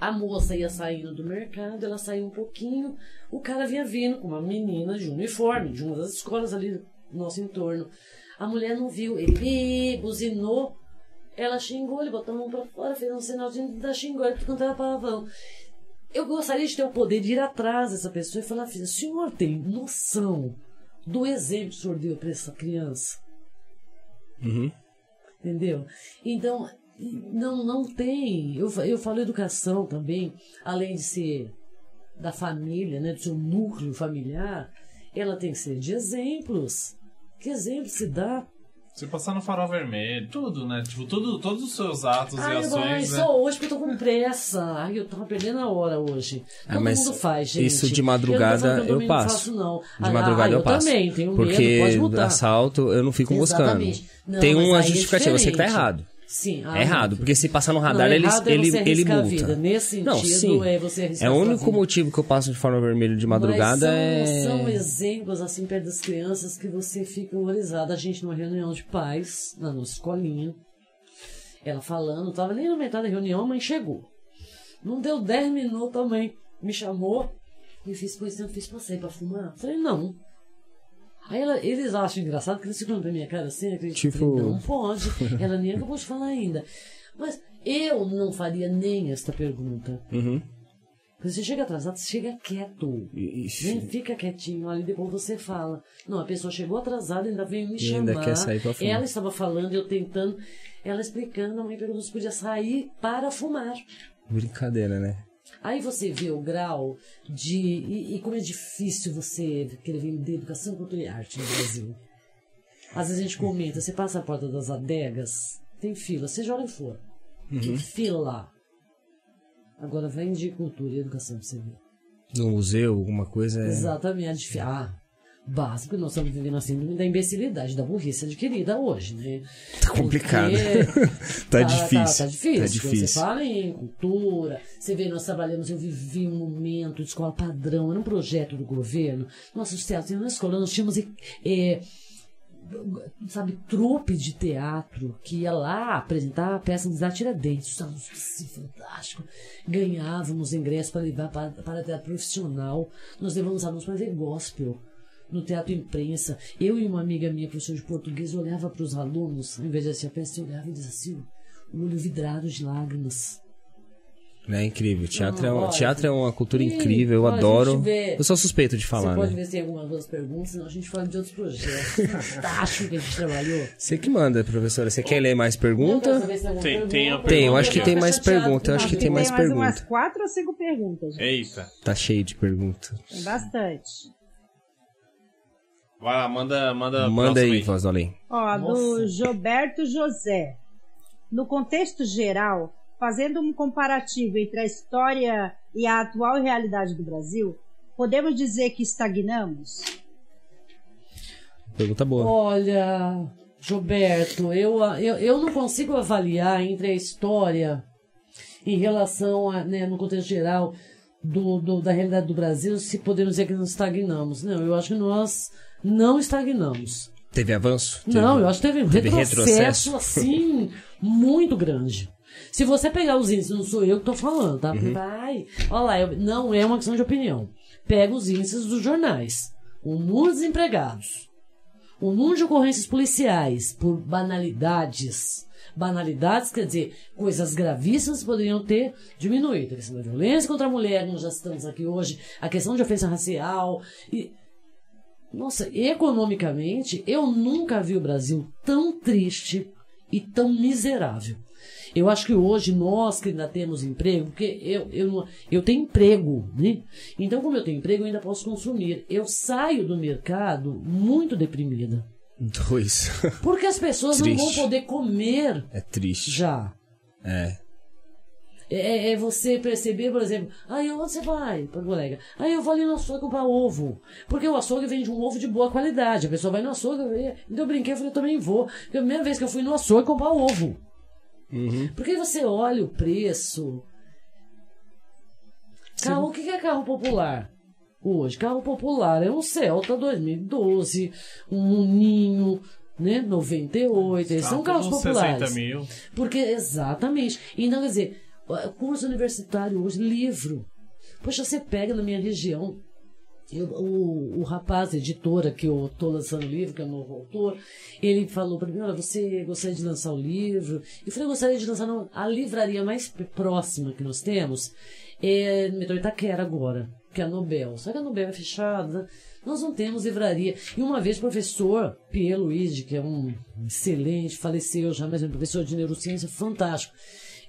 a moça ia saindo do mercado, ela saiu um pouquinho, o cara vinha vindo com uma menina de uniforme, de uma das escolas ali do nosso entorno. A mulher não viu, ele buzinou, ela xingou, ele botou a mão pra fora, fez um sinal de da xingou, ele cantava palavrão. Eu gostaria de ter o poder de ir atrás dessa pessoa e falar, filha, o senhor tem noção do exemplo que o senhor deu para essa criança? Uhum. Entendeu? Então, não, não tem. Eu, eu falo educação também, além de ser da família, né, do seu núcleo familiar, ela tem que ser de exemplos. Que exemplo se dá? Você passar no farol vermelho, tudo, né? Tipo, tudo, todos os seus atos e Ai, ações, vai, né? só hoje porque eu tô com pressa. Ai, eu tava perdendo a hora hoje. Ah, Todo mas mundo faz, gente. isso de Eu madrugada que eu também não passo. faço, não. De Ah, madrugada ah, eu passo. também tenho porque medo, pode mudar. assalto eu não fico. Exatamente. Não, Tem uma aí é justificativa, você que tá errado. Sim. ah, É errado, não. porque se passar no radar, não, ele, errado é ele, ele arriscar a multa. vida. Nesse sentido, não, sim. é você arriscar É o único motivo que eu passo de forma vermelha de madrugada Mas são, é. são exemplos assim perto das crianças que você fica horrorizado. A gente numa reunião de pais, na nossa escolinha, ela falando, tava nem na metade da reunião, a mãe chegou. Não deu 10 minutos, a mãe me chamou e fiz, pois eu fiz passeio pra fumar. Falei, não. Aí ela- eles acham engraçado que eles ficam pra minha cara assim, acredito. Tipo- não pode. Ela nem acabou de falar ainda. Mas eu não faria nem esta pergunta. Uhum. Você chega atrasado, você chega quieto. Ixi. Nem fica quietinho ali, depois você fala. Não, a pessoa chegou atrasada, ainda veio me E chamar. ainda quer sair pra fumar. Ela estava falando, eu tentando, ela explicando, a mãe perguntou se podia sair para fumar. Brincadeira, né? Aí você vê o grau de. E, e como é difícil você querer vender educação, cultura e arte no Brasil. Às vezes a gente comenta, você passa a porta das adegas, tem fila, seja que for. Uhum. Tem fila. Agora vende cultura e educação pra você ver. No museu, alguma coisa é. Exatamente. é Ah, básico, nós estamos vivendo a síndrome da imbecilidade, da burrice adquirida hoje, né? Tá complicado. Porque Tá difícil. Tá, difícil. Tá Você difícil. fala em cultura, você vê, nós trabalhamos, eu vivi um momento de escola padrão, era um projeto do governo. Nossos teatros, na escola, nós tínhamos. eh, sabe, trupe de teatro que ia lá apresentar a peça de Tiradentes. Assim, fantástico. Ganhávamos ingressos para levar para, para teatro profissional. Nós levamos alunos para ver gospel no teatro imprensa. Eu e uma amiga minha, professora de português, olhava para os alunos, ao invés de assistir a peça, eu olhava e dizia assim, o olho vidrado de lágrimas. É incrível. Teatro, é, Não, um- olha, teatro é uma cultura Ih, incrível, eu adoro. vê- Eu sou suspeito de falar, Você pode né? ver se tem algumas outras perguntas, senão a gente fala de outros projetos. Fantástico que a gente trabalhou. Você que manda, professora. Você quer ler mais pergunta? alguma Tem- pergunta. tem a Tem, eu acho que Pergunta. tem mais Fica chateado, pergunta. Eu acho que tem mais mais umas pergunta. quatro ou cinco perguntas, gente. Eita. Tá cheio de pergunta. Tem bastante. Vai lá, manda, manda. Manda aí, além. Ó, a do Nossa. Gilberto José. No contexto geral, fazendo um comparativo entre a história e a atual realidade do Brasil, podemos dizer que estagnamos? Pergunta boa. Olha, Gilberto, eu, eu, eu não consigo avaliar entre a história em relação a, né, no contexto geral do, do- da realidade do Brasil, se podemos dizer que nós estagnamos. Não, eu acho que nós não estagnamos. Teve avanço? Teve- Não, eu acho que teve teve retrocesso, retrocesso? assim, muito grande. Se você pegar os índices, não sou eu que estou falando, tá? Uhum. Vai. Olha lá, eu- não é uma questão de opinião. Pega os índices dos jornais. O número de desempregados. O número de ocorrências policiais por banalidades. Banalidades quer dizer coisas gravíssimas que poderiam ter diminuído. A questão da violência contra a mulher, nós já estamos aqui hoje. A questão de ofensa racial. E, nossa, economicamente, eu nunca vi o Brasil tão triste e tão miserável. Eu acho que hoje nós que ainda temos emprego, porque eu, eu, eu tenho emprego, né? Então, como eu tenho emprego, eu ainda posso consumir. Eu saio do mercado muito deprimida. Dois. Porque as pessoas não vão Triste. poder comer É triste. já. É. É, é você perceber, por exemplo, aí onde você vai, para colega? Aí eu vou ali no açougue comprar ovo. Porque o açougue vende um ovo de boa qualidade. A pessoa vai no açougue, eu, então eu brinquei, eu falei, eu também vou. Porque a primeira vez que eu fui no açougue comprar ovo. Porque aí você olha o preço. Carro, o que é carro popular? Hoje, carro popular é um Celta 2012, um Ninho, né, 98, esses são carros populares. 60 mil. Porque, exatamente. Então, quer dizer, o- curso universitário hoje, livro. Poxa, você pega na minha região, eu- o, o rapaz, editora, que eu tô lançando o livro, que é o novo autor, ele falou para mim, olha, você gostaria de lançar o livro? Eu falei, eu gostaria de lançar no- a livraria mais próxima que nós temos, é no metrô Itaquera agora, que é a Nobel. Só que a Nobel é fechada, nós não temos livraria. E uma vez o professor Pierre Luigi, que é um excelente, faleceu já, mas é um professor de neurociência fantástico,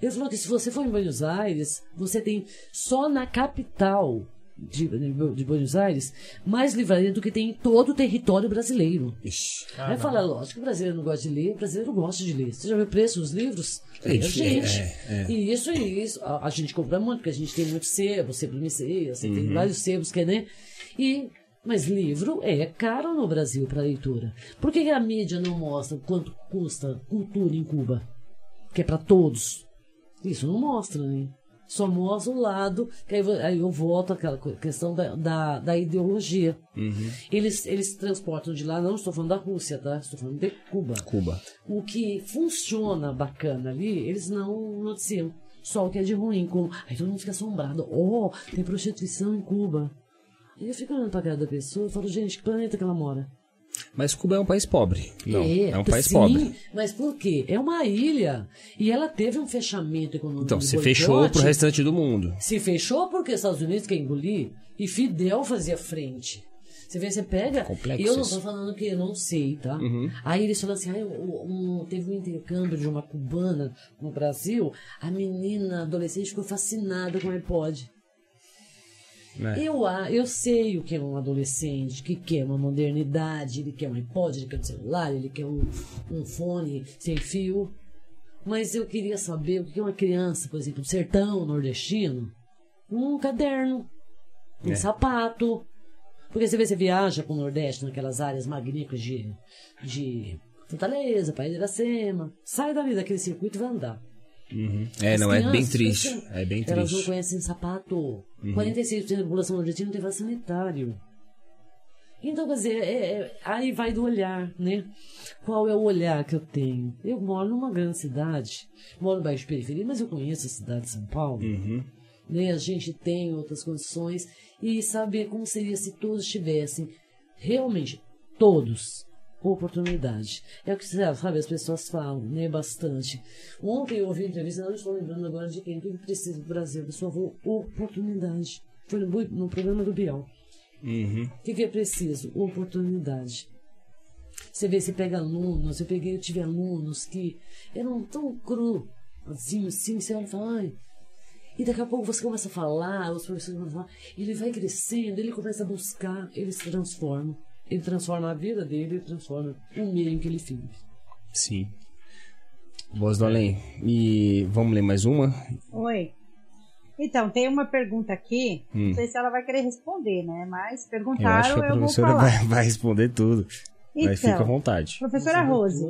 ele falou que se você for em Buenos Aires, você tem só na capital de, de Buenos Aires mais livraria do que tem em todo o território brasileiro. Ixi. Aí fala, lógico que o brasileiro não gosta de ler, o brasileiro gosta de ler. Você já viu o preço dos livros? É, É, é, gente. é, E isso e isso. A, a gente compra muito, porque a gente tem muito sebo, sebo Messias, você tem vários sebos que, né? E, mas livro é caro no Brasil para leitura. Por que, que a mídia não mostra quanto custa cultura em Cuba? Que é para todos. Isso não mostra, né? Só mostra o lado, que aí, aí eu volto àquela questão da, da, da ideologia. Eles, eles transportam de lá, não estou falando da Rússia, tá? Estou falando de Cuba. Cuba. O que funciona bacana ali, eles não noticiam. Só o que é de ruim, como. Aí todo mundo fica assombrado. Oh, tem prostituição em Cuba. E eu fico olhando pra cara da pessoa e falo, gente, que planeta que ela mora? Mas Cuba é um país pobre. Não, é, um país sim, pobre. Mas por quê? É uma ilha. E ela teve um fechamento econômico. Então, você boicote. fechou pro restante do mundo. Se fechou porque os Estados Unidos quer engolir e Fidel fazia frente. Você vê, você pega. Complexo eu não tô falando que eu não sei, tá? Uhum. Aí eles falam assim: ah, um, teve um intercâmbio de uma cubana no Brasil, a menina adolescente ficou fascinada com o iPod. Né? Eu, eu sei o que é um adolescente, que quer uma modernidade, ele quer um iPod, ele quer um celular, ele quer um, um fone sem fio. Mas eu queria saber o que é uma criança, por exemplo, um sertão nordestino, um caderno, um É. sapato. Porque você vê, você viaja para o Nordeste, naquelas áreas magníficas de, de Fortaleza, País de Iracema, sai dali daquele circuito e vai andar. É, As não, é bem crianças, triste. elas- É bem Elas não triste. conhecem sapato. 46% da população nordestina não tem vaso sanitário. Então, quer dizer, é- é- aí vai do olhar, né? Qual é o olhar que eu tenho? Eu moro numa grande cidade, moro no bairro de periferia, mas eu conheço a cidade de São Paulo. Uhum. Né? A gente tem outras condições e saber como seria se todos tivessem, realmente, todos, oportunidade. É o que sabe, as pessoas falam, né, bastante. Ontem eu ouvi entrevista, não estou lembrando agora de quem, o que precisa do Brasil, pessoa falou oportunidade. Foi no, no programa do Bial. Uhum. O que, que é preciso? Oportunidade. Você vê, você pega alunos, eu peguei, eu tive alunos que eram tão cru, assim, assim, você olha e fala, ai. E daqui a pouco você começa a falar, os professores começam a falar, ele vai crescendo, ele começa a buscar, ele se transforma. Ele transforma a vida dele, ele transforma o meio em que ele vive. Sim. Voz do além. E vamos ler mais uma? Oi. Então, tem uma pergunta aqui, Hum. não sei se ela vai querer responder, né? Mas Eu perguntaram, acho que eu, a vou professora falar. vai, vai responder tudo. Mas fica à Então, vontade. professora Rose,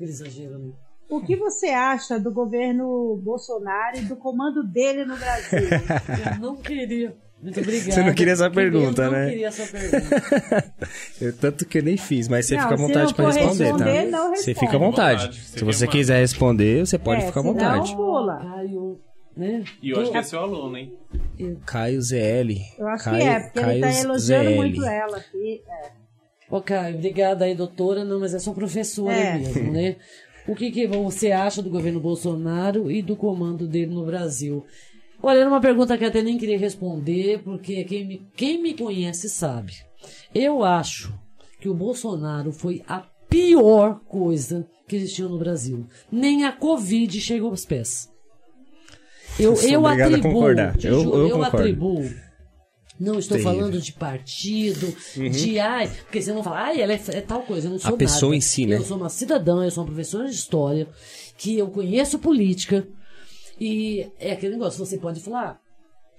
exagero, né? o que você acha do governo Bolsonaro e do comando dele no Brasil? Eu não queria. Muito obrigada. Você não queria essa pergunta, eu né? não queria essa pergunta. Eu, tanto que eu nem fiz, mas você Não, fica à vontade não for responder, responder, tá? não Você responde. fica à vontade. Vontade, Se você você quiser responder, você pode É, ficar à vontade. Pula. Caio, né? E eu acho que é seu aluno, hein? Caio ZL. Eu acho Caio, que é, porque ele tá Caio elogiando ZL. muito ela aqui. É. Ô, Caio, obrigada aí, doutora. Não, mas é só professora É. mesmo, né? O que, que você acha do governo Bolsonaro e do comando dele no Brasil? Olha, era uma pergunta que eu até nem queria responder, porque quem me, quem me conhece sabe. Eu acho que o Bolsonaro foi a pior coisa que existiu no Brasil. Nem a Covid chegou aos pés. Eu, Sou eu a atribuo, Eu- eu eu concordo. atribuo Não estou Terrível. falando de partido, de ai, porque você não fala, ai, ela é, é tal coisa, eu não sou pessoa nada. em si, né? Eu sou uma cidadã, eu sou uma professora de história, que eu conheço política, e é aquele negócio, você pode falar,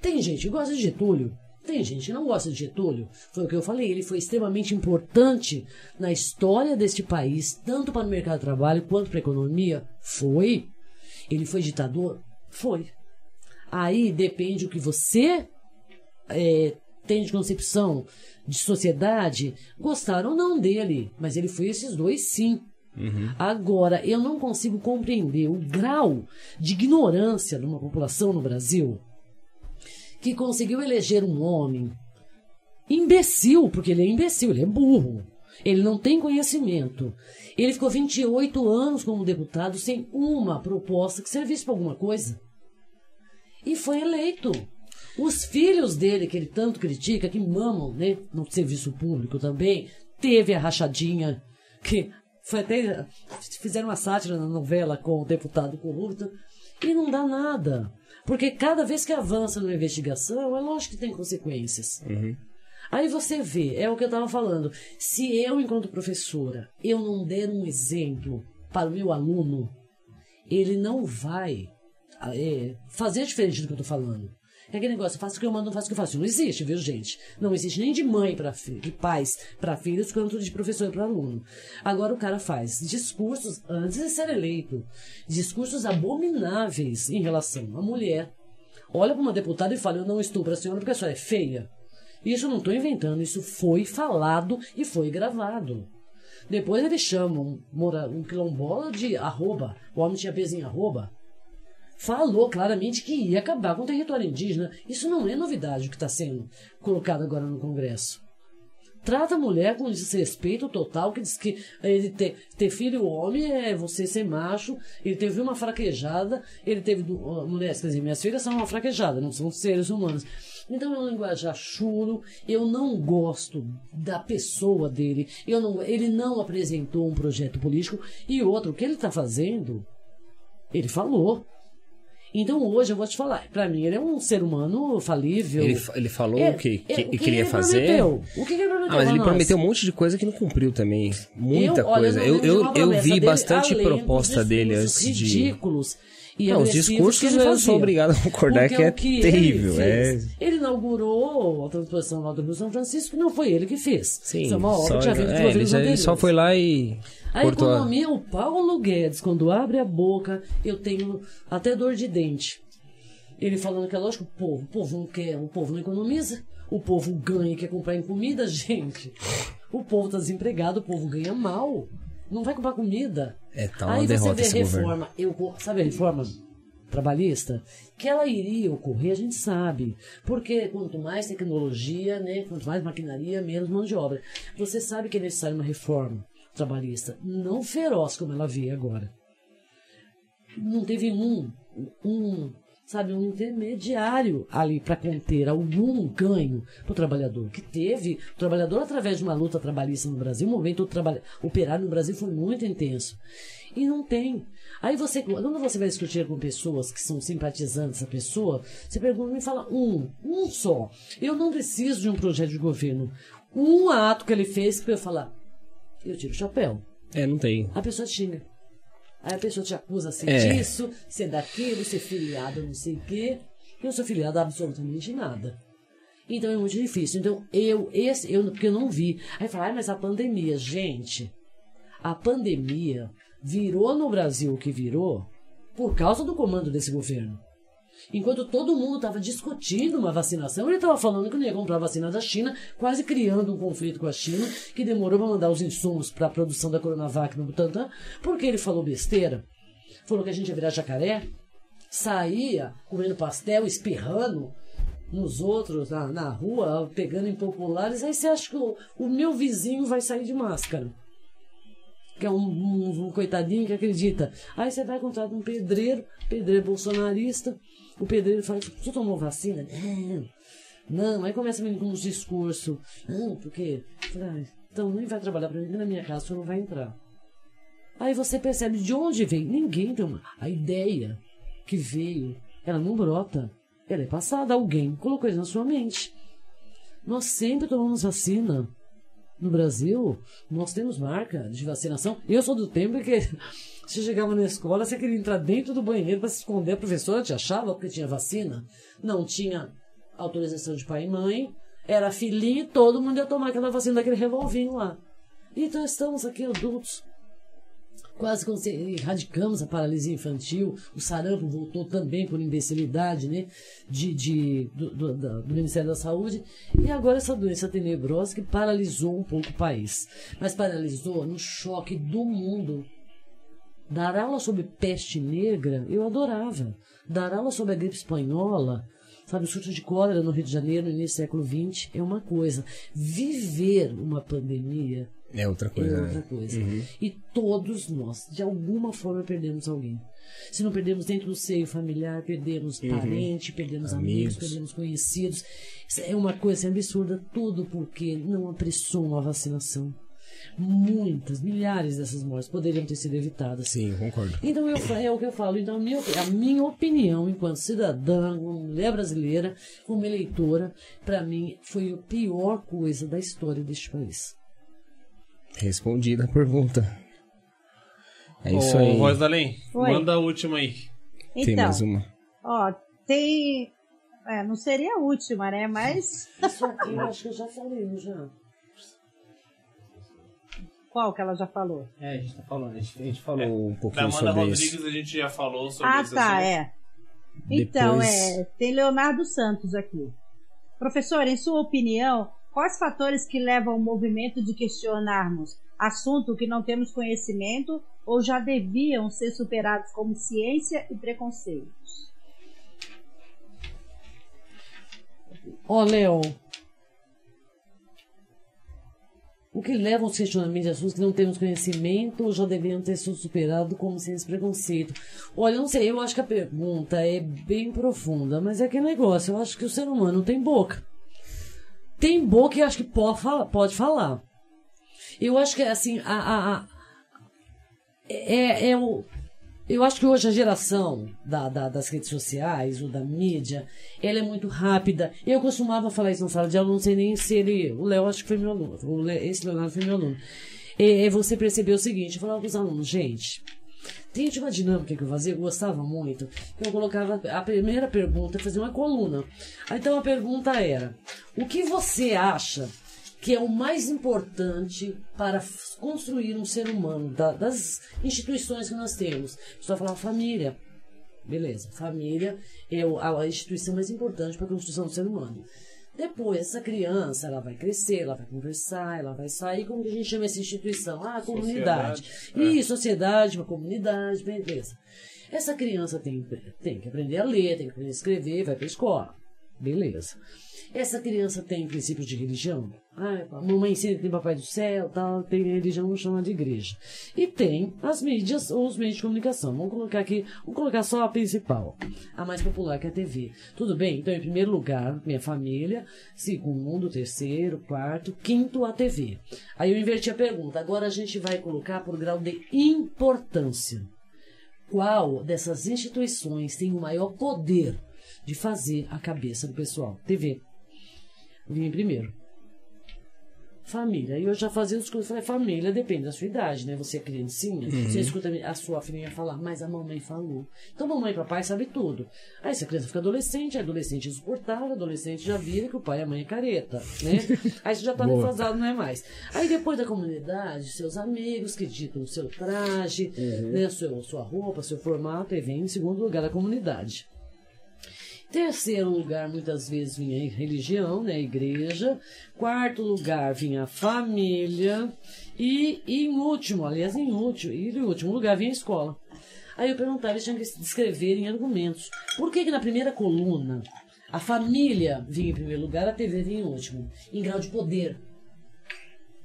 tem gente que gosta de Getúlio, tem gente que não gosta de Getúlio. Foi o que eu falei, ele foi extremamente importante na história deste país, tanto para o mercado de trabalho quanto para a economia. Foi. Ele foi ditador? Foi. Aí depende o que você é, tem de concepção de sociedade, gostaram ou não dele, mas ele foi esses dois sim. Agora, eu não consigo compreender o grau de ignorância de uma população no Brasil que conseguiu eleger um homem imbecil, porque ele é imbecil, ele é burro. Ele não tem conhecimento. Ele ficou 28 anos como deputado sem uma proposta que servisse para alguma coisa. E foi eleito. Os filhos dele, que ele tanto critica, que mamam né, no serviço público também, teve a rachadinha, que foi até. Fizeram uma sátira na novela com o deputado corrupto, e não dá nada. Porque cada vez que avança numa investigação, é lógico que tem consequências. Aí você vê, é o que eu estava falando. Se eu, enquanto professora, eu não der um exemplo para o meu aluno, ele não vai é, fazer diferente do que eu estou falando. É aquele negócio, faço o que eu mando, não faço o que eu faço. Não existe, viu, gente? Não existe nem de mãe para de pais para filhos, quanto de professor para aluno. Agora o cara faz discursos antes de ser eleito, discursos abomináveis em relação à mulher. Olha para uma deputada e fala: Eu não estou para a senhora porque a senhora é feia. Isso eu não estou inventando, isso foi falado e foi gravado. Depois eles chamam mora- um quilombola de arroba. O homem tinha peso em arroba. Falou claramente que ia acabar com o território indígena. Isso não é novidade o que está sendo colocado agora no Congresso. Trata a mulher com desrespeito total, que diz que ele ter, ter filho homem é você ser macho. Ele teve uma fraquejada, ele teve ó, mulheres, quer dizer, minhas filhas são uma fraquejada, não são seres humanos. Então é um linguajar chulo. Eu não gosto da pessoa dele. Eu não, ele não apresentou um projeto político. E outro, o que ele está fazendo, ele falou. Então hoje eu vou te falar, pra mim ele é um ser humano falível. Ele, ele falou É, o que, que, é, o que ele ia ele fazer. prometeu? O que, ele prometeu? Ah, mas ele nós? prometeu um monte de coisa que não cumpriu também. Muita Eu, olha, coisa. não Eu, eu, eu promessa vi dele, bastante proposta dele antes de. ridículos e Não, os discursos ele eu sou obrigado a concordar Porque que é que terrível, Ele, é. fez, ele inaugurou a transposição lá do Rio São Francisco, não foi ele que fez. Sim, Isso é uma obra só, que já veio de é, ele, já- ele só foi lá e A cortou a- economia, o Paulo Guedes, quando abre a boca, eu tenho até dor de dente. Ele falando que é lógico, o povo, o povo não quer, o povo não economiza, o povo ganha e quer comprar em comida, gente. O povo tá desempregado, o povo ganha mal. Não vai comprar comida. É, tá uma Aí derrota você vê governo. reforma, eu, sabe a reforma trabalhista? Que ela iria ocorrer, a gente sabe. Porque quanto mais tecnologia, né, quanto mais maquinaria, menos mão de obra. Você sabe que é necessária uma reforma trabalhista, não feroz como ela vê agora. Não teve um, um sabe, um intermediário ali para conter algum ganho para o trabalhador. Que teve, o trabalhador, através de uma luta trabalhista no Brasil, o movimento operário no Brasil foi muito intenso. E não tem. Aí você, quando você vai discutir com pessoas que são simpatizantes da pessoa, você pergunta, me fala um, um só. Eu não preciso de um projeto de governo. Um ato que ele fez para eu falar, eu tiro o chapéu. É, não tem. A pessoa te xinga. Aí a pessoa te acusa ser É. disso, ser daquilo, ser filiado não sei o quê. Eu sou filiado absolutamente nada. Então é muito difícil. Então eu, esse, eu, porque eu não vi. Aí fala, "Ai, mas a pandemia, gente, a pandemia virou no Brasil o que virou por causa do comando desse governo. Enquanto todo mundo estava discutindo uma vacinação, ele estava falando que não ia comprar vacina da China, quase criando um conflito com a China, que demorou para mandar os insumos para a produção da Coronavac no Butantan, porque ele falou besteira. Falou que a gente ia virar jacaré, saía comendo pastel, espirrando nos outros, na, na rua, pegando impopulares. Aí você acha que o, o meu vizinho vai sair de máscara? que é um, um- um coitadinho que acredita. Aí você vai encontrar um pedreiro, pedreiro bolsonarista, o pedreiro fala, você tomou vacina? Não, não, aí começa com uns discursos, não, porque, ah, então nem vai trabalhar para mim na minha casa, você não vai entrar. Aí você percebe de onde veio. Ninguém tem uma. A ideia que veio, ela não brota. Ela é passada. Alguém colocou isso na sua mente. Nós sempre tomamos vacina. No Brasil, nós temos marca de vacinação. Eu sou do tempo que você chegava na escola, você queria entrar dentro do banheiro para se esconder. A professora te achava porque tinha vacina. Não tinha autorização de pai e mãe. Era filhinho e todo mundo ia tomar aquela vacina daquele revolvinho lá. Então estamos aqui adultos. Quase erradicamos a paralisia infantil, o sarampo voltou também por imbecilidade né, de, de, do, do, do, Ministério da Saúde, e agora essa doença tenebrosa que paralisou um pouco o país. Mas paralisou no choque do mundo. Dar aula sobre peste negra, eu adorava. Dar aula sobre a gripe espanhola, sabe, o surto de cólera no Rio de Janeiro no início do século XX é uma coisa. Viver uma pandemia é outra coisa. É outra né? coisa. Uhum. E todos nós, de alguma forma, perdemos alguém. Se não perdemos dentro do seio familiar, perdemos uhum. parente, perdemos amigos. amigos, perdemos conhecidos. É uma coisa absurda, tudo porque não apressou uma vacinação. Muitas, milhares dessas mortes poderiam ter sido evitadas. Sim, concordo. Então eu, é o que eu falo. Então, a minha, a minha opinião, enquanto cidadã, como mulher brasileira, como eleitora, para mim foi a pior coisa da história deste país. Respondida a pergunta. É isso Ô, aí. Voz da Além, manda a última aí. Então, tem mais uma. Ó, tem. É, não seria a última, né? Mas. Isso aqui eu acho que eu já falei, já. Qual que ela já falou? É, a gente tá falando. A gente, a gente falou é, um pouquinho da sobre Amanda isso. Rodrigues a gente já falou sobre ah, isso. Ah, tá, é. Então, Depois... é. Tem Leonardo Santos aqui. Professor, em sua opinião, Quais fatores que levam ao movimento de questionarmos assunto que não temos conhecimento ou já deviam ser superados como ciência e preconceitos? Ó, oh, o que leva aos questionamentos de assuntos que não temos conhecimento ou já deveriam ter sido superados como ciência e preconceito? Olha, não sei, eu acho que a pergunta é bem profunda, mas é que negócio, eu acho que o ser humano tem boca tem boca e acho que pode falar. Pode falar. Eu acho que, assim, a, a, a é, é o, eu acho que hoje a geração da, da, das redes sociais ou da mídia, ela é muito rápida. Eu costumava falar isso na sala de aula, não sei nem se ele... O Léo acho que foi meu aluno. O esse Leonardo foi meu aluno. É, é você perceber o seguinte, eu falava para os alunos, gente, tem uma dinâmica que eu fazia, eu gostava muito, eu colocava a primeira pergunta, fazia uma coluna. Então a pergunta era: o que você acha que é o mais importante para construir um ser humano, da, das instituições que nós temos? Só falar família. Beleza, família é a instituição mais importante para a construção do ser humano. Depois, essa criança, ela vai crescer, ela vai conversar, ela vai sair, como que a gente chama essa instituição? Ah, comunidade. Sociedade, é. sociedade, uma comunidade, beleza. Essa criança tem, tem que aprender a ler, tem que aprender a escrever, vai para a escola. Beleza. Essa criança tem princípios de religião? Ah, a mamãe ensina que tem papai do céu, tal, tem religião, não chama de igreja. E tem as mídias ou os meios de comunicação. Vamos colocar aqui, vamos colocar só a principal, a mais popular, que é a TV. Tudo bem? Então, em primeiro lugar, minha família, segundo, terceiro, quarto, quinto, a TV. Aí eu inverti a pergunta. Agora a gente vai colocar por grau de importância. Qual dessas instituições tem o maior poder de fazer a cabeça do pessoal? TV. Vim primeiro. Família. E eu já fazia os cursos. Falei, família depende da sua idade, né? Você é criancinha, uhum. você escuta a sua filhinha falar, mas a mamãe falou. Então, mamãe e papai sabem tudo. Aí, se a criança fica adolescente, é adolescente insuportável, adolescente já vira que o pai e a mãe é careta, né? Aí você já tá defasado, não é mais. Aí, depois da comunidade, seus amigos que ditam o seu traje, uhum. né? Seu, sua roupa, seu formato, e vem em segundo lugar a comunidade. Terceiro lugar, muitas vezes, vinha a religião, né, a igreja. Quarto lugar, vinha a família. E, e em último, aliás, em último, e em último lugar, vinha a escola. Aí eu perguntava, eles tinham que descrever em argumentos. Por que, que na primeira coluna a família vinha em primeiro lugar, a TV vinha em último? Em grau de poder.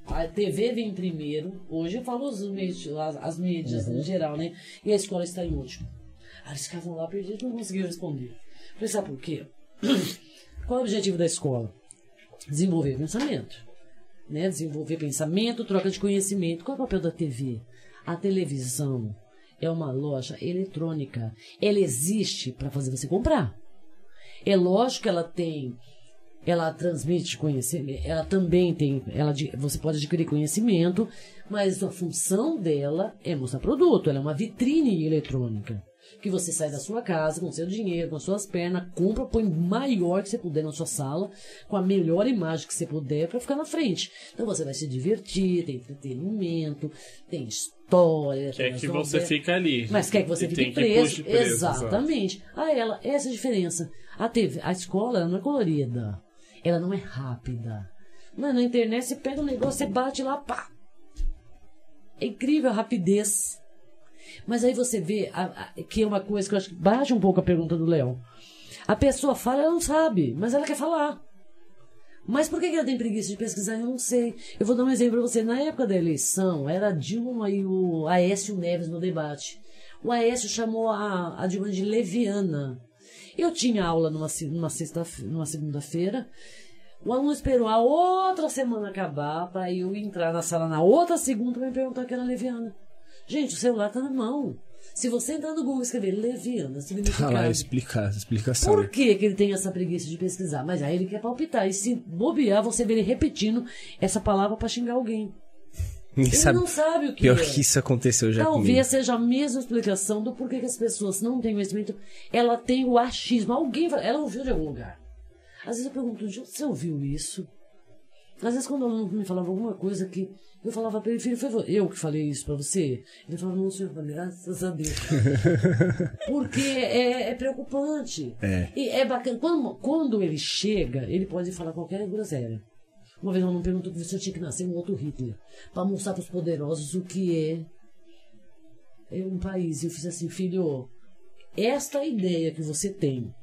A TV vem em primeiro, hoje eu falo os as, as mídias uhum. em geral, né? E a escola está em último. Aí eles ficavam lá perdidos não conseguiam responder. Falei, sabe por quê? Qual é o objetivo da escola? Desenvolver pensamento. Né? Desenvolver pensamento, troca de conhecimento. Qual é o papel da TV? A televisão é uma loja eletrônica. Ela existe para fazer você comprar. É lógico que ela tem ela transmite conhecimento, ela também tem, ela, você pode adquirir conhecimento, mas a função dela é mostrar produto, ela é uma vitrine eletrônica. Que você sai da sua casa com seu dinheiro, com as suas pernas, compra, põe maior que você puder na sua sala, com a melhor imagem que você puder para ficar na frente. Então você vai se divertir, tem entretenimento, tem história. Quer que você fique ali. Mas quer que você fique preso. preso. Exatamente. A ela, essa é a diferença. A, TV, a escola não é colorida ela não é rápida. Mas na internet você pega um negócio, você bate lá, pá. É incrível a rapidez. Mas aí você vê a, a, que é uma coisa que eu acho que bate um pouco a pergunta do Léo. A pessoa fala, ela não sabe, mas ela quer falar. Mas por que ela tem preguiça de pesquisar? Eu não sei. Eu vou dar um exemplo para você. Na época da eleição, era Dilma e o Aécio Neves no debate. O Aécio chamou a, a Dilma de leviana. Eu tinha aula numa, numa, numa segunda-feira. O aluno esperou a outra semana acabar para eu entrar na sala na outra segunda para me perguntar que era leviana. Gente, o celular tá na mão. Se você entrar no Google e escrever leviana, significa. Tá lá explicar, explicação. Por que, que ele tem essa preguiça de pesquisar? Mas aí ele quer palpitar. E se bobear, você vê ele repetindo essa palavra para xingar alguém. Ele sabe. não sabe o que Pior é. que isso aconteceu já Talvez comigo. seja a mesma explicação do porquê que as pessoas não têm conhecimento. Ela tem o achismo. Alguém vai... Ela ouviu de algum lugar. Às vezes eu pergunto, você ouviu isso? Às vezes quando o aluno me falava alguma coisa que eu falava para ele, filho, foi eu que falei isso para você? Ele falava, não, senhor, falei, graças a Deus. Porque é, é preocupante. É. E é bacana. Quando, quando ele chega, ele pode falar qualquer groselha. Uma vez um aluno perguntou que você tinha que nascer um outro Hitler para mostrar para os poderosos o que é, é um país. E eu fiz assim, filho, esta ideia que você tem,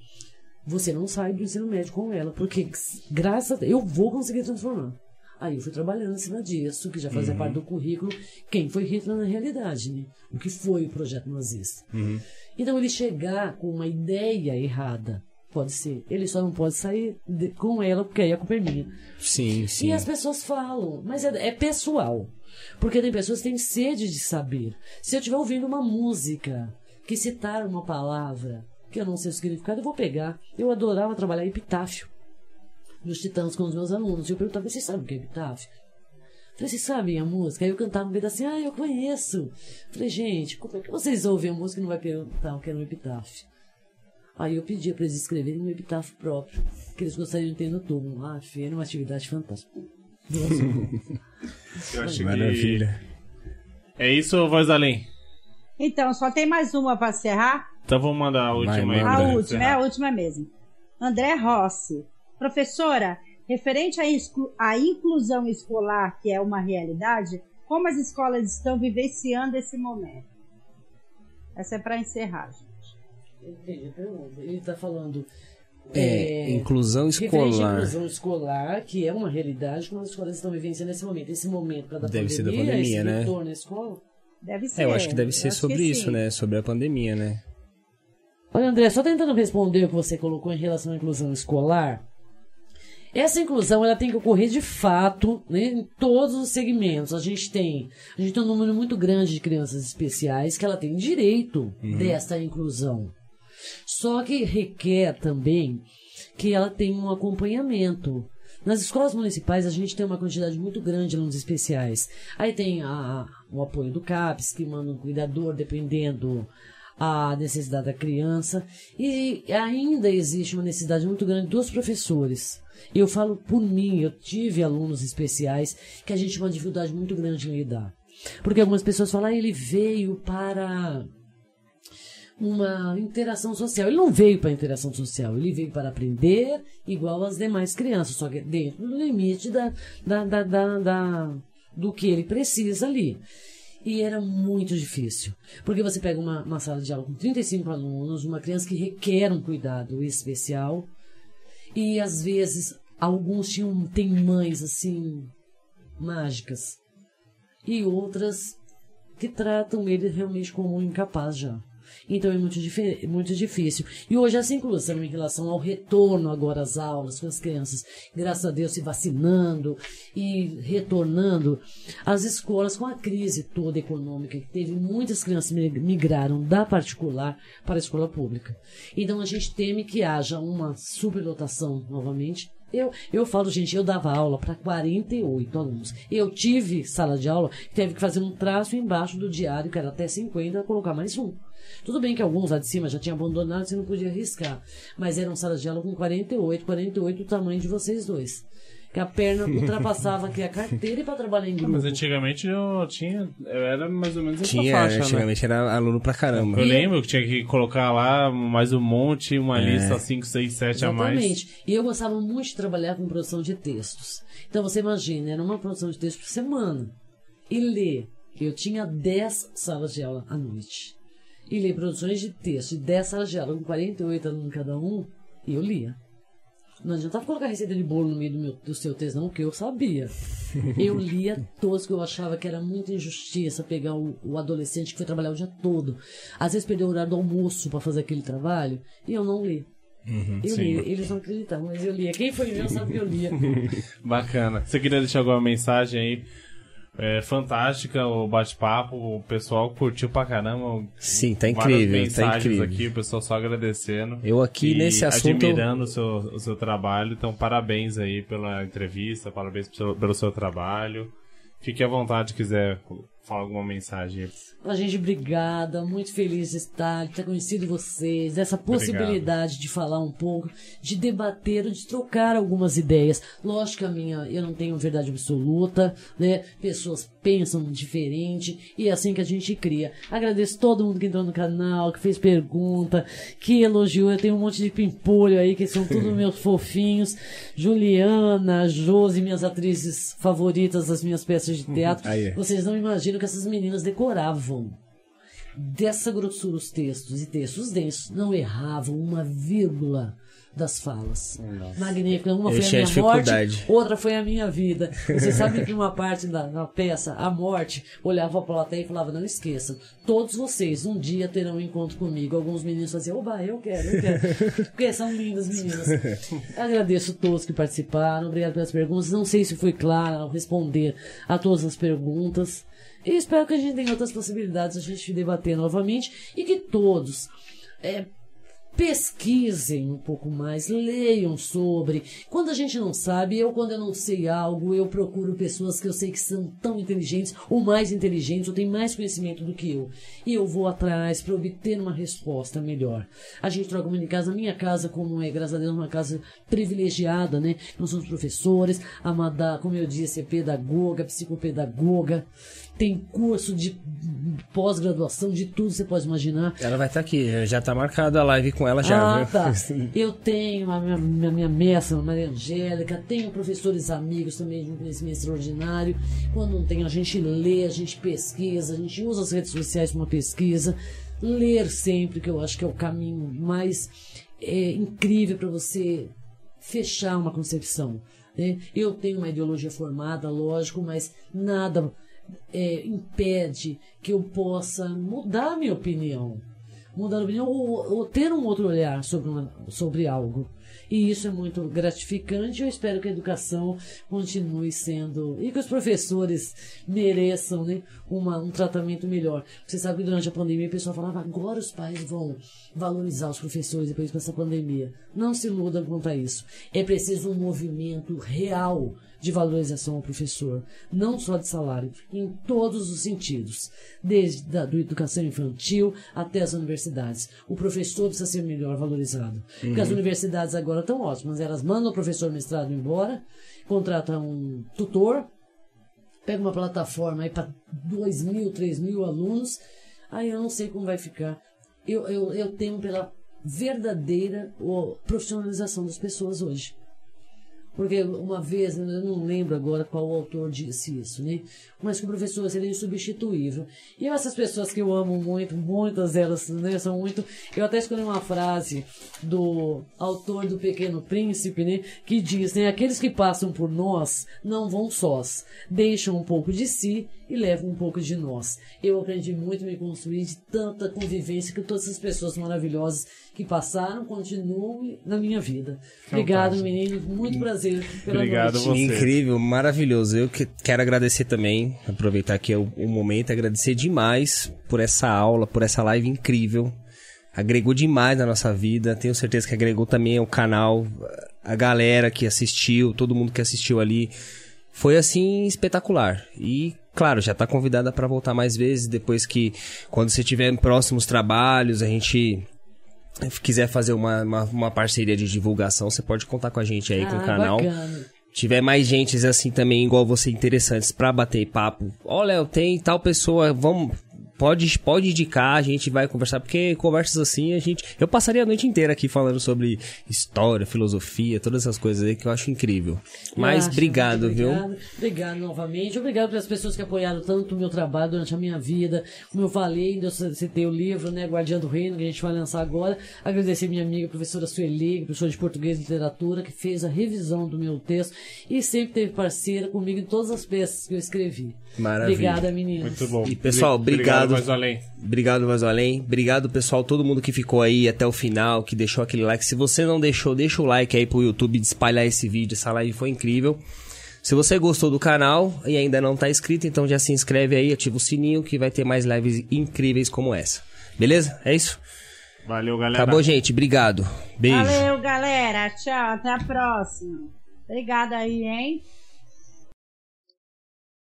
você não sai do ensino médio com ela, porque graças a Deus, eu vou conseguir transformar. Aí eu fui trabalhando em cima disso, que já fazia Uhum. parte do currículo, quem foi Hitler na realidade, né? O que foi o projeto nazista. Uhum. Então ele chegar com uma ideia errada, pode ser. Ele só não pode sair de- com ela, porque aí a culpa é minha. Sim, sim. E as pessoas falam, mas é, é pessoal. Porque tem pessoas que têm sede de saber. Se eu estiver ouvindo uma música que citar uma palavra que eu não sei o significado, eu vou pegar. Eu adorava trabalhar epitáfio nos Titãs com os meus alunos. E eu perguntava, vocês sabem o que é epitáfio? Falei, vocês sabem a música? Aí eu cantava um pedacinho, ah, eu conheço. Falei, gente, como é que vocês ouvem a música e não vai perguntar o que era um epitáfio? Aí eu pedia para eles escreverem um epitáfio próprio, que eles gostariam de ter no túmulo. Ah, filho, era uma atividade fantástica. Eu acho Maravilha. que. É isso, voz além. Então, só tem mais uma para encerrar? Então vamos mandar a última aí. manda. A última, é a última mesmo. André Rossi. Professora, referente à, exclu- à inclusão escolar, que é uma realidade, como as escolas estão vivenciando esse momento? Essa é para encerrar, gente. Entendi a pergunta. Ele está falando. É, inclusão Referente à escolar. inclusão escolar, que é uma realidade que as escolas estão vivenciando nesse momento. Esse momento para da Deve ser da pandemia, pandemia, né? retorno à escola. Deve ser. É, eu acho que deve ser sobre isso, sim. né? Sobre a pandemia, né? Olha, André, só tentando responder o que você colocou em relação à inclusão escolar. Essa inclusão ela tem que ocorrer de fato né, em todos os segmentos. A gente tem a gente tem um número muito grande de crianças especiais que ela tem direito dessa inclusão. Só que requer também que ela tenha um acompanhamento. Nas escolas municipais a gente tem uma quantidade muito grande de alunos especiais. Aí tem a- o apoio do CAPES, que manda um cuidador dependendo a necessidade da criança. E ainda existe uma necessidade muito grande dos professores. Eu falo por mim, eu tive alunos especiais que a gente tinha uma dificuldade muito grande em lidar. Porque algumas pessoas falam, ah, ele veio para uma interação social. Ele não veio para interação social, ele veio para aprender igual as demais crianças, só que dentro do limite da, da, da, da, da- do que ele precisa ali. E era muito difícil. Porque você pega uma, uma sala de aula com 35 alunos, uma criança que requer um cuidado especial, e às vezes alguns tinham, têm mães assim, mágicas, e outras que tratam ele realmente como um incapaz já. Então é muito, muito difícil. E hoje essa inclusão em relação ao retorno agora às aulas, com as crianças, graças a Deus, se vacinando e retornando, as escolas com a crise toda econômica que teve, muitas crianças mi- migraram da particular para a escola pública. Então a gente teme que haja uma superlotação novamente Eu, eu falo, gente, eu dava aula para 48 alunos. Eu tive sala de aula que teve que fazer um traço embaixo do diário, que era até 50, colocar mais um. Tudo bem que alguns lá de cima já tinham abandonado, você não podia arriscar. Mas eram salas de aula com 48, 48 o tamanho de vocês dois. Que a perna ultrapassava aqui a carteira e para trabalhar em grupo. Mas antigamente eu tinha. Eu era mais ou menos essa Tinha, faixa, né? antigamente era aluno pra caramba. Eu lembro que tinha que colocar lá mais um monte, uma lista 5, 6, 7 a mais. Exatamente. E eu gostava muito de trabalhar com produção de textos. Então você imagina, era uma produção de texto por semana. E ler. Eu tinha 10 salas de aula à noite. E ler produções de texto de 10 salas de aula com 48 alunos cada um, e eu lia. Não adiantava colocar receita de bolo no meio do, meu, do seu texto, não, porque eu sabia. Eu lia todos que eu achava que era muita injustiça pegar o, o adolescente que foi trabalhar o dia todo. Às vezes perdeu o horário do almoço para fazer aquele trabalho, e eu não li. eu sim. lia, eles não acreditavam, mas eu lia. Quem foi meu sabe que eu lia. Bacana. Você queria deixar alguma mensagem aí? É, fantástica o bate-papo, o pessoal curtiu pra caramba. Sim, tá incrível, tá incrível. aqui, o pessoal só agradecendo. Eu aqui nesse assunto. Admirando o seu, o seu trabalho. Então, parabéns aí pela entrevista, parabéns pelo, pelo seu trabalho. Fique à vontade se quiser falar alguma mensagem. gente, obrigada, muito feliz de estar, de ter conhecido vocês, dessa possibilidade de falar um pouco, de debater, de trocar algumas ideias. Lógico que a minha, eu não tenho verdade absoluta, né? Pessoas pensam diferente e é assim que a gente cria. Agradeço todo mundo que entrou no canal, que fez pergunta, que elogiou. Eu tenho um monte de pimpolho aí, que são todos meus fofinhos. Juliana, Josi, minhas atrizes favoritas das minhas peças de teatro. Aí. Vocês não imaginam que essas meninas decoravam dessa grossura os textos e textos densos. Não erravam uma vírgula das falas. Magnífica. Uma Eu foi a minha morte, dificuldade. outra foi a minha vida. Você sabe que uma parte da, da peça, a morte, olhava pra plateia e falava, não esqueçam, todos vocês um dia terão um encontro comigo. Alguns meninos faziam, oba, eu quero, eu quero. Porque são lindas meninas. Agradeço a todos que participaram, obrigado pelas perguntas. Não sei se fui clara ao responder a todas as perguntas. E espero que a gente tenha outras possibilidades de a gente debater novamente e que todos é, pesquisem um pouco mais, leiam sobre. Quando a gente não sabe, eu quando eu não sei algo, eu procuro pessoas que eu sei que são tão inteligentes, ou mais inteligentes, ou têm mais conhecimento do que eu. E eu vou atrás para obter uma resposta melhor. A gente troca uma em casa, a minha casa, como é, graças a Deus, uma casa privilegiada, né? Nós somos professores, a Madá, como eu disse, é pedagoga, psicopedagoga, tem curso de pós-graduação, de tudo você pode imaginar. Ela vai estar aqui, já tá marcada a live com ela já, Ah, viu? tá. Eu tenho a minha, minha, minha mestra, Maria Angélica, tenho professores amigos também de um conhecimento extraordinário. Quando não tem, a gente lê, a gente pesquisa, a gente usa as redes sociais para uma pesquisa. Ler sempre, que eu acho que é o caminho mais é, incrível para você fechar uma concepção. né? Eu tenho uma ideologia formada, lógico, mas nada é, impede que eu possa mudar minha opinião. Mudar a opinião ou, ou ter um outro olhar sobre, uma- sobre algo. E isso é muito gratificante. Eu espero que a educação continue sendo. e que os professores mereçam né, uma, um tratamento melhor. Você sabe que durante a pandemia o pessoal falava agora os pais vão valorizar os professores depois dessa pandemia. Não se iludam quanto a isso. É preciso um movimento real de valorização ao professor, não só de salário, em todos os sentidos, desde da do educação infantil até as universidades. O professor precisa ser melhor valorizado. Porque as universidades agora estão ótimas, elas mandam o professor mestrado embora, contratam um tutor, pega uma plataforma aí para 2 mil, 3 mil alunos, aí eu não sei como vai ficar. Eu, eu, eu temo pela verdadeira profissionalização das pessoas hoje. Porque uma vez, eu não lembro agora qual autor disse isso, né? Mas que o professor seria insubstituível. E essas pessoas que eu amo muito, muitas delas né, são muito. Eu até escolhi uma frase do autor do Pequeno Príncipe, né? Que diz, né? Aqueles que passam por nós não vão sós, deixam um pouco de si e levam um pouco de nós. Eu aprendi muito a me construir de tanta convivência que todas essas pessoas maravilhosas que passaram continuam na minha vida. Obrigado, menino. Muito prazer pela Obrigado noite. você. Incrível, maravilhoso. Eu que- quero agradecer também, aproveitar aqui o, o momento, agradecer demais por essa aula, por essa live incrível. Agregou demais na nossa vida. Tenho certeza que agregou também ao canal. a galera que assistiu, todo mundo que assistiu ali. Foi assim espetacular. E claro, já tá convidada para voltar mais vezes depois que quando você tiver próximos trabalhos, a gente quiser fazer uma, uma, uma parceria de divulgação, você pode contar com a gente aí, com o Ah, canal. bacana. Tiver mais gente assim também, igual você, interessantes pra bater papo. Ó, Léo, tem tal pessoa, vamos. Pode, pode indicar, a gente vai conversar, porque conversas assim a gente. Eu passaria a noite inteira aqui falando sobre história, filosofia, todas essas coisas aí que eu acho incrível. Mas Acho, obrigado, viu? Obrigado, obrigado novamente. Obrigado pelas pessoas que apoiaram tanto o meu trabalho durante a minha vida. Como eu falei, eu citei o livro, né, Guardiã do Reino, que a gente vai lançar agora. Agradecer minha amiga, professora Sueli, professora de português e literatura, que fez a revisão do meu texto e sempre teve parceira comigo em todas as peças que eu escrevi. Maravilha. Obrigada, meninas. Muito bom. E, pessoal, obrigado. mais além. Obrigado, mais além. Obrigado, pessoal, todo mundo que ficou aí até o final, que deixou aquele like. Se você não deixou, deixa o like aí pro YouTube de espalhar esse vídeo. Essa live foi incrível. Se você gostou do canal e ainda não tá inscrito, então já se inscreve aí, ativa o sininho que vai ter mais lives incríveis como essa. Beleza? É isso? Valeu, galera. Acabou, gente. Obrigado. Beijo. Valeu, galera. Tchau. Até a próxima. Obrigada aí, hein?